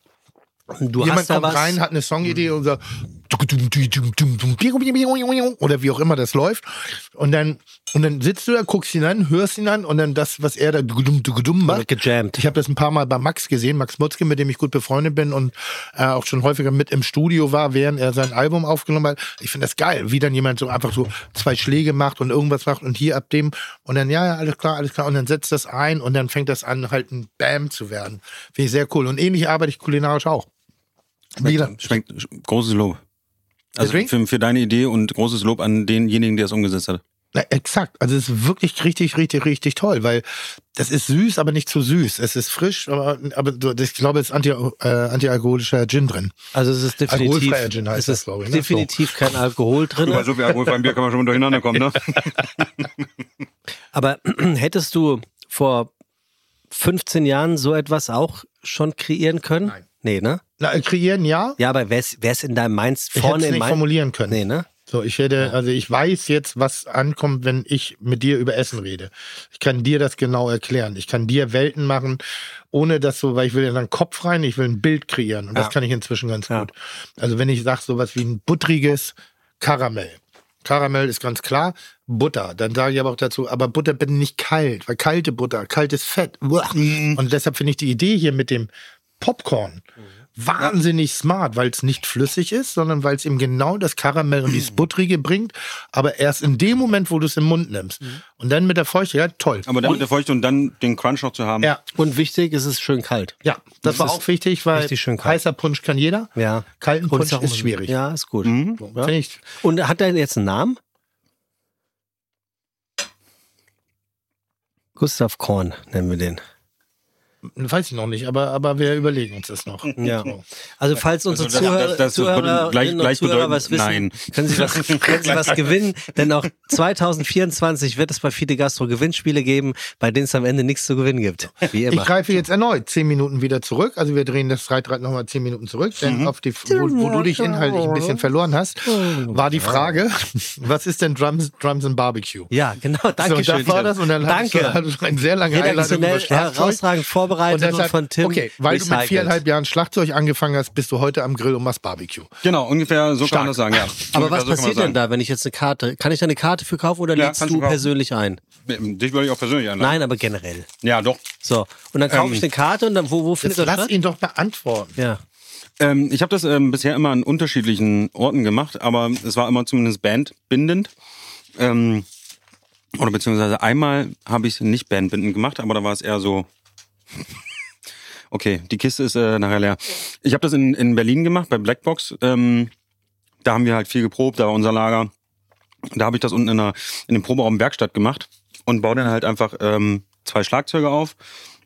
Du Jemand hast da kommt was. rein, hat eine Songidee und sagt, oder wie auch immer das läuft. Und dann, und dann sitzt du da, guckst ihn an, hörst ihn an und dann das, was er da macht. gejammt. Ich habe das ein paar Mal bei Max gesehen, Max Mutzke, mit dem ich gut befreundet bin und äh, auch schon häufiger mit im Studio war, während er sein Album aufgenommen hat. Ich finde das geil, wie dann jemand so einfach so zwei Schläge macht und irgendwas macht und hier ab dem und dann, ja, ja, alles klar, alles klar und dann setzt das ein und dann fängt das an, halt ein Bam zu werden. Finde ich sehr cool. Und ähnlich arbeite ich kulinarisch auch. Gesagt, Schmeckt großes Lob. Also für, für deine Idee und großes Lob an denjenigen, der es umgesetzt hat. Na, exakt. Also es ist wirklich richtig, richtig, richtig toll, weil das ist süß, aber nicht zu süß. Es ist frisch, aber, aber so, ich glaube, es ist anti, äh, antialkoholischer Gin drin. Also es ist definitiv, Alkoholfreier Gin heißt es das, ist glaube ich, ne? definitiv kein Alkohol drin. so viel alkoholfreiem Bier kann man schon durcheinander kommen, ne? Aber hättest du vor 15 Jahren so etwas auch schon kreieren können? Nein. Nee, ne? Na, kreieren ja. Ja, aber wär's, wär's in deinem Mainz Ich hätte vorne es in nicht Mainz? formulieren können. Nee, ne? So, ich hätte, also ich weiß jetzt, was ankommt, wenn ich mit dir über Essen rede. Ich kann dir das genau erklären. Ich kann dir Welten machen, ohne dass so, weil ich will in deinen Kopf rein, ich will ein Bild kreieren. Und das kann ich inzwischen ganz Ja. gut. Also wenn ich sage, sowas wie ein buttriges Karamell. Karamell ist ganz klar. Butter. Dann sage ich aber auch dazu, aber Butter bitte nicht kalt, weil kalte Butter, kaltes Fett. Und deshalb finde ich die Idee hier mit dem Popcorn wahnsinnig smart, weil es nicht flüssig ist, sondern weil es eben genau das Karamell und dieses Buttrige bringt, aber erst in dem Moment, wo du es im Mund nimmst. Und dann mit der Feuchtigkeit, toll. Aber dann mit der Feuchte und dann den Crunch noch zu haben. ja, Und wichtig, es ist schön kalt. ja, das, war ist auch wichtig, weil richtig schön kalt. heißer Punsch kann jeder. Ja. Kalten Punsch ist immer- schwierig. Ja, ist gut. Ja. Ja. Ich, Und hat er jetzt einen Namen? Gustav Korn nennen wir den. Weiß ich noch nicht, aber, aber wir überlegen uns das noch. Ja. So. Also falls unsere Also das- Zuhörer, das- das Zuhörer, würde gleich- gleich Zuhörer bedeuten, was wissen, nein. können Sie was, können Sie was gewinnen, denn auch 2024 wird es bei Fide Gastro Gewinnspiele geben, bei denen es am Ende nichts zu gewinnen gibt. Wie Ich immer. greife jetzt erneut zehn Minuten wieder zurück. Also wir drehen das Reitrad nochmal zehn Minuten zurück. Denn auf die, wo, wo du dich inhaltlich ein bisschen verloren hast, war die Frage, was ist denn Drums, Drums and Barbecue? Ja, genau, danke so, schön. das war das und dann danke. du, hattest du eine sehr lange Einleitung über Redaktionell Schlagzeug. Vorbereitet und, deshalb- von Tim Okay, weil du mit recycelt. viereinhalb Jahren Schlagzeug angefangen hast, bist du heute am Grill und machst Barbecue. Genau, ungefähr so kann man das sagen, ja. Aber Ungefähr was so passiert das denn da, wenn ich jetzt eine Karte, kann ich da eine Karte für kaufen oder Ja, lädst du du persönlich ein? Dich würde ich auch persönlich einladen. Nein, aber generell. Ja, doch. So, und dann kaufe Ähm, ich eine Karte und dann, wo, wo findet das lass statt? ihn doch beantworten. Ja. Ähm, ich habe das ähm, bisher immer an unterschiedlichen Orten gemacht, aber es war immer zumindest bandbindend. Ähm, oder beziehungsweise einmal habe ich es nicht bandbindend gemacht, aber da war es eher so. Okay, die Kiste ist äh, nachher leer. Ich habe das in, in Berlin gemacht, bei Blackbox. Ähm, da haben wir halt viel geprobt, da war unser Lager. Da habe ich das unten in, einer, in dem Proberaum Werkstatt gemacht und baue dann halt einfach ähm, zwei Schlagzeuge auf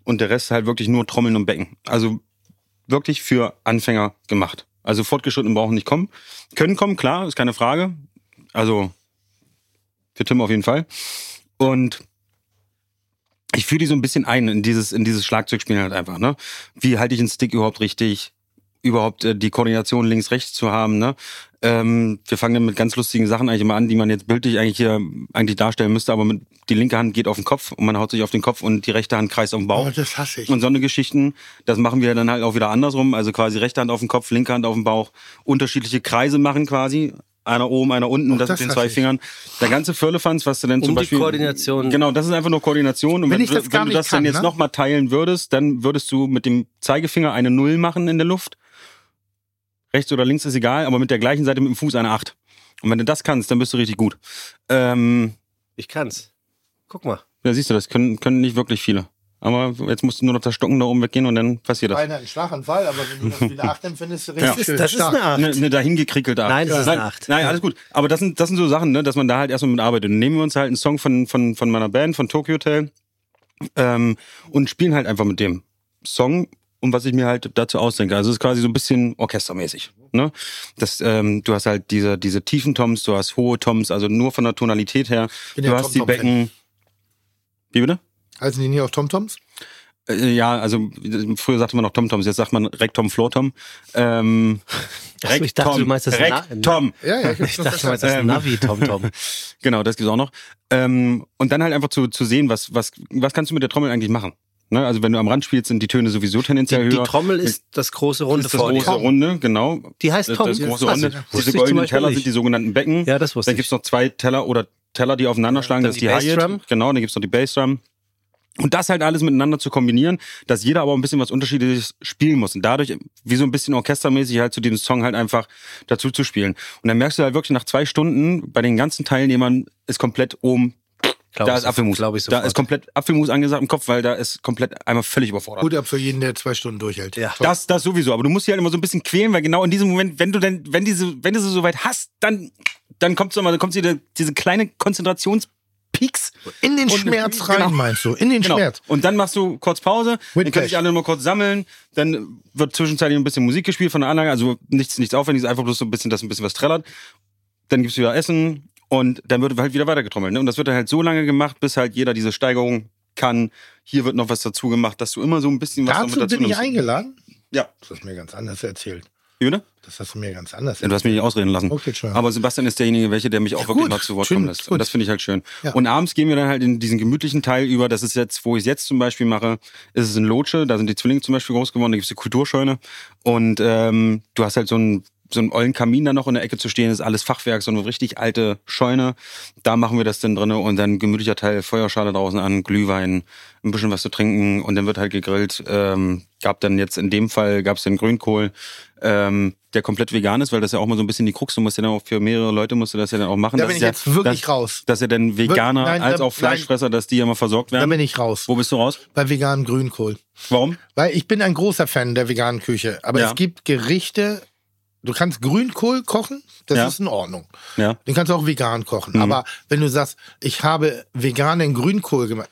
und der Rest halt wirklich nur Trommeln und Becken. Also wirklich für Anfänger gemacht. Also Fortgeschrittene brauchen nicht kommen. Können kommen, klar, ist keine Frage. Also für Tim auf jeden Fall. Und ich führe die so ein bisschen ein in dieses, in dieses Schlagzeugspielen halt einfach, ne? Wie halte ich einen Stick überhaupt richtig? überhaupt äh, die Koordination links-rechts zu haben. Ne? Ähm, wir fangen dann mit ganz lustigen Sachen eigentlich immer an, die man jetzt bildlich eigentlich hier eigentlich darstellen müsste, aber mit, die linke Hand geht auf den Kopf und man haut sich auf den Kopf und die rechte Hand kreist auf den Bauch. Oh, das hasse ich. Und so eine Geschichten, das machen wir dann halt auch wieder andersrum, also quasi rechte Hand auf den Kopf, linke Hand auf den Bauch, unterschiedliche Kreise machen quasi. Einer oben, einer unten, das, das mit den zwei ich. Fingern. Der ganze Firlefanz, was du denn Um zum die Beispiel. Koordination- Genau, das ist einfach nur Koordination. Und Wenn wenn, ich das gar wenn du nicht das dann kann, jetzt ne? nochmal teilen würdest, dann würdest du mit dem Zeigefinger eine Null machen in der Luft. Rechts oder links ist egal, aber mit der gleichen Seite mit dem Fuß eine Acht. Und wenn du das kannst, dann bist du richtig gut. Ähm, Ich kann's. Guck mal. ja, siehst du, das können, können nicht wirklich viele. Aber jetzt musst du nur noch das Stocken da oben weggehen und dann passiert das. Beinahe ein Schlaganfall, aber wenn du das wieder acht empfindest, richtig Ja. schön Das ist stark. eine Acht. Eine, eine dahin gekrickelte Acht. Nein, das ist eine Acht. Nein, alles gut. Aber das sind, das sind so Sachen, ne, dass man da halt erstmal mit arbeitet. Dann nehmen wir uns halt einen Song von, von, von meiner Band, von Tokyo Hotel, ähm, und spielen halt einfach mit dem Song und was ich mir halt dazu ausdenke. Also es ist quasi so ein bisschen orchestermäßig. Ne? Das, ähm, du hast halt diese, diese tiefen Toms, du hast hohe Toms, also nur von der Tonalität her. Du hast die Tom-Tom-Fan. Becken. Wie bitte? Heißen die hier auch TomToms? Äh, Ja, also früher sagte man noch Tom-Toms, jetzt sagt man Rektom, Flortom. Ähm, so, ich dachte, du meinst das Rektom. Ja, ja, ich, Ich dachte, du meinst das Ähm. Navi, Tom Tom. Genau, das gibt's auch noch. Ähm, und dann halt einfach zu, zu sehen, was, was, was kannst du mit der Trommel eigentlich machen? Ne? Also wenn du am Rand spielst, sind die Töne sowieso tendenziell Die, die höher. Trommel ist das große Runde das große Runde, genau. Die heißt Tom. das große Runde. wusste Diese goldenen Teller nicht. sind die sogenannten Becken. Ja, das wusste Dann ich. gibt's noch zwei Teller oder Teller, die aufeinander schlagen. Dann das ist die die Hi-Hat. Genau, dann gibt's noch die Bassdrum. Und das halt alles miteinander zu kombinieren, dass jeder aber ein bisschen was Unterschiedliches spielen muss. Und dadurch, wie so ein bisschen orchestermäßig halt zu diesem Song halt einfach dazu zu spielen. Und dann merkst du halt wirklich nach zwei Stunden, bei den ganzen Teilnehmern ist komplett oben, Glaub da ich ist Apfelmus. glaub ich da sofort. ist komplett Apfelmus angesagt im Kopf, weil da ist komplett einmal völlig überfordert. Gut ab für jeden, der zwei Stunden durchhält. Ja. Toll. Das, das sowieso, aber du musst dich halt immer so ein bisschen quälen, weil genau in diesem Moment, wenn du denn, wenn diese, wenn du sie so weit hast, dann, dann kommt so mal, dann kommt diese, diese kleine Konzentrationspeaks. In den Schmerz rein, genau. meinst du? In den Genau. Schmerz. Und dann machst du kurz Pause, dann können sich alle nur kurz sammeln, dann wird zwischenzeitlich ein bisschen Musik gespielt von der Anlage, also nichts, nichts Aufwendiges, einfach bloß so ein bisschen, dass ein bisschen was trällert. Dann gibt's wieder Essen und dann wird halt wieder weitergetrommelt. Ne? Und das wird dann halt so lange gemacht, bis halt jeder diese Steigerung kann. Hier wird noch was dazu gemacht, dass du immer so ein bisschen was Dazu mit dazu bin ich nimmst. eingeladen. Ja. Das hast du mir ganz anders erzählt. Bitte? Das hast du mir ganz anders Ja, du hast mich nicht ausreden lassen. Okay, schon. Aber Sebastian ist derjenige, welche, der mich auch Ja, wirklich gut. mal zu Wort Schön, kommen lässt. gut. Und das finde ich halt schön. Ja. Und abends gehen wir dann halt in diesen gemütlichen Teil über. Das ist jetzt, wo ich es jetzt zum Beispiel mache, ist es in Lotsche. Da sind die Zwillinge zum Beispiel groß geworden. Da gibt's die Kulturscheune. Und ähm, du hast halt so einen so einen ollen Kamin da noch in der Ecke zu stehen, ist alles Fachwerk, so eine richtig alte Scheune. Da machen wir das dann drinne und dann gemütlicher Teil, Feuerschale draußen an, Glühwein, ein bisschen was zu trinken und dann wird halt gegrillt. Ähm, gab dann jetzt in dem Fall gab's den Grünkohl, ähm, der komplett vegan ist, weil das ja auch mal so ein bisschen die Krux, du musst ja dann auch für mehrere Leute musst du das ja dann auch machen. Da bin ich ja, jetzt wirklich dass, raus. Dass ja dann Veganer nein, als da- auch Fleischfresser, dass die ja mal versorgt Da werden. bin ich raus. Wo bist du raus? Bei veganem Grünkohl. Warum? Weil ich bin ein großer Fan der veganen Küche. Aber Ja. es gibt Gerichte, du kannst Grünkohl kochen, das Ja. ist in Ordnung. Ja. Den kannst du auch vegan kochen. Mhm. Aber wenn du sagst, ich habe veganen Grünkohl gemacht.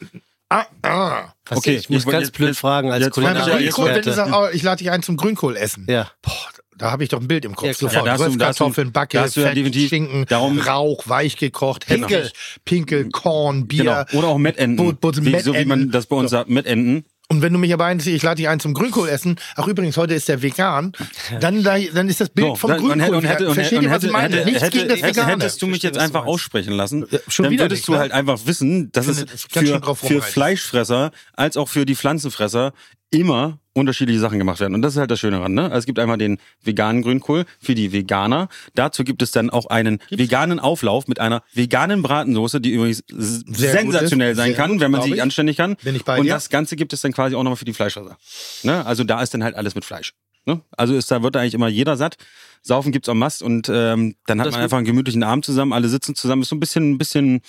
Ah, ah. Was, Okay, ich muss ich- ganz blöd fragen als jetzt- wenn du sagst, oh, ich lade dich ein zum Grünkohl essen. Ja. Boah, da habe ich doch ein Bild im Kopf. Ja. Sofort. Ja, da hast du- Röstkartoffeln, Backe, Fett, definitiv- Schinken, darum- Rauch, weich gekocht, Genau. Pinkel, Pinkel, Korn, Bier. Genau. Oder auch bu- wie, so wie man das bei uns So. sagt, Mettenten. Und wenn du mich aber einziehst, ich lade dich ein zum Grünkohl essen, ach übrigens, heute ist der vegan, dann, da, dann ist das Bild So, vom dann- Grünkohl. und hätte, und hätte, und hätte, ich meine? hätte, Nichts hätte, gegen das hätte, Vegane. hättest du mich jetzt einfach aussprechen lassen, schon dann würdest nicht, du halt einfach wissen, dass es für, für. Fleischfresser als auch für die Pflanzenfresser immer unterschiedliche Sachen gemacht werden. Und das ist halt das Schöne daran. Ne? Also es gibt einmal den veganen Grünkohl für die Veganer. Dazu gibt es dann auch einen veganen Auflauf mit einer veganen Bratensoße, die übrigens Sehr sensationell sein kann, gut, wenn man sie ich. anständig kann. Bin ich bei Und dir? das Ganze gibt es dann quasi auch nochmal für die Fleischfresser. Ne? Also da ist dann halt alles mit Fleisch. Ne? Also ist, da wird eigentlich immer jeder satt. Saufen gibt's am Mast und ähm, dann hat Das man einfach einen gemütlichen Abend zusammen, alle sitzen zusammen. Ist so ein bisschen, ein bisschen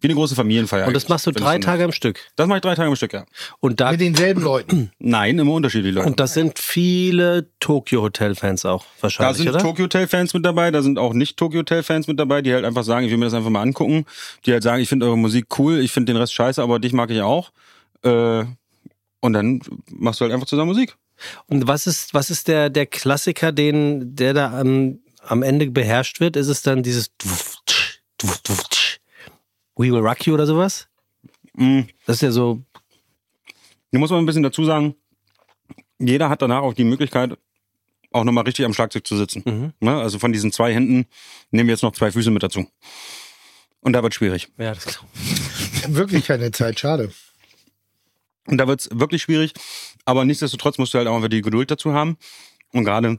wie eine große Familienfeier. Und das machst du drei Tage am Stück. Das mache ich drei Tage am Stück, ja. Und da Mit denselben Leuten. Nein, immer unterschiedliche Leute. und das sind viele Tokyo Hotel Fans auch da wahrscheinlich, sind oder? Tokyo Hotel Fans mit dabei, da sind auch nicht Tokyo Hotel Fans mit dabei, die halt einfach sagen, ich will mir das einfach mal angucken, die halt sagen, ich finde eure Musik cool, ich finde den Rest scheiße, aber dich mag ich auch. Äh, und dann machst du halt einfach zusammen Musik. Und was ist was ist der der Klassiker, den der da am am Ende beherrscht wird? Ist es dann dieses We Will Rock You oder sowas? Mhm. Das ist ja so Hier muss man ein bisschen dazu sagen, jeder hat danach auch die Möglichkeit, auch nochmal richtig am Schlagzeug zu sitzen. Mhm. Ne? Also von diesen zwei Händen nehmen wir jetzt noch zwei Füße mit dazu. Und da wird schwierig. Ja, das glaub Wirklich keine Zeit, schade. Und da wird's wirklich schwierig. Aber nichtsdestotrotz musst du halt auch einfach die Geduld dazu haben. Und gerade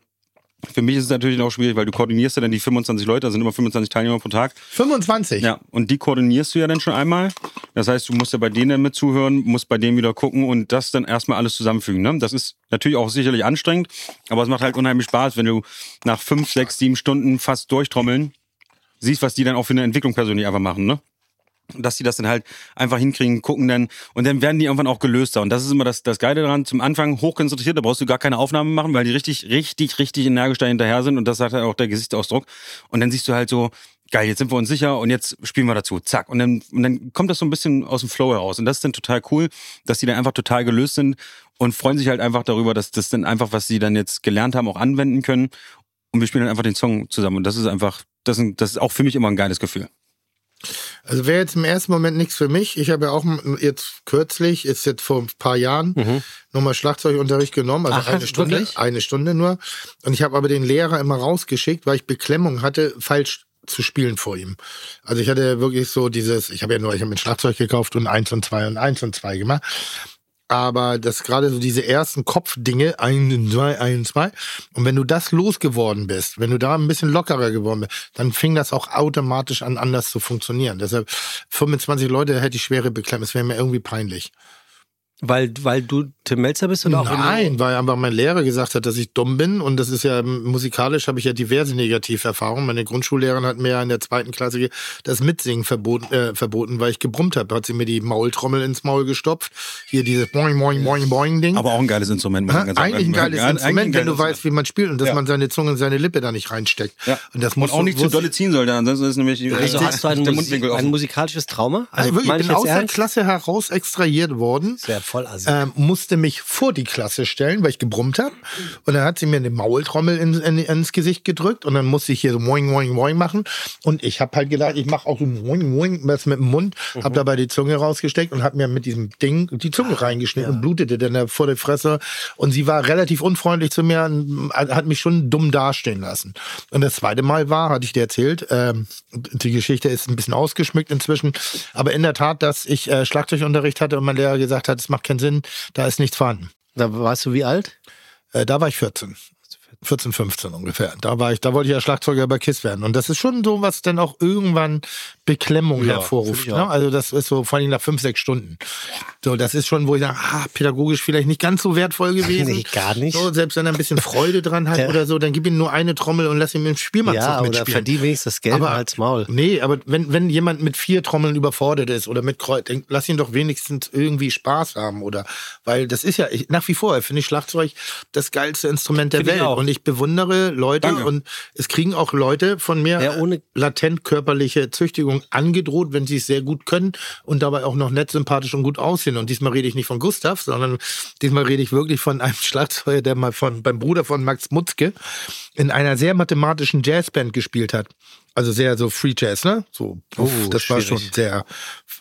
für mich ist es natürlich auch schwierig, weil du koordinierst ja dann die 25 Leute, da sind immer 25 Teilnehmer pro Tag. 25. Ja, und die koordinierst du ja dann schon einmal. Das heißt, du musst ja bei denen dann mit zuhören, musst bei denen wieder gucken und das dann erstmal alles zusammenfügen. Ne? Das ist natürlich auch sicherlich anstrengend, aber es macht halt unheimlich Spaß, wenn du nach fünf, sechs, sieben Stunden fast durchtrommeln siehst, was die dann auch für eine Entwicklung persönlich einfach machen, ne? Dass die das dann halt einfach hinkriegen, gucken dann und dann werden die irgendwann auch gelöster. Und das ist immer das, das Geile daran. Zum Anfang hochkonzentriert, da brauchst du gar keine Aufnahmen machen, weil die richtig, richtig, richtig energisch da hinterher sind und das sagt halt auch der Gesichtsausdruck. Und dann siehst du halt so, geil, jetzt sind wir uns sicher und jetzt spielen wir dazu. Zack. Und dann, und dann kommt das so ein bisschen aus dem Flow heraus. Und das ist dann total cool, dass die dann einfach total gelöst sind und freuen sich halt einfach darüber, dass das dann einfach, was sie dann jetzt gelernt haben, auch anwenden können. Und wir spielen dann einfach den Song zusammen. Und das ist einfach, das ist, das ist auch für mich immer ein geiles Gefühl. Also wäre jetzt im ersten Moment nichts für mich. Ich habe ja auch jetzt kürzlich, ist jetzt vor ein paar Jahren, nochmal Schlagzeugunterricht genommen, also Ach, eine Stunde, wirklich? eine Stunde nur. Und ich habe aber den Lehrer immer rausgeschickt, weil ich Beklemmung hatte, falsch zu spielen vor ihm. Also ich hatte wirklich so dieses, ich habe ja nur, ich habe mit Schlagzeug gekauft und eins und zwei und eins und zwei gemacht. Aber das gerade so diese ersten Kopfdinge, ein, zwei, ein, zwei. Und wenn du das losgeworden bist, wenn du da ein bisschen lockerer geworden bist, dann fing das auch automatisch an, anders zu funktionieren. Deshalb 25 Leute hätte ich schwere Beklemmung. Es wäre mir irgendwie peinlich. Weil, weil du Tim Melzer bist oder auch Nein, weil einfach mein Lehrer gesagt hat, dass ich dumm bin. Und das ist ja musikalisch habe ich ja diverse Negativerfahrungen. Meine Grundschullehrerin hat mir ja in der zweiten Klasse das Mitsingen verboten, äh, verboten weil ich gebrummt habe. Hat sie mir die Maultrommel ins Maul gestopft. Hier dieses Boing, Boing, Boing, Boing Ding. Aber auch ein geiles Instrument. muss Ha, man ganz eigentlich ein geiles eigentlich ein Instrument, wenn du geiles weißt, wie man spielt und dass Ja. man seine Zunge in seine Lippe da nicht reinsteckt. Ja. Und das Und muss auch nicht zu dolle ziehen sollte, ansonsten ist nämlich Also hast du ein, der Musi Mundwinkel ein musikalisches Trauma? Also wirklich, meine ich bin aus der? Klasse heraus extrahiert worden. Wäre voll assi. ähm, musste mich vor die Klasse stellen, weil ich gebrummt habe. Und dann hat sie mir eine Maultrommel in, in, ins Gesicht gedrückt und dann musste ich hier so moing, moing, moing machen. Und ich habe halt gedacht, ich mache auch so moing, moing was mit dem Mund, habe dabei die Zunge rausgesteckt und habe mir mit diesem Ding die Zunge reingeschnitten und blutete dann da vor der Fresse. Und sie war relativ unfreundlich zu mir und hat mich schon dumm dastehen lassen. Und das zweite Mal war, hatte ich dir erzählt, ähm, die Geschichte ist ein bisschen ausgeschmückt inzwischen, aber in der Tat, dass ich äh, Schlagzeugunterricht hatte und mein Lehrer gesagt hat, es macht keinen Sinn, da ist nichts vorhanden. Da warst du wie alt? Äh, da war ich 14. 14, 15 ungefähr. Da war ich, da wollte ich ja Schlagzeuger bei KISS werden. Und das ist schon so, was dann auch irgendwann Beklemmung Ja, hervorruft. Ne? Also das ist so vor allem nach fünf, sechs Stunden. So, das ist schon, wo ich sage, ah, pädagogisch vielleicht nicht ganz so wertvoll gewesen. Nee, gar nicht. So, selbst wenn er ein bisschen Freude dran hat oder so, dann gib ihm nur eine Trommel und lass ihn im Spielmannzug Ja, oder mitspielen. verdien wenigstens das Geld Aber- als Maul. Nee, aber wenn, wenn jemand mit vier Trommeln überfordert ist oder mit Kreuz, dann lass ihn doch wenigstens irgendwie Spaß haben oder, weil das ist ja, ich, nach wie vor finde ich Schlagzeug das geilste Instrument der Welt. auch. Und ich bewundere Leute Danke. und es kriegen auch Leute von mir Ja, ohne- latent körperliche Züchtigung angedroht, wenn sie es sehr gut können und dabei auch noch nett, sympathisch und gut aussehen. Und diesmal rede ich nicht von Gustav, sondern diesmal rede ich wirklich von einem Schlagzeuger, der mal von, beim Bruder von Max Mutzke in einer sehr mathematischen Jazzband gespielt hat. Also sehr so Free Jazz, ne? So, uff, Oh, das war schwierig. schon sehr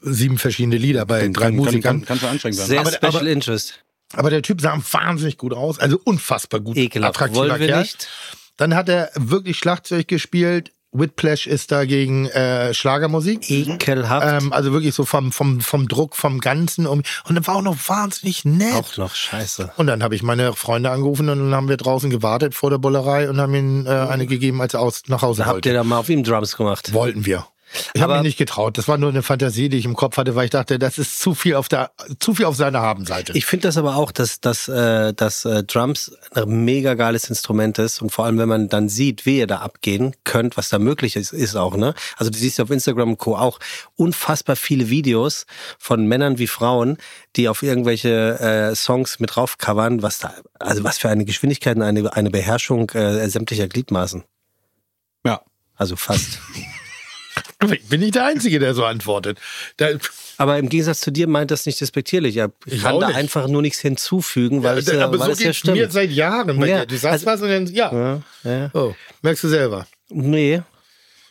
sieben verschiedene Lieder bei Kann, drei kann, kann, Musikern. kann, kann für anstrengend sein. Sehr Aber- Special aber- Interest. Aber der Typ sah wahnsinnig gut aus, also unfassbar gut. Ekelhaft. Attraktiver Wollen wir Kerl. nicht? Dann hat er wirklich Schlagzeug gespielt. Whiplash ist dagegen äh, Schlagermusik. Ekelhaft. Ähm, also wirklich so vom, vom, vom Druck, vom Ganzen. Um, und er war auch noch wahnsinnig nett. auch noch scheiße. Und dann habe ich meine Freunde angerufen und dann haben wir draußen gewartet vor der Bullerei und haben ihm äh, eine gegeben, als er aus, nach Hause Da habt wollte. ihr da mal auf ihm Drums gemacht. Wollten wir. Ich habe mich nicht getraut. Das war nur eine Fantasie, die ich im Kopf hatte, weil ich dachte, das ist zu viel auf der, zu viel auf seiner Habenseite. Ich finde das aber auch, dass, dass, äh, dass äh, Drums ein mega geiles Instrument ist und vor allem, wenn man dann sieht, wie ihr da abgehen könnt, was da möglich ist, ist auch, ne? Also du siehst ja auf Instagram und Co. auch unfassbar viele Videos von Männern wie Frauen, die auf irgendwelche äh, Songs mit draufcovern, was da, also was für eine Geschwindigkeit und eine, eine Beherrschung äh, sämtlicher Gliedmaßen. Ja. Also fast. Ich bin nicht der Einzige, der so antwortet. Da, Aber im Gegensatz zu dir meint das nicht despektierlich. Er Ich kann da nicht. einfach nur nichts hinzufügen, weil es, ja, aber weil so es ja stimmt. mir seit Jahren. Ja. Du sagst also- was und dann, ja. ja, ja. Oh, merkst du selber. Nee.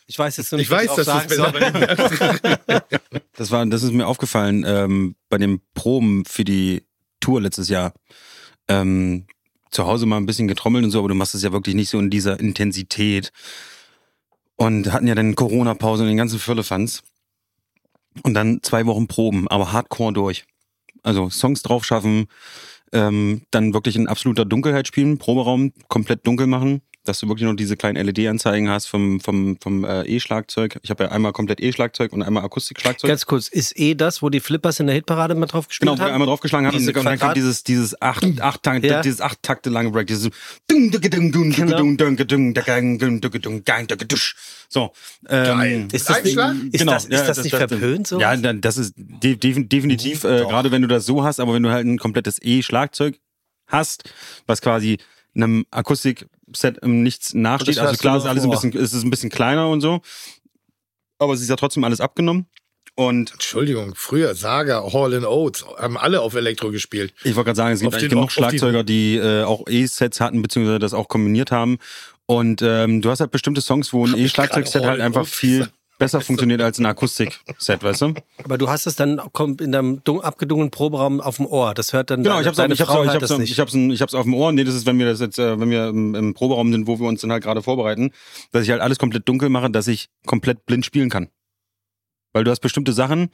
Ich weiß jetzt nur nicht, Ich weiß, was dass ich du auch es sagen. Das war, das ist mir aufgefallen ähm, bei den Proben für die Tour letztes Jahr. Ähm, zu Hause mal ein bisschen getrommelt und so, aber du machst es ja wirklich nicht so in dieser Intensität. Und hatten ja dann Corona-Pause und den ganzen Firlefanz. Und dann zwei Wochen Proben, aber hardcore durch. Also Songs drauf schaffen, ähm, dann wirklich in absoluter Dunkelheit spielen, Proberaum komplett dunkel machen, dass du wirklich nur diese kleinen LED-Anzeigen hast vom, vom, vom äh, E-Schlagzeug. Ich habe ja einmal komplett E-Schlagzeug und einmal Akustik-Schlagzeug. Ganz kurz, ist E das, wo die Flippers in der Hitparade mal drauf gespielt haben? Genau, wo einmal draufgeschlagen haben. Und dann kommt dieses, dieses acht, acht, Tag, ja. dieses acht Takte lange Break. Dieses genau. So. Ähm, ist das, nicht, ist, genau, das, ist ja, das, nicht das, verpönt so? Ja, dann, das ist de definitiv, äh, gerade wenn du das so hast, aber wenn du halt ein komplettes E-Schlagzeug hast, was quasi einem Akustikset im Nichts nachsteht. Also klar, ist alles ein bisschen, ist es ein bisschen kleiner und so. Aber es ist ja trotzdem alles abgenommen. Und Entschuldigung, früher Saga, Hall Oates haben alle auf Elektro gespielt. Ich wollte gerade sagen, es gibt den- genug auf die- Schlagzeuger, die äh, auch E-Sets hatten, beziehungsweise das auch kombiniert haben. Und ähm, du hast halt bestimmte Songs, wo ein E-Schlagzeugset halt einfach viel? Besser funktioniert als ein Akustik-Set, weißt du? Aber du hast es dann kommt in deinem dun- abgedungenen Proberaum auf dem Ohr. Das hört dann Genau, deine, ich hab's, deine ich hab's, Frau ich hab's, das ich nicht. hab's, ich hab's auf dem Ohr. Nee, das ist, wenn wir das jetzt, äh, wenn wir im, im Proberaum sind, wo wir uns dann halt gerade vorbereiten, dass ich halt alles komplett dunkel mache, dass ich komplett blind spielen kann. Weil du hast bestimmte Sachen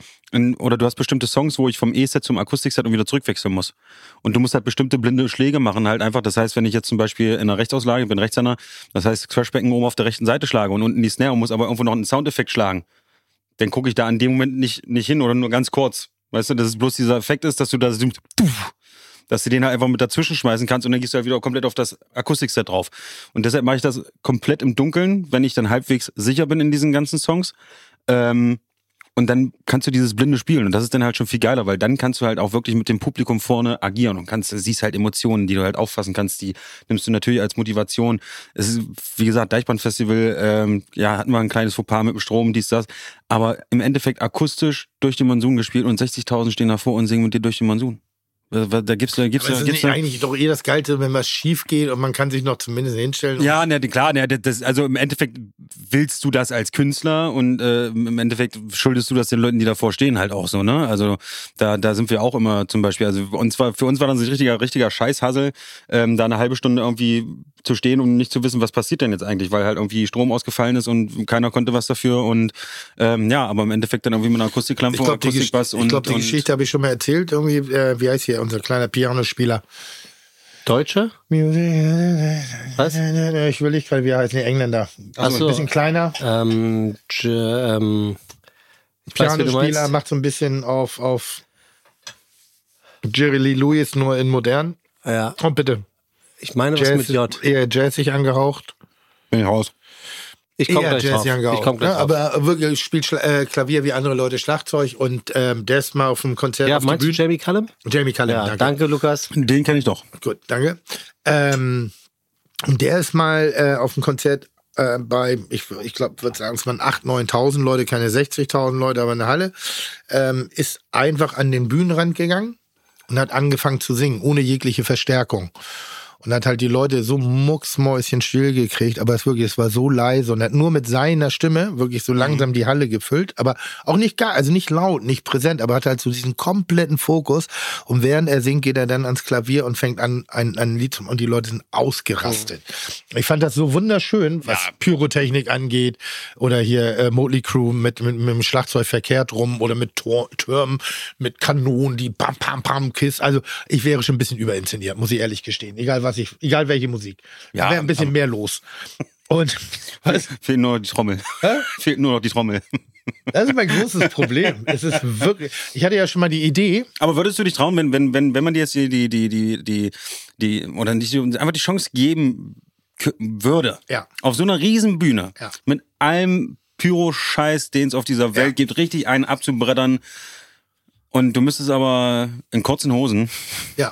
oder du hast bestimmte Songs, wo ich vom E-Set zum Akustikset und wieder zurückwechseln muss. Und du musst halt bestimmte blinde Schläge machen, halt einfach. Das heißt, wenn ich jetzt zum Beispiel in einer Rechtsauslage, bin Rechtshänder, das heißt Crashbecken oben auf der rechten Seite schlage und unten die Snare und muss aber irgendwo noch einen Soundeffekt schlagen, dann gucke ich da in dem Moment nicht, nicht hin oder nur ganz kurz. Weißt du, dass es bloß dieser Effekt ist, dass du da so- dass du den halt einfach mit dazwischen schmeißen kannst und dann gehst du halt wieder komplett auf das Akustikset drauf. Und deshalb mache ich das komplett im Dunkeln, wenn ich dann halbwegs sicher bin in diesen ganzen Songs. Ähm, und dann kannst du dieses blinde spielen und das ist dann halt schon viel geiler, weil dann kannst du halt auch wirklich mit dem Publikum vorne agieren und kannst, siehst halt Emotionen, die du halt auffassen kannst, die nimmst du natürlich als Motivation. Es ist, wie gesagt, Deichbrandfestival, ähm, ja, hatten wir ein kleines Fauxpas mit dem Strom, dies, das, aber im Endeffekt akustisch durch den Monsun gespielt und 60.000 stehen davor und singen mit dir durch den Monsun. Da gibt's da, gibt's Aber da, gibt's nicht eigentlich doch eh das Geilste, wenn was schief geht und man kann sich noch zumindest hinstellen. und- Ja, ne, klar, ne, das, also im Endeffekt willst du das als Künstler und äh, im Endeffekt schuldest du das den Leuten, die davor stehen, halt auch so, ne? Also da, da sind wir auch immer zum Beispiel, also uns war, für uns war das ein richtiger, richtiger Scheißhassel, ähm, da eine halbe Stunde irgendwie zu stehen und nicht zu wissen, was passiert denn jetzt eigentlich, weil halt irgendwie Strom ausgefallen ist und keiner konnte was dafür und ähm, ja, aber im Endeffekt dann irgendwie mit einer Akustiklampe Ich und glaube, die, Akustikbass ich und, glaub, die und Geschichte habe ich schon mal erzählt. Irgendwie, äh, wie heißt hier unser kleiner Pianospieler? Deutsche? Was? Ich will nicht gerade, wie heißt, nee, Engländer. Also so. ein bisschen kleiner. Ähm, ähm, Pianospieler macht so ein bisschen auf, auf Jerry Lee Lewis nur in modern. Ja, Und bitte. ich meine was Jazz, mit J. eher jazzig angehaucht. bin ich raus. Ich komme gleich drauf. jazzig angehaucht. Ich komme gleich ne? drauf. Aber wirklich spielt Schla äh, Klavier wie andere Leute Schlagzeug und ähm, der ist mal auf dem Konzert ja, auf der meinst du Bühne. Jamie Cullum? Jamie Cullum, Ja, danke. danke, Lukas. Den kenne ich doch. Gut, danke. Ähm, und der ist mal äh, auf dem Konzert äh, bei, ich, ich glaube, würde sagen, es waren 8.000, 9.000 Leute, keine 60.000 Leute, aber eine Halle, ähm, ist einfach an den Bühnenrand gegangen und hat angefangen zu singen, ohne jegliche Verstärkung. Und hat halt die Leute so mucksmäuschen still gekriegt, aber es wirklich, es war so leise und hat nur mit seiner Stimme wirklich so langsam die Halle gefüllt, aber auch nicht gar, also nicht laut, nicht präsent, aber hat halt so diesen kompletten Fokus. Und während er singt, geht er dann ans Klavier und fängt an, ein, ein Lied zu und die Leute sind ausgerastet. Ich fand das so wunderschön, was Pyrotechnik angeht oder hier äh, Motley Crew mit, mit, mit dem Schlagzeug verkehrt rum oder mit Tor, Türmen, mit Kanonen, die bam, bam, bam, Kiss. Also ich wäre schon ein bisschen überinszeniert, muss ich ehrlich gestehen. Egal was ich, egal welche Musik. Ja, da wäre ein bisschen mehr los. Und was? Fehlt nur die Trommel. Fehlt nur noch die Trommel. Das ist mein großes Problem. Es ist wirklich. Ich hatte ja schon mal die Idee. Aber würdest du dich trauen, wenn, wenn, wenn, wenn man dir jetzt die, die, die, die, die, die oder nicht, einfach die Chance geben würde, Ja. auf so einer riesen Bühne, Ja. mit allem Pyro-Scheiß, den es auf dieser Welt gibt, richtig einen abzubrettern und du müsstest aber in kurzen Hosen Ja,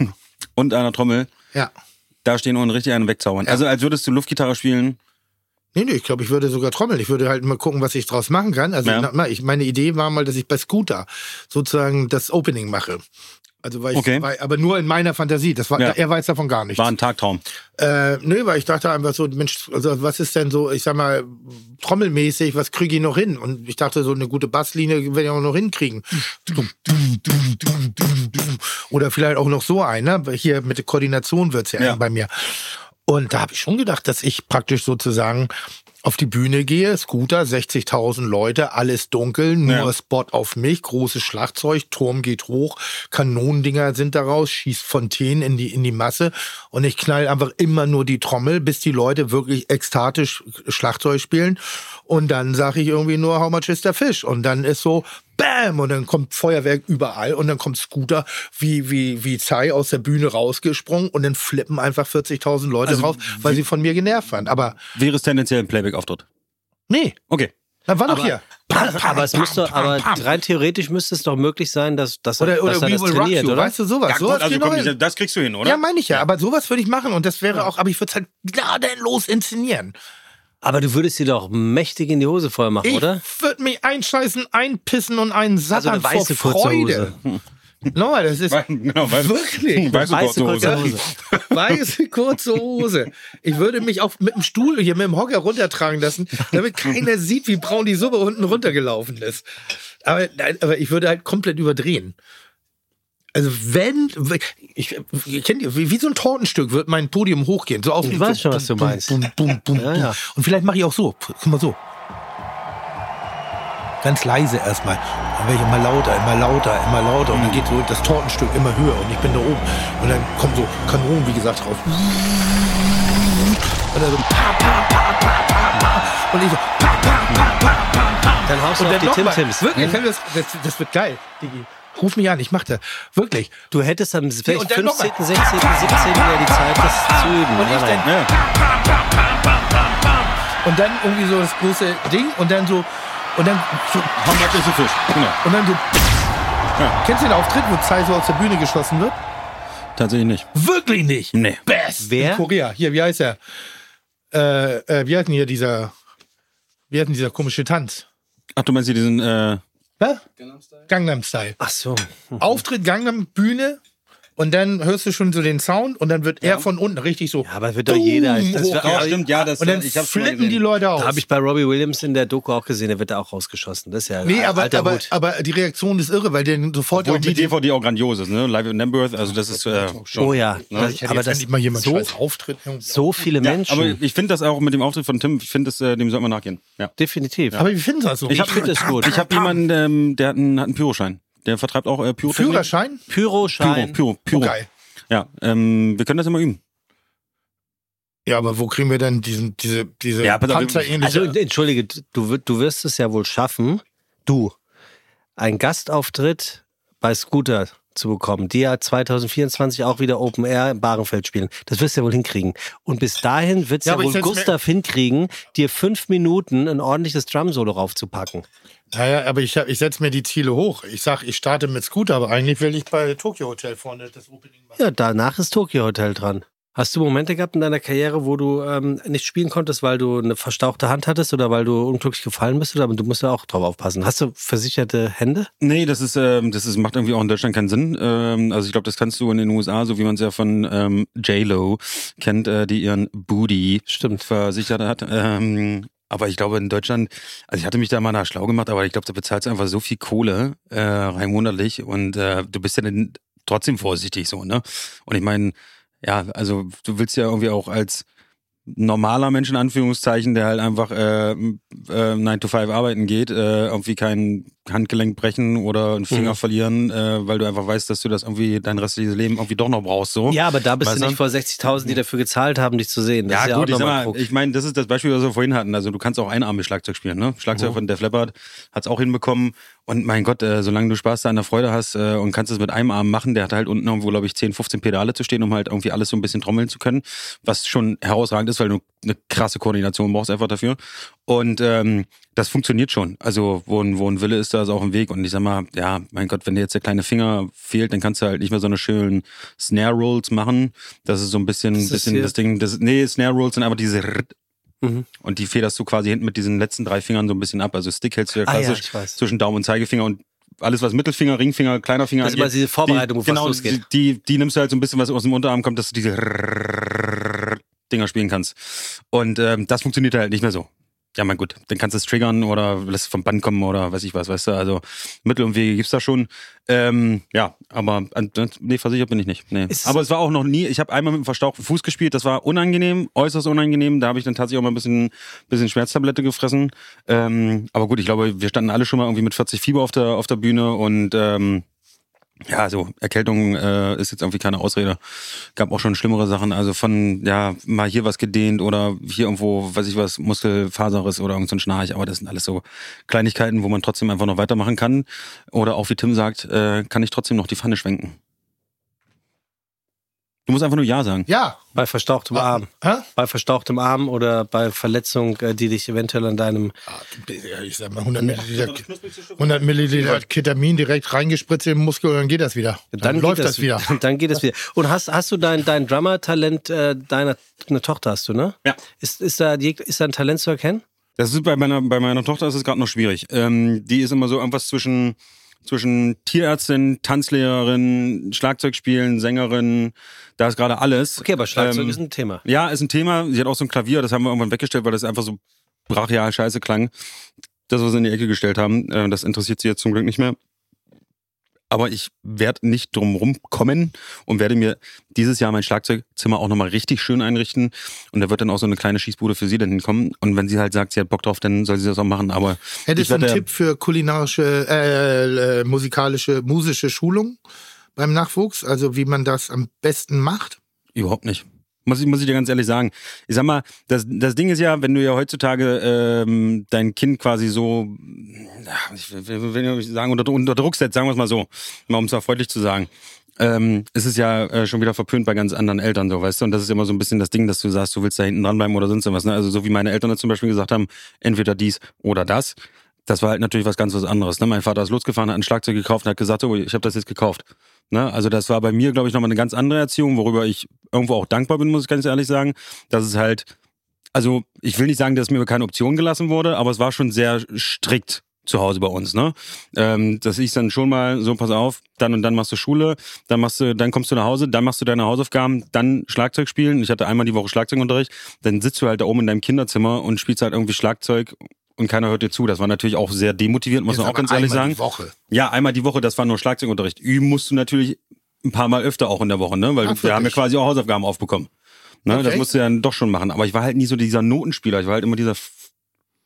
und einer Trommel ja. Da stehen und richtig einen wegzaubern. Also als würdest du Luftgitarre spielen. Nee, nee, ich glaube, ich würde sogar trommeln. Ich würde halt mal gucken, was ich draus machen kann. Also Ja. ich, meine Idee war mal, dass ich bei Scooter sozusagen das Opening mache. Also weil ich, Okay. weil, aber nur in meiner Fantasie. Das war, Ja. er weiß davon gar nichts. War ein Tagtraum. Äh, nö, weil ich dachte einfach so, Mensch, also was ist denn so, ich sag mal, trommelmäßig, was kriege ich noch hin? Und ich dachte, so eine gute Basslinie werde ich auch noch hinkriegen. Oder vielleicht auch noch so eine. Hier mit der Koordination wird's ja, Ja. bei mir. Und da habe ich schon gedacht, dass ich praktisch sozusagen auf die Bühne gehe, Scooter, 60.000 Leute, alles dunkel, nur Ja. Spot auf mich, großes Schlagzeug, Turm geht hoch, Kanonendinger sind daraus, schießt Fontänen in die, in die Masse und ich knall einfach immer nur die Trommel, bis die Leute wirklich ekstatisch Schlagzeug spielen und dann sage ich irgendwie nur, how much is der Fisch? Und dann ist so, Bam! Und dann kommt Feuerwerk überall und dann kommt Scooter wie, wie, wie Zai aus der Bühne rausgesprungen und dann flippen einfach 40.000 Leute Also raus, weil sie von mir genervt waren. Aber Wäre es tendenziell ein Playback-Auftritt? nee, Okay. da war doch Aber- hier. aber es müsste, aber rein theoretisch müste es doch möglich sein, dass, dass, er- Oder, oder dass er We das Will Rock trainiert, You, oder? weißt du, sowas. Ja, sowas gut, also komm, hin. das kriegst du hin, oder? Ja, meine ich ja, aber sowas würde ich machen und das wäre auch, aber ich würde es halt gnadenlos inszenieren. Aber du würdest dir doch mächtig in die Hose voll machen, Ich oder? würde mich einscheißen, einpissen und einen Also sattern eine weiße vor Freude. Hose. No, das ist genau, weißt- wirklich Weiße Weiße kurze kurze Hose. Hose. weiße kurze Hose. Ich würde mich auch mit dem Stuhl hier mit dem Hocker runtertragen lassen, damit keiner sieht, wie braun die Suppe unten runtergelaufen ist. Aber, aber ich würde halt komplett überdrehen. Also wenn, ich, kennt ihr, wie, wie so ein Tortenstück wird mein Podium hochgehen. So auf Ich weiß schon, was du meinst. Bum, bum, bum, Ja, ja. Und vielleicht mache ich auch so. Guck mal so. Ganz leise erstmal. Dann werde ich immer lauter, immer lauter, immer lauter. Und dann geht so das Tortenstück immer höher. Und ich bin da oben. Und dann kommen so Kanonen, wie gesagt, drauf. Und dann so pa, pa, pa, pa, pa, pa. Und ich so pa, pa, pa, pa, pa, pa. Dann haust du Und auf die. Tim-Tims. Wirklich, das, das, das wird geil, Digi. Ruf mich an, ich mach das. Wirklich. Du hättest am vielleicht noch 15., mal. 16., 17. ja die Zeit, das zu üben. Und ich oder? dann- Ja. Und dann irgendwie so das große Ding und dann so, und dann so, How much is a fish? Genau. und dann so. Kennst du den Auftritt, wo Tsai so aus der Bühne geschossen wird? Tatsächlich nicht. Wirklich nicht. Nee. Best. Wer? In Korea. Hier, wie heißt er? Äh, äh, wie heißt denn hier dieser, wie heißt denn dieser komische Tanz? Ach, du meinst hier diesen, äh, Hä? Gangnam Style. Ach so. Auftritt, Gangnam, Bühne. Und dann hörst du schon so den Sound und dann wird er von unten richtig so. Ja, aber wird doch jeder. Das wird, ja, stimmt, ja, das, und dann ich flippen die. Leute aus. Da habe ich bei Robbie Williams in der Doku auch gesehen, der wird da auch rausgeschossen. Das ist ja nee, aber, alter aber, Hut. aber die Reaktion ist irre, weil der sofort Obwohl auch die DVD auch grandios ist, ne? Live in Nembworth, also das ist äh, schon. Oh ja, Ne? das, aber jetzt das endlich mal jemand so, Auftritt. so viele Ja, Menschen. aber ich finde das auch mit dem Auftritt von Tim, ich finde, das, äh, dem sollte man nachgehen. Ja. definitiv. Aber wie finden Sie das so? Ich finde es gut. Ich habe jemanden, ähm, der hat einen, hat einen Pyroschein. Der vertreibt auch äh, Pyrotechnik. Führerschein? Pyroschein. Pyro, Pyro, Pyro. Geil. Ja, ähm, wir können das immer üben. Ja, aber wo kriegen wir denn diesen, diese, diese Ja, panzerähnliche... Also entschuldige, du, du wirst es ja wohl schaffen, du, einen Gastauftritt bei Scooter zu bekommen, die ja 2024 auch wieder Open Air in Barenfeld spielen. Das wirst du ja wohl hinkriegen. Und bis dahin wird es Ja, ja, wohl Gustav hinkriegen, dir fünf Minuten ein ordentliches Drum-Solo raufzupacken. Naja, aber ich, ich setze mir die Ziele hoch. Ich sag, ich starte mit Scooter, aber eigentlich will ich bei Tokyo Hotel vorne das Opening machen. Ja, danach ist Tokyo Hotel dran. Hast du Momente gehabt in deiner Karriere, wo du ähm, nicht spielen konntest, weil du eine verstauchte Hand hattest oder weil du unglücklich gefallen bist? Oder du musst ja auch drauf aufpassen. Hast du versicherte Hände? Nee, das ist, ähm, das ist, macht irgendwie auch in Deutschland keinen Sinn. Ähm, also ich glaube, das kannst du in den USA, so wie man es ja von ähm, J-Lo kennt, äh, die ihren Booty Stimmt. versichert hat. Ähm, aber ich glaube in Deutschland, also ich hatte mich da mal nach schlau gemacht, aber ich glaube, da bezahlst du einfach so viel Kohle äh, rein monatlich und äh, du bist ja dann trotzdem vorsichtig so, ne? Und ich meine, ja, also du willst ja irgendwie auch als normaler Mensch in Anführungszeichen, der halt einfach äh, äh, 9 to 5 arbeiten geht, äh, irgendwie kein Handgelenk brechen oder einen Finger Mhm. verlieren, äh, weil du einfach weißt, dass du das irgendwie dein restliches Leben irgendwie doch noch brauchst. So. Ja, aber da bist Weißt du nicht vor 60.000, die dafür gezahlt haben, dich zu sehen. Das Ja, ist ja gut, auch ich, mal, ich meine, das ist das Beispiel, was wir vorhin hatten. Also du kannst auch einarmig Schlagzeug spielen, ne? Schlagzeug von Def Leppard hat's auch hinbekommen. Und mein Gott, äh, solange du Spaß da an der Freude hast äh, und kannst es mit einem Arm machen, der hat halt unten irgendwo, glaube ich, 10, 15 Pedale zu stehen, um halt irgendwie alles so ein bisschen trommeln zu können. Was schon herausragend ist, weil du eine krasse Koordination brauchst einfach dafür. Und ähm, das funktioniert schon. Also wo ein, wo ein Wille ist, da ist auch ein Weg. Und ich sag mal, ja, mein Gott, wenn dir jetzt der kleine Finger fehlt, dann kannst du halt nicht mehr so eine schönen Snare Rolls machen. Das ist so ein bisschen, Das bisschen das Ding. Das, nee, Snare Rolls sind einfach diese. Mhm. und die federst du quasi hinten mit diesen letzten drei Fingern so ein bisschen ab. Also Stick hältst du ja Ah ja, klassisch ich weiß. zwischen Daumen und Zeigefinger und alles was Mittelfinger, Ringfinger, kleiner Finger Das ist immer diese Vorbereitung, die, es genau, losgeht. Die, die, die nimmst du halt so ein bisschen was aus dem Unterarm kommt, dass du diese Dinger spielen kannst. Und ähm, das funktioniert halt nicht mehr so. Ja, mein gut, dann kannst du es triggern oder lässt es vom Band kommen oder weiß ich was, weißt du. Also Mittel und Wege gibt's da schon. Ähm, ja, aber nee, versichert bin ich nicht. Nee. Ist- aber es war auch noch nie, ich habe einmal mit einem verstauchten Fuß gespielt, das war unangenehm, äußerst unangenehm. Da habe ich dann tatsächlich auch mal ein bisschen, bisschen Schmerztablette gefressen. Ähm, aber gut, ich glaube, wir standen alle schon mal irgendwie mit 40 Fieber auf der, auf der Bühne und ähm, ja, so Erkältung äh, ist jetzt irgendwie keine Ausrede. Gab auch schon schlimmere Sachen. Also von, ja, mal hier was gedehnt oder hier irgendwo, weiß ich was, Muskelfaserriss oder irgend so ein Schnarch. Aber das sind alles so Kleinigkeiten, wo man trotzdem einfach noch weitermachen kann. Oder auch wie Tim sagt, äh, kann ich trotzdem noch die Pfanne schwenken. Du musst einfach nur Ja sagen. Ja. Bei verstauchtem Arm. Hä? Bei verstauchtem Arm oder bei Verletzung, äh, die dich eventuell an deinem. Ah, ja, Ich sag mal 100 Milliliter, 100 Milliliter Ketamin direkt reingespritzt in den Muskel und dann geht das wieder. Dann, geht läuft das wieder. Dann geht es wieder. Und hast, hast du dein, dein Drummer-Talent äh, deiner eine Tochter hast du, ne? Ja. Ist, ist, da, ist da ein Talent zu erkennen? Das ist bei meiner, bei meiner Tochter ist es gerade noch schwierig. Ähm, die ist immer so irgendwas zwischen, zwischen Tierärztin, Tanzlehrerin, Schlagzeugspielen, Sängerin. Da ist gerade alles. Okay, aber Schlagzeug Ähm, ist ein Thema. Ja, ist ein Thema. Sie hat auch so ein Klavier, das haben wir irgendwann weggestellt, weil das einfach so brachial scheiße klang. Das, was sie in die Ecke gestellt haben, äh, das interessiert sie jetzt zum Glück nicht mehr. Aber ich werde nicht drum rumkommen und werde mir dieses Jahr mein Schlagzeugzimmer auch nochmal richtig schön einrichten. Und da wird dann auch so eine kleine Schießbude für sie dann hinkommen. Und wenn sie halt sagt, sie hat Bock drauf, dann soll sie das auch machen. Aber Hättest ich du einen Tipp für kulinarische, äh, äh, musikalische, musische Schulung beim Nachwuchs? Also wie man das am besten macht? Überhaupt nicht. Muss ich, muss ich dir ganz ehrlich sagen. Ich sag mal, das, das Ding ist ja, wenn du ja heutzutage ähm, dein Kind quasi so, ich will, nicht sagen, unter, unter Druck setzt, sagen wir es mal so, mal um es mal freundlich zu sagen. Ähm, es ist ja äh, schon wieder verpönt bei ganz anderen Eltern, so, weißt du? Und das ist immer so ein bisschen das Ding, dass du sagst, du willst da hinten dranbleiben oder sonst was. Ne? Also so wie meine Eltern das zum Beispiel gesagt haben, entweder dies oder das. Das war halt natürlich was ganz was anderes. Ne? Mein Vater ist losgefahren, hat ein Schlagzeug gekauft und hat gesagt, oh, ich habe das jetzt gekauft. Ne? Also das war bei mir, glaube ich, nochmal eine ganz andere Erziehung, worüber ich irgendwo auch dankbar bin, muss ich ganz ehrlich sagen. Dass es halt, also ich will nicht sagen, dass mir keine Option gelassen wurde, aber es war schon sehr strikt zu Hause bei uns, ne? Ähm, dass ich dann schon mal so, pass auf, dann und dann machst du Schule, dann machst du, dann kommst du nach Hause, dann machst du deine Hausaufgaben, dann Schlagzeug spielen. Ich hatte einmal die Woche Schlagzeugunterricht, dann sitzt du halt da oben in deinem Kinderzimmer und spielst halt irgendwie Schlagzeug und keiner hört dir zu. Das war natürlich auch sehr demotivierend, muss man auch ganz ehrlich einmal sagen. Die Woche. Ja, einmal die Woche, das war nur Schlagzeugunterricht. Üben musst du natürlich ein paar Mal öfter auch in der Woche, ne? Weil Ach, wir haben ja quasi auch Hausaufgaben aufbekommen. Ne? Das Okay. musst du ja doch schon machen. Aber ich war halt nie so dieser Notenspieler. Ich war halt immer dieser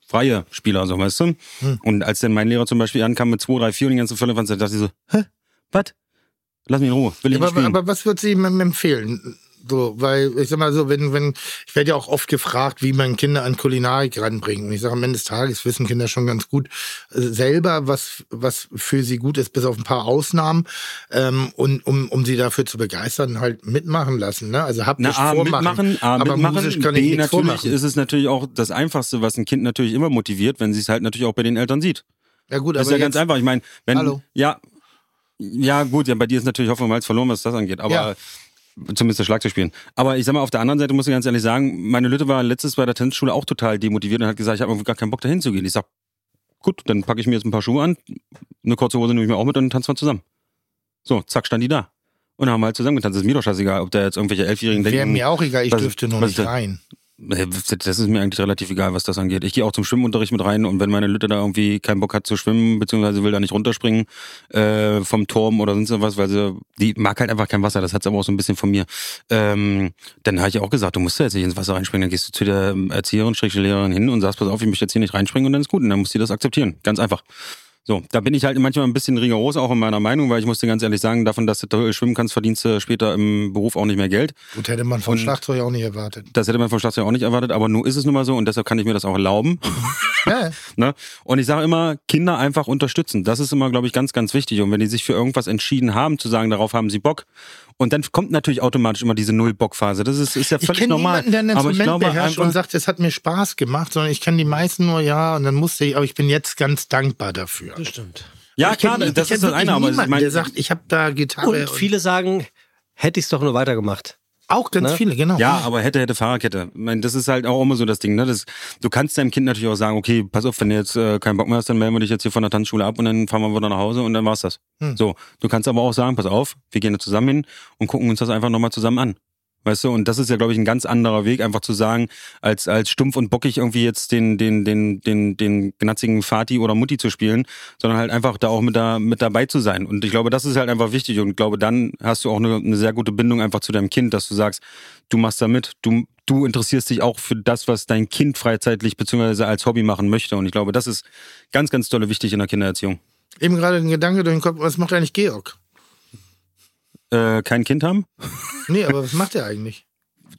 freie Spieler, so weißt du. Hm. Und als dann mein Lehrer zum Beispiel ankam mit 2, 3, 4 und die ganzen da dachte ich so, hä? Was? Lass mich in Ruhe. Will ich nicht Aber, spielen. aber was würdest du ihm empfehlen? So, weil ich sag mal so, wenn, wenn, ich werde ja auch oft gefragt, wie man Kinder an Kulinarik ranbringt. Und ich sage, am Ende des Tages wissen Kinder schon ganz gut äh, selber, was, was für sie gut ist, bis auf ein paar Ausnahmen. Ähm, und um, um sie dafür zu begeistern, halt mitmachen lassen. Ne? Also habt nicht vormachen. mitmachen, A, aber mitmachen, musisch kann ich B, nichts natürlich vormachen. ist es natürlich auch das Einfachste, was ein Kind natürlich immer motiviert, wenn sie es halt natürlich auch bei den Eltern sieht. ja gut, Das ist ja ganz einfach. Ich meine, wenn Hallo. ja, ja gut, ja bei dir ist natürlich Hoffnung und Malz verloren, was das angeht. Aber Ja. Zumindest das Schlagzeug spielen. Aber ich sag mal, auf der anderen Seite muss ich ganz ehrlich sagen, meine Lütte war letztes bei der Tanzschule auch total demotiviert und hat gesagt, ich habe gar keinen Bock dahin zu gehen. Ich sag, gut, dann packe ich mir jetzt ein paar Schuhe an, eine kurze Hose nehme ich mir auch mit und dann tanzen wir zusammen. So, zack, stand die da. Und dann haben wir halt zusammen getanzt. Das ist mir doch scheißegal, ob da jetzt irgendwelche Elfjährigen Wäre denken. mir auch egal, ich was- dürfte nur nicht rein. Das ist mir eigentlich relativ egal, was das angeht. Ich gehe auch zum Schwimmunterricht mit rein und wenn meine Lütte da irgendwie keinen Bock hat zu schwimmen, beziehungsweise will da nicht runterspringen äh, vom Turm oder sonst was, weil sie, die mag halt einfach kein Wasser, das hat's aber auch so ein bisschen von mir. Ähm, dann habe ich auch gesagt, du musst da jetzt nicht ins Wasser reinspringen, dann gehst du zu der Erzieherin, Lehrerin hin und sagst, pass auf, ich möchte jetzt hier nicht reinspringen und dann ist gut und dann muss sie das akzeptieren. Ganz einfach. So, da bin ich halt manchmal ein bisschen rigoros auch in meiner Meinung, weil ich muss dir ganz ehrlich sagen, davon, dass du schwimmen kannst, verdienst du später im Beruf auch nicht mehr Geld. Gut, hätte man von Schlagzeug auch nicht erwartet. Das hätte man vom Schlagzeug auch nicht erwartet, aber nur ist es nun mal so und deshalb kann ich mir das auch erlauben. Ja, ne? Und ich sage immer, Kinder einfach unterstützen. Das ist immer, glaube ich, ganz, ganz wichtig. Und wenn die sich für irgendwas entschieden haben, zu sagen, darauf haben sie Bock. Und dann kommt natürlich automatisch immer diese Null-Bock-Phase. Das ist, ist ja Ich völlig kenne normal. niemanden, der aber ich glaube beherrscht und sagt, es hat mir Spaß gemacht, sondern ich kenne die meisten nur, ja, und dann musste ich, aber ich bin jetzt ganz dankbar dafür. Das stimmt. ja Ich klar, das ich ist das eine, aber ich meine, der sagt, ich habe da Gitarre. Und viele sagen, hätte ich es doch nur weitergemacht. Auch ganz Ne? viele, genau. Ja, aber hätte, hätte Fahrradkette. Ich meine, das ist halt auch immer so das Ding, ne? Das, du kannst deinem Kind natürlich auch sagen, okay, pass auf, wenn du jetzt äh, keinen Bock mehr hast, dann melden wir dich jetzt hier von der Tanzschule ab und dann fahren wir wieder nach Hause und dann war's das. Hm. So, du kannst aber auch sagen, pass auf, wir gehen da zusammen hin und gucken uns das einfach nochmal zusammen an. Weißt du, und das ist ja, glaube ich, ein ganz anderer Weg, einfach zu sagen, als, als stumpf und bockig irgendwie jetzt den, den, den, den, den gnatzigen Vati oder Mutti zu spielen, sondern halt einfach da auch mit, da, mit dabei zu sein. Und ich glaube, das ist halt einfach wichtig und ich glaube, dann hast du auch eine, eine sehr gute Bindung einfach zu deinem Kind, dass du sagst, du machst da mit, du, du interessierst dich auch für das, was dein Kind freizeitlich beziehungsweise als Hobby machen möchte. Und ich glaube, das ist ganz, ganz tolle wichtig in der Kindererziehung. Eben gerade ein Gedanke durch den Kopf, was macht eigentlich Georg? Äh, kein Kind haben? Nee, aber was macht er eigentlich?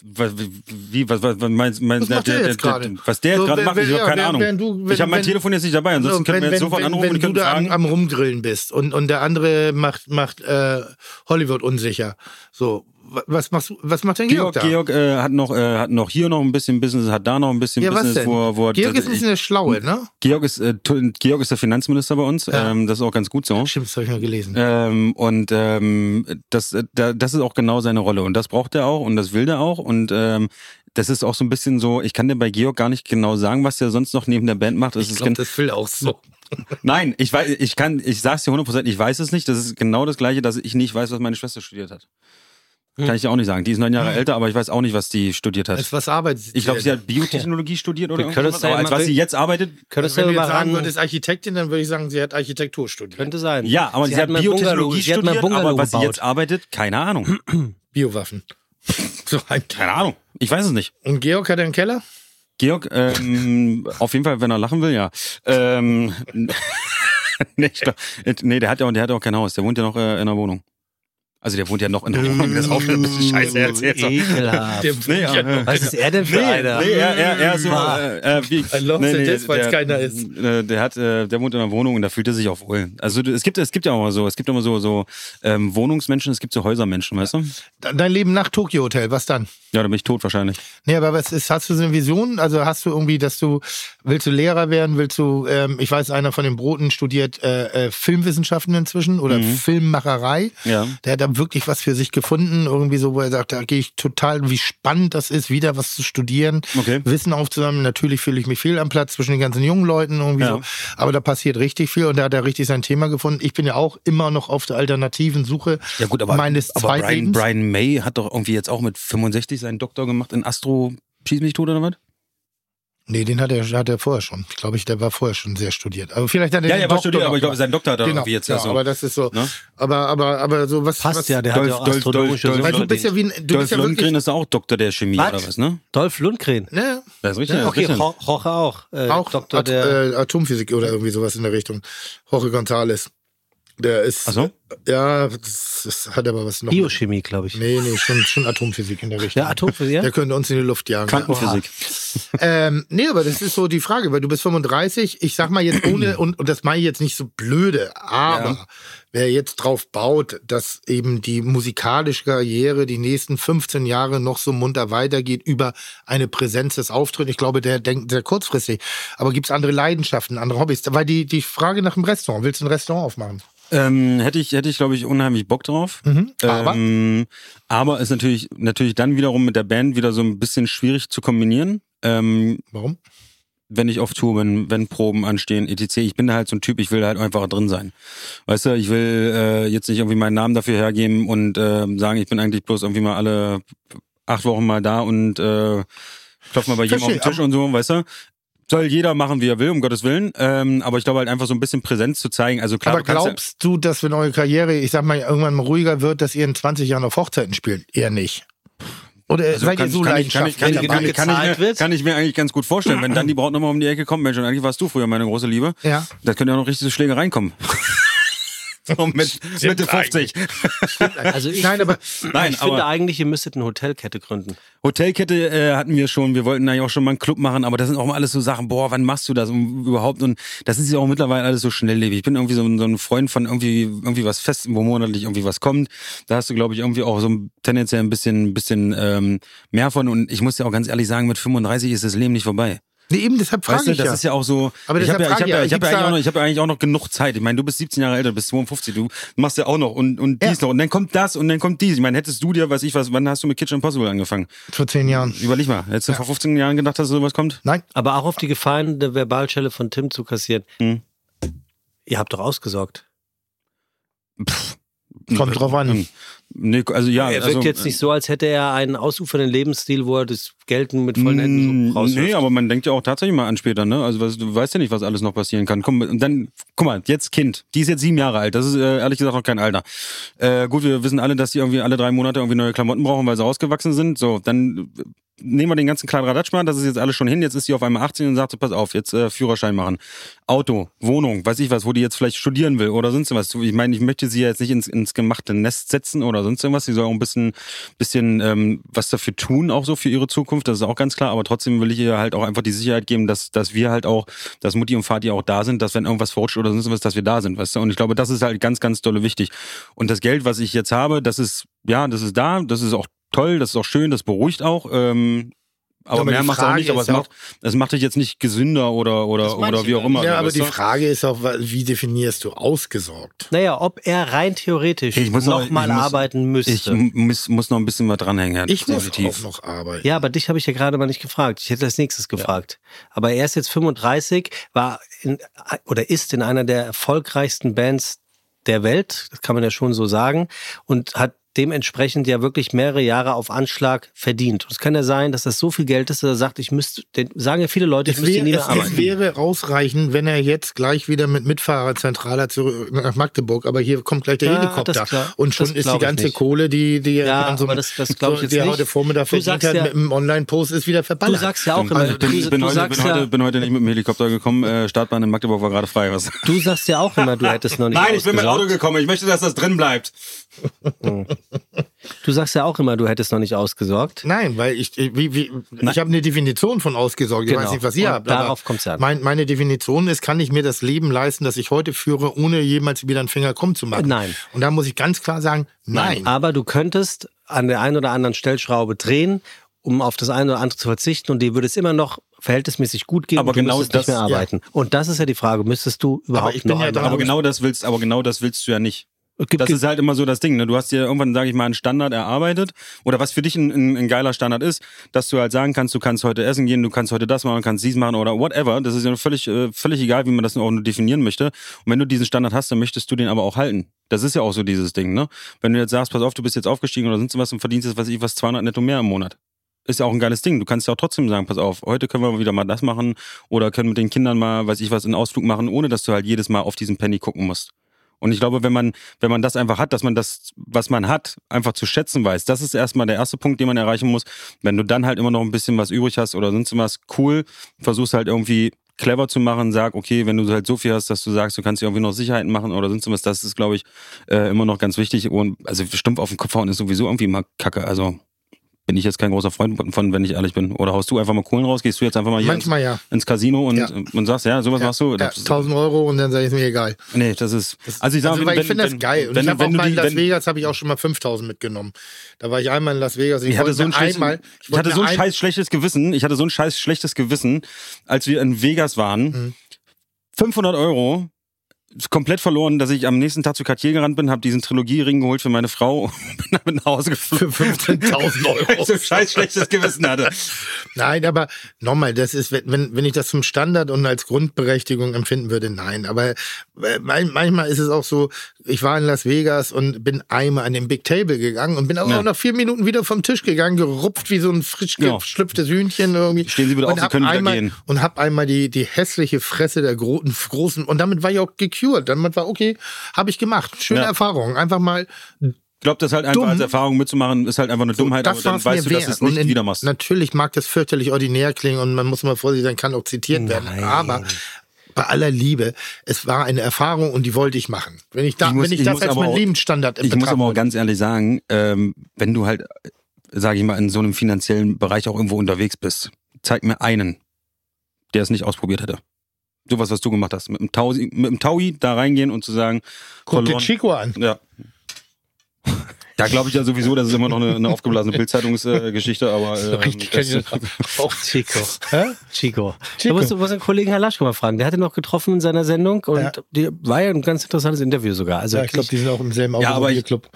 Was, wie, was, was, was meinst, meinst Was macht der jetzt gerade? Was der So, gerade wenn- macht, wenn- ich habe ja, keine wenn- Ahnung. wenn du- wenn- ich habe mein wenn- Telefon jetzt nicht dabei, ansonsten So, können wir wenn, jetzt wenn, sofort wenn, anrufen wenn und du können da am, fragen. am Rumgrillen bist und, und der andere macht, macht äh, Hollywood unsicher. So, was machst du, was macht denn Georg, Georg, da? Georg äh, hat noch äh, hat noch hier noch ein bisschen Business, hat da noch ein bisschen ja, Business, wo, wo Georg ist ein bisschen der Schlaue, ne? Georg ist äh, Georg ist der Finanzminister bei uns. Ja. Ähm, das ist auch ganz gut so. Stimmt, das habe ich mal gelesen. Ähm, und ähm, das, äh, da, das ist auch genau seine Rolle. Und das braucht er auch und das will er auch. Und ähm, das ist auch so ein bisschen so, ich kann dir bei Georg gar nicht genau sagen, was er sonst noch neben der Band macht. Das ich glaube, das will auch so. Nein, ich weiß, ich kann, ich sag's dir 100%, ich weiß es nicht. Das ist genau das Gleiche, dass ich nicht weiß, was meine Schwester studiert hat. Kann ich dir auch nicht sagen. Die ist neun Jahre älter, aber ich weiß auch nicht, was die studiert hat. Als was arbeitet Ich glaube, sie hat Biotechnologie studiert oder irgendwas. da Aber ja als was sie jetzt arbeitet, Könntest Wenn du jetzt sagen würdest Architektin, dann würde ich sagen, sie hat Architektur studiert. könnte sein. ja, aber sie, hat, mal Biotechnologie sie hat mal studiert, aber was sie jetzt arbeitet, keine Ahnung. Biowaffen. so ein Keine Ahnung. Ich weiß es nicht. Und Georg hat einen Keller? Georg, ähm, auf jeden Fall, wenn er lachen will, ja. Ähm, nee, ich glaub, nee, der hat ja, der hat ja auch kein Haus. Der wohnt ja noch äh, in einer Wohnung. Also der wohnt ja noch in einer Wohnung. Das ist auch schon ein bisschen scheiße erzählt. so. Ekelhaft. Der Nee, ja, ja. Was ist er denn für einer? Nee, er, er, er ist so, äh, äh, wie, I love the death, weil's keiner ist. Äh, der hat, äh, der wohnt in einer Wohnung und da fühlt er sich auch wohl. Also es gibt, es gibt ja auch mal so, es gibt immer so, so ähm, Wohnungsmenschen, es gibt so Häusermenschen, weißt du? Dein Leben nach Tokyo Hotel, was dann? Ja, da bin ich tot wahrscheinlich. Nee, aber was ist, hast du so eine Vision? Also hast du irgendwie, dass du, willst du Lehrer werden? Willst du, ähm, ich weiß, einer von den Broten studiert äh, äh, Filmwissenschaften inzwischen oder Filmmacherei. Ja. Der hat da wirklich was für sich gefunden, irgendwie so, wo er sagt, da gehe ich total, wie spannend das ist, wieder was zu studieren, Okay. Wissen aufzusammeln. Natürlich fühle ich mich fehl am Platz zwischen den ganzen jungen Leuten irgendwie Ja. so. Aber da passiert richtig viel und da hat er richtig sein Thema gefunden. Ich bin ja auch immer noch auf der alternativen Suche Ja gut, aber, meines aber Brian. Brian May hat doch irgendwie jetzt auch mit 65 seinen Doktor gemacht in Astro Schieß mich tot oder was? Nee, den hat er, hat er vorher schon. Ich glaube, ich, der war vorher schon sehr studiert. Aber vielleicht hat er Ja, den er war Doktor studiert, noch aber ich glaube, sein Doktor hat er genau, irgendwie jetzt ja, ja so. aber das ist so. Ne? Aber, aber, aber so was. Passt was, ja, der hat Dolph- ja auch Dolph- astronomische Dolph- Weil du Symbolik. bist ja wie ein, du Dolph bist ja Lundgren wirklich. ist auch Doktor der Chemie Was? oder was, ne? Dolph Lundgren. Ne, Das ist richtig. Ja, das ist okay, Roche auch. Äh, auch Doktor At der. äh, Atomphysik oder irgendwie sowas in der Richtung. Jorge González. Der ist. Ach so? Ja, das, das hat aber was noch. Biochemie, glaube ich. Nee, nee, schon, schon Atomphysik in der Richtung. Ja, Atomphysik? Der könnte uns in die Luft jagen. Quantenphysik. Ähm, nee, aber das ist so die Frage, weil du bist 35. Ich sag mal jetzt ohne, und, und das meine ich jetzt nicht so blöde, aber Ja. wer jetzt drauf baut, dass eben die musikalische Karriere die nächsten 15 Jahre noch so munter weitergeht über eine Präsenz des Auftritts, ich glaube, der denkt sehr kurzfristig. Aber gibt's andere Leidenschaften, andere Hobbys? Weil die, die Frage nach dem Restaurant, willst du ein Restaurant aufmachen? Ähm, hätte ich, hätte ich, glaube ich, unheimlich Bock drauf. Mhm. Aber? Ähm, aber ist natürlich, natürlich dann wiederum mit der Band wieder so ein bisschen schwierig zu kombinieren. Ähm, Warum? wenn ich auf Tour bin, wenn Proben anstehen, etc. Ich bin da halt so ein Typ, ich will da halt einfach drin sein. Weißt du, ich will äh, jetzt nicht irgendwie meinen Namen dafür hergeben und äh, sagen, ich bin eigentlich bloß irgendwie mal alle acht Wochen mal da und äh, klopf mal bei jedem auf den Tisch und so, weißt du? Soll jeder machen, wie er will, um Gottes Willen. Ähm, aber ich glaube halt einfach so ein bisschen Präsenz zu zeigen. Also klar, Aber du kannst ja- glaubst du, dass wenn eure Karriere, ich sag mal, irgendwann mal ruhiger wird, dass ihr in 20 Jahren auf Hochzeiten spielt? Eher nicht. Oder Also seid ihr so kann, ich, kann, ich, kann, ich, leidenschaftlich kann, ich, mir, wird? kann ich mir eigentlich ganz gut vorstellen, wenn dann die Braut nochmal um die Ecke kommt, Mensch, und eigentlich warst du früher meine große Liebe. Ja. Da könnte ja noch richtig so Schläge reinkommen. So mit Mitte 50. Also ich, Nein, aber Nein, ich aber finde eigentlich, ihr müsstet eine Hotelkette gründen. Hotelkette äh, hatten wir schon. Wir wollten eigentlich auch schon mal einen Club machen, aber das sind auch mal alles so Sachen, boah, wann machst du das überhaupt? Und das ist ja auch mittlerweile alles so schnelllebig. Ich bin irgendwie so, ein- so ein Freund von irgendwie, irgendwie was fest, wo monatlich irgendwie was kommt. Da hast du, glaube ich, irgendwie auch so ein- tendenziell ein bisschen, bisschen ähm, mehr von. Und ich muss dir auch ganz ehrlich sagen, mit 35 ist das Leben nicht vorbei. Nee, eben deshalb frage Weißt du, ich das ja. ist ja auch so. Aber ich habe ja, ich hab ja, ich hab ja, eigentlich auch noch, ich hab ja eigentlich auch noch genug Zeit. Ich meine, du bist 17 Jahre älter, du bist 52, du machst ja auch noch und, und dies Ja. noch. Und dann kommt das und dann kommt dies. Ich meine, hättest du dir, weiß ich was, wann hast du mit Kitchen Impossible angefangen? Vor zehn Jahren. Überleg mal, hättest du vor 15 Jahren gedacht, dass sowas kommt? Nein, Aber auch auf die Gefahren der Verbalschelle von Tim zu kassieren. Hm. Ihr habt doch ausgesorgt. kommt drauf an. Nee, also ja. er wirkt also, jetzt nicht so, als hätte er einen ausufernden Lebensstil, wo er das Geld mit vollen Händen so Mm, rauswirft. Nee, aber man denkt ja auch tatsächlich mal an später, ne? Also was, du weißt ja nicht, was alles noch passieren kann. Komm, und dann, guck mal, jetzt Kind, die ist jetzt sieben Jahre alt. Das ist äh, ehrlich gesagt noch kein Alter. Äh, gut, wir wissen alle, dass die irgendwie alle drei Monate irgendwie neue Klamotten brauchen, weil sie ausgewachsen sind. So, dann nehmen wir den ganzen Kladderadatsch mal, das ist jetzt alles schon hin. Jetzt ist sie auf einmal 18 und sagt, so, pass auf, jetzt äh, Führerschein machen. Auto, Wohnung, weiß ich was, wo die jetzt vielleicht studieren will oder sonst was. Ich meine, ich möchte sie ja jetzt nicht ins, ins gemachte Nest setzen oder sonst irgendwas. Sie soll auch ein bisschen, bisschen ähm, was dafür tun, auch so für ihre Zukunft. Das ist auch ganz klar. Aber trotzdem will ich ihr halt auch einfach die Sicherheit geben, dass, dass wir halt auch, dass Mutti und Vati auch da sind, dass wenn irgendwas verrutscht oder sonst was, dass wir da sind, weißt du. Und ich glaube, das ist halt ganz, ganz dolle wichtig. Und das Geld, was ich jetzt habe, das ist, ja, das ist da, das ist auch toll, das ist auch schön, das beruhigt auch. Ähm, aber, aber mehr macht auch Frage nicht, aber es macht, es macht dich jetzt nicht gesünder oder, oder, oder wie auch immer. Ja, aber weißt die? Frage ist auch, wie definierst du ausgesorgt? Naja, ob er rein theoretisch Ich muss noch- nochmal ich muss- arbeiten müsste. Ich muss, muss noch ein bisschen was dranhängen, Herr. Ich muss definitiv. auch noch arbeiten. Ja, aber dich habe ich ja gerade mal nicht gefragt. Ich hätte als nächstes gefragt. Aber er ist jetzt 35, war in, oder ist in einer der erfolgreichsten Bands der Welt, das kann man ja schon so sagen, und hat dementsprechend ja wirklich mehrere Jahre auf Anschlag verdient. Und es kann ja sein, dass das so viel Geld ist, dass er sagt, ich müsste, den, sagen ja viele Leute, ich Es, müsste wär, nie mehr es, arbeiten. es wäre ausreichend, wenn er jetzt gleich wieder mit Mitfahrerzentraler zurück nach Magdeburg, aber hier kommt gleich der Ja, Helikopter. und schon ist die ganze. Kohle, die, die er Ja, an so aber einem- das- das so, er nicht. heute Vormittag Du verdient sagst hat ja- mit einem Online-Post, ist wieder Du verballert. sagst ja auch immer, Also, bin, du, bin, du heute, sagst bin, heute, ja, bin heute nicht mit dem Helikopter gekommen. Äh, Startbahn in Magdeburg war gerade frei. Was? du sagst ja auch immer, du hättest noch nicht Nein, ich bin mit. Auto gekommen. Ich möchte, dass das drin bleibt. Du sagst ja auch immer, du hättest noch nicht ausgesorgt. Nein, weil ich, wie, wie, ich habe eine Definition von ausgesorgt. Ich Genau. weiß nicht, was ihr habt. aber darauf kommt's ja an. Mein, meine Definition ist, kann ich mir das Leben leisten, das ich heute führe, ohne jemals wieder einen Finger krumm zu machen? Nein. Und da muss ich ganz klar sagen, nein. Aber du könntest an der einen oder anderen Stellschraube drehen, um auf das eine oder andere zu verzichten und dir würde es immer noch verhältnismäßig gut gehen Aber und du genau müsstest nicht das- mehr ja. arbeiten. Und das ist ja die Frage, müsstest du überhaupt ich bin noch ja da- Aber genau das willst, aber genau das willst du ja nicht. Es gibt- Das ist halt immer so das Ding. Ne? Du hast dir irgendwann, sage ich mal, einen Standard erarbeitet. Oder was für dich ein, ein, ein geiler Standard ist, dass du halt sagen kannst, du kannst heute essen gehen, du kannst heute das machen, du kannst dies machen oder whatever. Das ist ja völlig, äh, völlig egal, wie man das auch nur definieren möchte. Und wenn du diesen Standard hast, dann möchtest du den aber auch halten. Das ist ja auch so dieses Ding, ne? Wenn du jetzt sagst, pass auf, du bist jetzt aufgestiegen oder sonst was und verdienst jetzt, was weiß ich, was 200 netto mehr im Monat. Ist ja auch ein geiles Ding. Du kannst ja auch trotzdem sagen, pass auf, heute können wir wieder mal das machen oder können mit den Kindern mal, weiß ich was, einen Ausflug machen, ohne dass du halt jedes Mal auf diesen Penny gucken musst. Und ich glaube, wenn man, wenn man das einfach hat, dass man das, was man hat, einfach zu schätzen weiß, das ist erstmal der erste Punkt, den man erreichen muss. Wenn du dann halt immer noch ein bisschen was übrig hast oder sonst was, cool, versuchst halt irgendwie clever zu machen, sag, okay, wenn du halt so viel hast, dass du sagst, du kannst dir irgendwie noch Sicherheiten machen oder sonst was, das ist, glaube ich, äh, immer noch ganz wichtig. Und also stumpf auf den Kopf hauen ist sowieso irgendwie immer kacke. Also bin ich jetzt kein großer Freund von, wenn ich ehrlich bin. Oder haust du einfach mal Kohlen raus, gehst du jetzt einfach mal hier Manchmal ja. ins, ins Casino und, Ja. und sagst, ja, sowas machst du. Ja, Das- 1000 Euro und dann sage ich mir egal. Nee, das ist. Also ich sage, also, weil ich finde das geil. Und wenn, ich habe auch wenn mal in Las wenn, Vegas habe ich auch schon mal 5000 mitgenommen. Da war ich einmal in Las Vegas. ich hatte wollte so ein, einmal, ich wollte hatte so ein- scheiß schlechtes Gewissen. Ich hatte so ein scheiß schlechtes Gewissen, als wir in Vegas waren. Mhm. 500 Euro. Komplett verloren, dass ich am nächsten Tag zu Cartier gerannt bin, habe diesen Trilogie-Ring geholt für meine Frau und bin damit nach Hause geflogen. für 15.000 Euro. Weil ich so scheiß schlechtes Gewissen hatte. Nein, aber nochmal, das ist, wenn, wenn ich das zum Standard und als Grundberechtigung empfinden würde, nein. Aber äh, manchmal ist es auch so, ich war in Las Vegas und bin einmal an den Big Table gegangen und bin aber Ja. auch nach vier Minuten wieder vom Tisch gegangen, gerupft wie so ein frisch Ja. geschlüpftes Hühnchen irgendwie. Stehen Sie bitte auf, Sie können wieder einmal, gehen. Und hab einmal die, die hässliche Fresse der großen, großen, und damit war ich auch gecured. Damit war, okay, habe ich gemacht. Schöne Ja. Erfahrung. Einfach mal Ich glaube, das halt einfach Dumm. als Erfahrung mitzumachen, ist halt einfach eine Dummheit, aber das dann war's weißt du, dass wert. du es nicht in- wieder machst. Natürlich mag das fürchterlich ordinär klingen und man muss mal vorsichtig sein, kann auch zitiert werden. Aber bei aller Liebe, es war eine Erfahrung und die wollte ich machen. Wenn ich, da, Ich muss- wenn ich, ich das als aber mein auch- Lebensstandard Ich muss aber auch ganz ehrlich sagen, ähm, wenn du halt, sage ich mal, in so einem finanziellen Bereich auch irgendwo unterwegs bist, zeig mir einen, der es nicht ausprobiert hätte. Sowas, was du gemacht hast. Mit dem, Taui, mit dem Taui da reingehen und zu sagen, Guck dir. Chico an. Ja. Da glaube ich ja sowieso, das ist immer noch eine, eine aufgeblasene Bildzeitungsgeschichte, aber äh, Richtig, das, ich auch. Chico. Hä? Chico. Chico. Da musst du musst den Kollegen Herr Laschko mal fragen. Der hat ihn noch getroffen in seiner Sendung und Ja. die war ja ein ganz interessantes Interview sogar. Also Ja, ich glaube, die sind auch im selben Ja, aber ich- Automobilclub.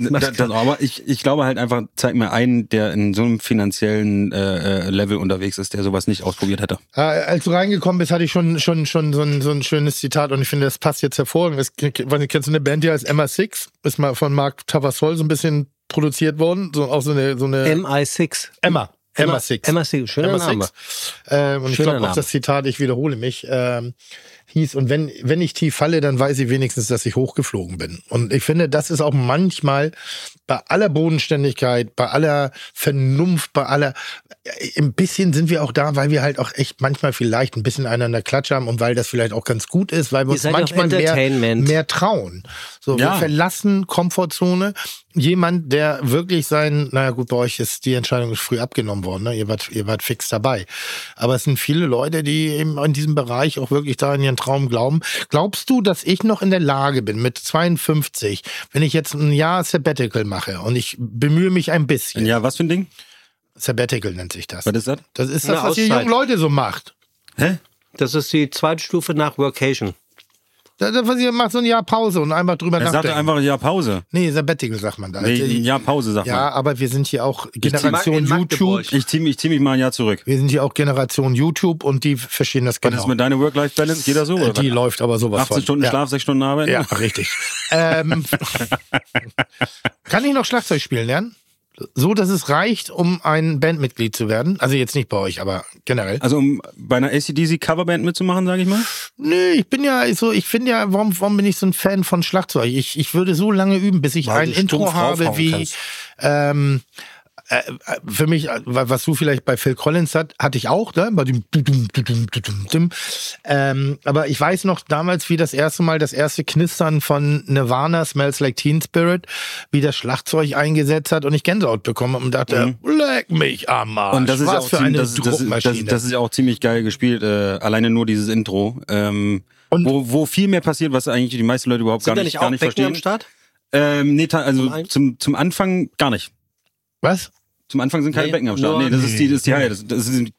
das, das, aber ich, ich glaube halt einfach, zeig mir einen, der in so einem finanziellen äh, äh, Level unterwegs ist, der sowas nicht ausprobiert hätte. Äh, als du reingekommen bist, hatte ich schon, schon, schon so, ein, so ein schönes Zitat und ich finde, das passt jetzt hervorragend. Das, kennst du eine Band, die heißt MR6? Ist mal von Mark Tavassol so ein bisschen produziert worden. So, auch so eine, so eine MI6. Emma. MR6. MI6, schöner Emma Name. Ähm, und ich Schöner glaube auch das Zitat, ich wiederhole mich, ähm, hieß, und wenn, wenn ich tief falle, dann weiß ich wenigstens, dass ich hochgeflogen bin. Und ich finde, das ist auch manchmal bei aller Bodenständigkeit, bei aller Vernunft, bei aller, äh, ein bisschen sind wir auch da, weil wir halt auch echt manchmal vielleicht ein bisschen einander Klatsch haben und weil das vielleicht auch ganz gut ist, weil wir Ihr uns manchmal mehr, mehr trauen. So, wir Ja. verlassen Komfortzone. Jemand, der wirklich sein, naja gut, bei euch ist die Entscheidung ist früh abgenommen worden, ne? ihr, wart, ihr wart fix dabei. Aber es sind viele Leute, die eben in diesem Bereich auch wirklich da in ihren Traum glauben. Glaubst du, dass ich noch in der Lage bin, mit 52, wenn ich jetzt ein Jahr Sabbatical mache und ich bemühe mich ein bisschen, Ja, was für ein Ding? Sabbatical nennt sich das. Was ist das? Das ist Eine das, was ihr Auszeit. jungen Leute so macht. Hä? Das ist die zweite Stufe nach Workation. Was ihr macht, so ein Jahr Pause und einmal drüber Er sagte nachdenken. einfach ja Pause. nee, Sabbatical sagt man da. Nee, ein Jahr Pause, sag Ja, mal. aber wir sind hier auch Generation. YouTube. Ich zieh, mich- ich zieh mich mal ein Jahr zurück. Wir sind hier auch Generation YouTube und die verstehen das Was genau. ist mit deiner Work-Life-Balance? Geht das so? Äh, Oder die was? läuft aber sowas 18 von. Stunden ja. Schlaf, 6 Stunden Arbeit? Ja, richtig. ähm, kann ich noch Schlagzeug spielen lernen? So, dass es reicht, um ein Bandmitglied zu werden? Also jetzt nicht bei euch, aber generell. Also um bei einer ACDC Coverband mitzumachen, sage ich mal? Nö, ich bin ja so, ich finde ja, warum, warum bin ich so ein Fan von Schlagzeug? Ich, ich würde so lange üben, bis ich Weil ein Intro habe wie, ähm, äh, äh, für mich, was du vielleicht bei Phil Collins hat, hatte ich auch, ne? Ähm, Aber ich weiß noch damals, wie das erste Mal das erste Knistern von Nirvana, Smells Like Teen Spirit, wie das Schlagzeug eingesetzt hat und ich Gänsehaut bekommen und dachte, leck mich am Arsch. Und das ist was auch für ziemlich, eine das, das, das, das ist auch ziemlich geil gespielt. Äh, alleine nur dieses Intro. Ähm, Und- wo, wo viel mehr passiert, was eigentlich die meisten Leute überhaupt Sind gar nicht, nicht gar auch nicht Becken am verstehen. Start? Ähm, nee, also zum, zum Anfang gar nicht. was? Zum Anfang sind keine Nee, Becken am Start. Nee, das ist die, das ist die Haie. Das, das ist,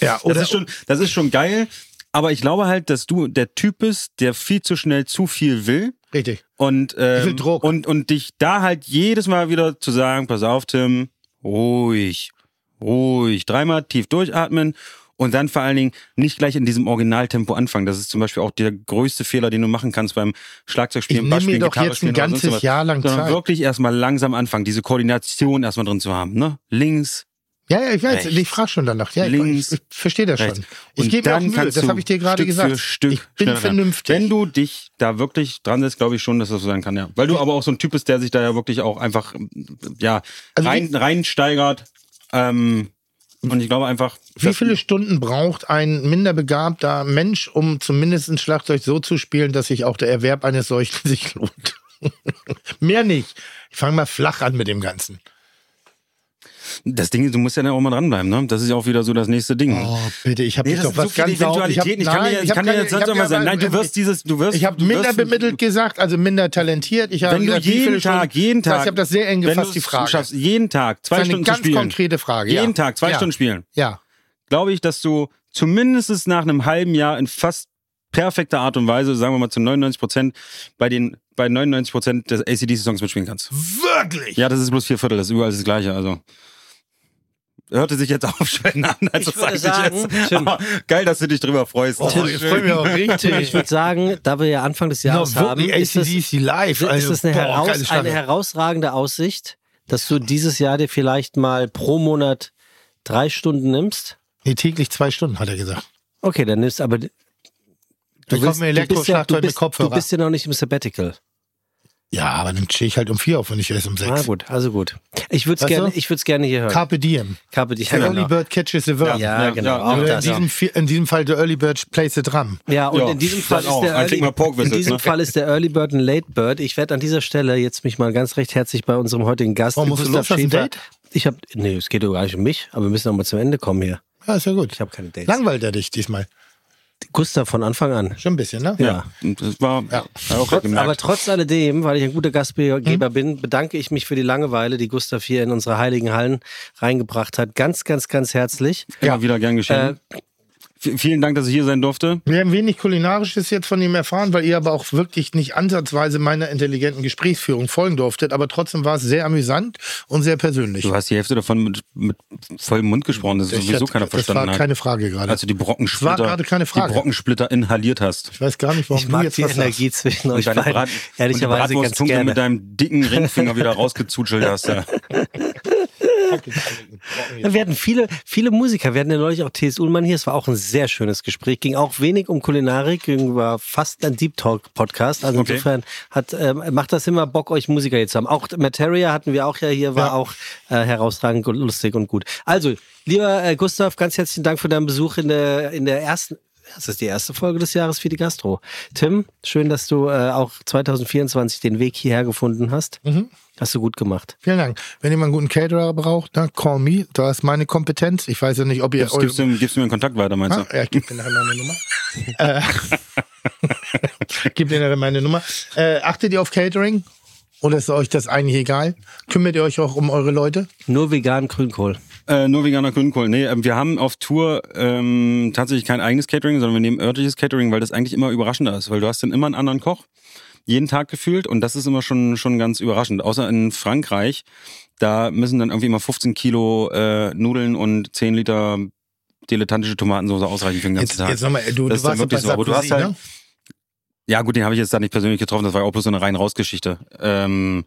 Ja, das oder ist schon, das ist schon geil. Aber ich glaube halt, dass du der Typ bist, der viel zu schnell zu viel will. richtig. Und, ähm, Druck. und, und dich da halt jedes Mal wieder zu sagen, pass auf, Tim, ruhig, ruhig, dreimal tief durchatmen und dann vor allen Dingen nicht gleich in diesem Originaltempo anfangen. Das ist zum Beispiel auch der größte Fehler, den du machen kannst beim Schlagzeugspielen, Bassspielen, doch Gitarre jetzt ein ganzes. Jahr lang Sondern Zeit. wirklich erstmal langsam anfangen, diese Koordination erstmal drin zu haben. Ne? Links, Ja, ja, ich weiß, Rechts, ich frage schon danach. Ja, ich, links, ich, ich verstehe das rechts. schon. Ich gebe mir auch Mühe, das habe ich dir gerade Stück gesagt. Für Stück ich bin vernünftig. Wenn du dich da wirklich dran setzt, glaube ich schon, dass das so sein kann, ja. Weil du aber auch so ein Typ bist, der sich da ja wirklich auch einfach, ja, Also rein, reinsteigert. Ähm, und ich glaube einfach, Wie viele Stunden braucht ein minder begabter Mensch, um zumindest ein Schlagzeug so zu spielen, dass sich auch der Erwerb eines solchen sich lohnt? Mehr nicht. Ich fange mal flach an mit dem Ganzen. Das Ding ist, du musst ja dann auch mal dranbleiben, ne? Das ist ja auch wieder so das nächste Ding. Oh, bitte, ich habe Nee, dich doch was so ganz sauber- Eventualitäten. Ich kann nein, dir, ich hab kann dir keine- jetzt ich hab immer ja sagen, mal- nein, du wirst dieses, du wirst. Ich habe minder bemittelt gesagt, also minder talentiert. Ich habe Wenn du gesagt, jeden Stunden- Tag, jeden Das heißt, Tag. Ich habe das sehr eng gefasst, die Frage. schaffst, jeden Tag zwei das ist Stunden eine ganz spielen. konkrete Frage. jeden. Tag zwei. Stunden spielen. Ja. glaube ich, dass du zumindest nach einem halben Jahr in fast perfekter Art und Weise, sagen wir mal zu 99 Prozent, bei den bei 99 Prozent des ACDC-Songs mitspielen kannst. Wirklich? Ja, das ist bloß vier Viertel, das ist überall das Gleiche. Also hörte sich jetzt aufschwellen an, als Ich das würde sag ich sagen, jetzt. Tim. Geil, dass du dich drüber freust. Oh, ich freue mich auch richtig. Ich würde sagen, da wir ja Anfang des Jahres No, haben, ist es, ACDC live. ist Also, es eine, boah, heraus, eine herausragende Aussicht, dass du dieses Jahr dir vielleicht mal pro Monat drei Stunden nimmst. Nee, täglich zwei Stunden, hat er gesagt. Okay, dann nimmst aber du Ich kaufe mir du bist ja, du mit bist, du Kopfhörer. bist ja noch nicht im Sabbatical. Ja, aber dann stehe ich halt um vier auf und nicht erst um Ah, sechs. gut, also gut. Ich würde es gerne, ich würde es gerne hier hören. Carpe diem. Carpe diem. The Early genau. Bird catches the worm. Ja, Ja, genau. ja, auch Oder das. in, diesem, Fi- in diesem Fall the Early Bird plays the drum. Ja, und Ja, in diesem das Fall ist auch. der Early, Pork in diesem ne? Fall ist der Early Bird ein Late Bird. Ich werde an dieser Stelle jetzt mich mal ganz recht herzlich bei unserem heutigen Gast Oh, musst du du ein Date? Ich habe nee, es geht doch gar nicht um mich, aber wir müssen noch mal zum Ende kommen hier. Ja, ist ja gut. Ich habe keine Dates. Langweilt er dich diesmal? Gustav von Anfang an. Schon ein bisschen, ne? Ja. Und das war Ja. war auch gemerkt. Aber trotz alledem, weil ich ein guter Gastgeber bin, bedanke ich mich für die Langeweile, die Gustav hier in unsere heiligen Hallen reingebracht hat. Ganz, ganz, ganz herzlich. Immer wieder gern geschehen. Äh, vielen Dank, dass ich hier sein durfte. Wir haben wenig Kulinarisches jetzt von ihm erfahren, weil ihr aber auch wirklich nicht ansatzweise meiner intelligenten Gesprächsführung folgen durftet. Aber trotzdem war es sehr amüsant und sehr persönlich. Du hast die Hälfte davon mit, mit vollem Mund gesprochen, das Ich sowieso hatte- keiner das verstanden war hat. keine Frage gerade. Als du die Brockensplitter, Das war gerade keine Frage. die Brockensplitter inhaliert hast. ich weiß gar nicht, warum ich du mag jetzt die was Energie zwischen euch beiden Brat- ehrlicherweise ganz gerne. mit deinem dicken Ringfinger wieder rausgezutschelt hast. Ja. Ja, Wir hatten viele, viele Musiker. Wir hatten ja neulich auch T.S. Ullmann hier. Es war auch ein sehr schönes Gespräch. Ging auch wenig um Kulinarik, ging- war fast ein Deep Talk Podcast. Also Okay. insofern hat, ähm, macht das immer Bock, euch Musiker jetzt zu haben. Auch Materia hatten wir auch ja hier, war Ja. auch äh, herausragend, gut, lustig und gut. Also, lieber äh, Gustav, ganz herzlichen Dank für deinen Besuch in der, in der ersten das ist die erste Folge des Jahres für die Gastro. Tim, schön, dass du äh, auch 2024 den Weg hierher gefunden hast. Mhm. Hast du gut gemacht. Vielen Dank. Wenn jemand einen guten Caterer braucht, ne, call me. Da ist meine Kompetenz. Ich weiß ja nicht, ob ihr Gibst, gibst, du, gibst du mir einen Kontakt weiter, meinst du? Ah, ja, ich gebe dir nachher meine Nummer. äh, gib dir nachher meine Nummer. Äh, achtet ihr auf Catering? Oder ist euch das eigentlich egal? Kümmert ihr euch auch um eure Leute? Nur vegan Grünkohl. Äh, nur veganer Grünkohl. Nee, ähm, wir haben auf Tour ähm, tatsächlich kein eigenes Catering, sondern wir nehmen örtliches Catering, weil das eigentlich immer überraschender ist, weil du hast dann immer einen anderen Koch, jeden Tag gefühlt und das ist immer schon, schon ganz überraschend. Außer in Frankreich, da müssen dann irgendwie immer 15 Kilo äh, Nudeln und 10 Liter dilettantische Tomatensauce ausreichen für den ganzen Jetzt, Tag. jetzt nochmal, du, Das du warst bei so, aber du hast halt- ne? Ja, gut, den habe ich jetzt da nicht persönlich getroffen, das war ja auch bloß so eine rein rausgeschichte. Ähm,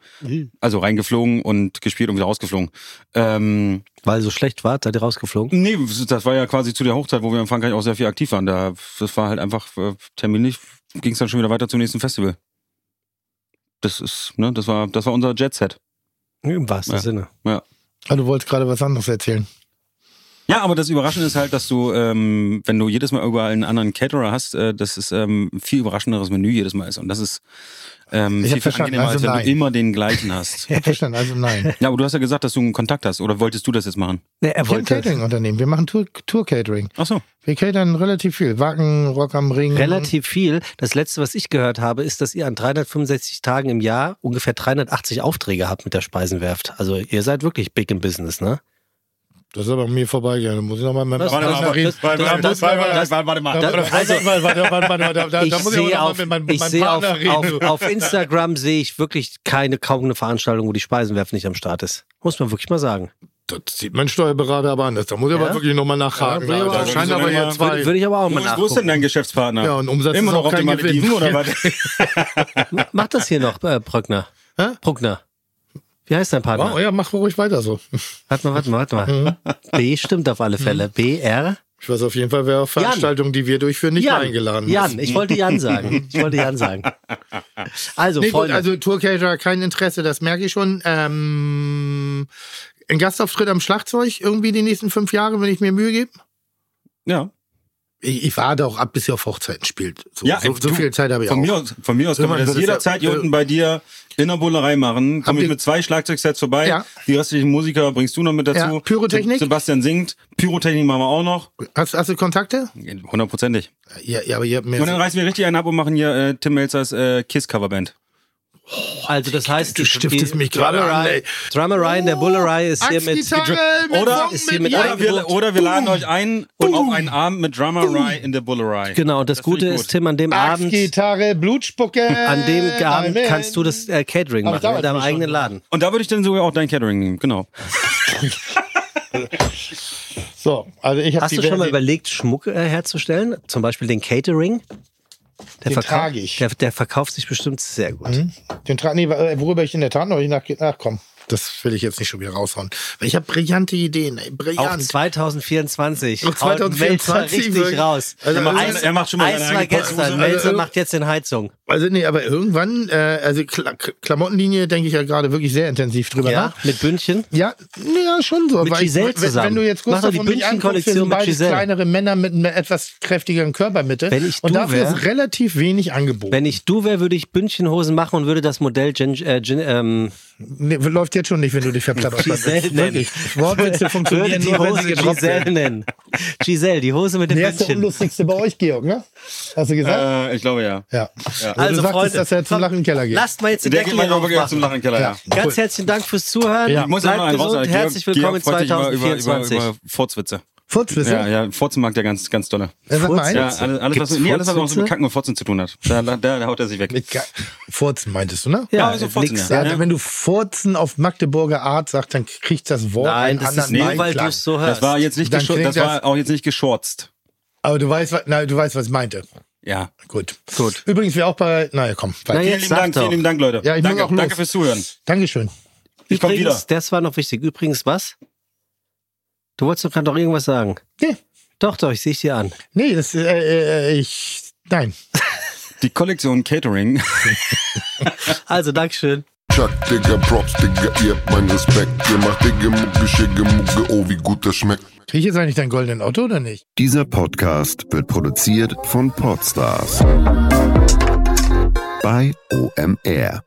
also reingeflogen und gespielt und wieder rausgeflogen. Ähm, Weil so schlecht war, seid ihr rausgeflogen? Nee, das war ja quasi zu der Hochzeit, wo wir in Frankreich auch sehr viel aktiv waren. Da, das war halt einfach äh, terminlich, ging es dann schon wieder weiter zum nächsten Festival. Das ist, ne, das war, das war unser Jet-Set. Im wahrsten Ja. Sinne. Ah, du wolltest gerade was anderes erzählen. Ja, aber das Überraschende ist halt, dass du, ähm, wenn du jedes Mal überall einen anderen Caterer hast, äh, dass es ähm, ein viel überraschenderes Menü jedes Mal ist. Und das ist ähm, Ich viel, viel verstanden, angenehmer, also als wenn nein. du immer den gleichen hast. Ich hab verstanden, also nein. ja, aber du hast ja gesagt, dass du einen Kontakt hast. Oder wolltest du das jetzt machen? Nee, er Wir haben ein wollte Catering-Unternehmen. Wir machen Tour- Tour-Catering. Ach so. Wir catern relativ viel. Wacken, Rock am Ring. relativ viel. Das letzte, was ich gehört habe, ist, dass ihr an 365 Tagen im Jahr ungefähr 380 Aufträge habt mit der Speisenwerft. Also ihr seid wirklich big im Business, ne? Das ist aber an mir vorbeigegangen. Da muss ich nochmal mit meinem Partner reden. das- das- das- das- warte mal. Da- das- warte, warte, warte, warte, warte, warte, da- Ich da muss ich auch sehe auf, auf, auf, reden. auf Instagram sehe ich wirklich keine, kaum eine Veranstaltung, wo die Speisenwerft nicht am Start ist. Muss man wirklich mal sagen. Das sieht mein Steuerberater aber anders. Da muss ich Ja? aber wirklich nochmal nachhaken. Ja, da aber- scheinen aber Ja, jetzt zwei. Würde, würde ich aber auch mal Wo ist denn nachgucken. dein Geschäftspartner? Ja, und Umsatz Immer ist noch auch auf Gewinn. Malediven oder was? Mach das hier noch, äh, Brückner. Hä? Bruckner. Wie heißt dein Partner? Oh, ja, mach ruhig weiter so. Warte mal, warte mal, warte mal. B stimmt auf alle Fälle. B, R. Ich weiß auf jeden Fall, wer auf Veranstaltungen, die wir durchführen, nicht Jan. eingeladen Jan, ist. ich wollte Jan sagen. Ich wollte Jan sagen. Also, Nee, gut, Freunde. also Tourcaterer, kein Interesse, das merke ich schon. Ähm, ein Gastauftritt am Schlagzeug irgendwie die nächsten fünf Jahre, wenn ich mir Mühe gebe? Ja. Ich, ich warte auch ab, bis ihr auf Hochzeiten spielt. So, Ja, so, so du, viel Zeit habe ich Von auch. mir aus, von mir aus können wir Irgendwann das jederzeit hier äh, unten bei dir in der Bullerei machen. Komme die- ich mit zwei Schlagzeugsets vorbei. Ja. Die restlichen Musiker bringst du noch mit dazu. Ja, Pyrotechnik? Se- Sebastian singt. Pyrotechnik machen wir auch noch. Hast, hast du Kontakte? Hundertprozentig. Ja, ja aber ihr habt mir Und dann reißen wir richtig einen ab und machen hier äh, Tim Melzers äh, Kiss-Coverband. Also das heißt, Du stiftest mich gerade an, ey. Der Bullerei ist hier mit Oder ist hier mit Oder wir, eingebucht. oder wir laden euch ein und auf einen Abend mit Drummer Rye in der Bullerei. Genau, und das, Gute ist, gut. Tim, an dem Abend, Axtgitarre, Blutspucke. an dem Abend Amen. kannst du das äh, Catering Aber machen in deinem eigenen. Laden. Und da würde ich dann sogar auch dein Catering nehmen, genau. So, also ich habe Hast du schon mal überlegt, Schmuck äh, herzustellen? Zum Beispiel den Catering? Der, Den trage ich. Der, der verkauft sich bestimmt sehr gut. Den Tra nee, äh, worüber ich in der Tat noch nicht nach, ach komm, das will ich jetzt nicht schon wieder raushauen. Weil ich habe brillante Ideen, ey, Auch brillant. 2024. Auch 2024 Haut Melzer richtig wirklich. raus. Also, Er macht, also- er macht schon mal Eins seine war gestern. Portion. Melzer Also- macht jetzt in Heizung. Also nee, aber irgendwann, äh, also Kla Klamottenlinie denke ich ja gerade wirklich sehr intensiv drüber Ja, nach. mit Bündchen. Ja, ja, schon so. Mit weil Giselle ich, wenn, zusammen. wenn du jetzt Gustav die und mich anguckst, wir Bündchen-Kollektion sind mit Giselle. kleinere Männer mit einer etwas kräftigeren Körpermitte. Wenn ich und du dafür wär- ist relativ wenig angeboten. Wenn ich du wäre, würde ich Bündchenhosen machen und würde das Modell Gen, äh, Gen, ähm, Nee, läuft jetzt schon nicht, wenn du dich verplapperst. Giselle nennen. Wortwitze funktionieren nur, wenn Hose sie gedroppt Giselle werden. nennen. Giselle, die Hose mit dem Der ist der Bändchen. unlustigste bei euch, Georg, ne? Hast du gesagt? Äh, ich glaube ja. ja. ja. Also, du sagtest, dass er zum Lachen im Keller geht. lasst mal jetzt den Der Deckel geht mal zum Lachen im Keller, ja. Ja. Ganz herzlichen Dank fürs Zuhören. Ja. Bleibt gesund. Herzlich willkommen in Georg freut sich immer über, 2024. über, über Furzwitze. Furzwisse? Ja, ja, Furzen mag der ganz, ganz dolle. Ja, mal einen. Ja, alles, alles, was, nee, alles, was auch so mit Kacken und Furzen zu tun hat. Da, da, da haut er sich weg. Mit Furzen meintest du, ne? Ja, also nix Furzen, ja. Ja, wenn du Furzen auf Magdeburger Art sagst, dann kriegt das Wort Nein, einen das ist anderen nur, weil du es so hörst. Das war jetzt nicht, klingt das war das- auch jetzt nicht geschorzt. Aber du weißt, was, nein, du weißt, was ich meinte. Ja. Gut. Gut. Übrigens, wir auch bei, naja, komm, Na, Vielen lieben Dank, vielen lieben Dank, Leute. Ja, ich muss danke, auch los. danke fürs Zuhören. Dankeschön. Ich komm Übrigens, wieder. das war noch wichtig. Übrigens, was? Du wolltest doch gerade noch irgendwas sagen. Nee, Doch, doch, ich sehe dir an. nee, das, äh, äh, ich, nein. Die Kollektion Catering. Also, Dankeschön. Chuck, Digga, Props, Digga, ihr habt meinen Respekt. Ihr macht Digga, Mucke, Schicke, Mucke, oh, wie gut das schmeckt. Krieg ich jetzt eigentlich deinen goldenen Auto oder nicht? Dieser Podcast wird produziert von Podstars bei OMR.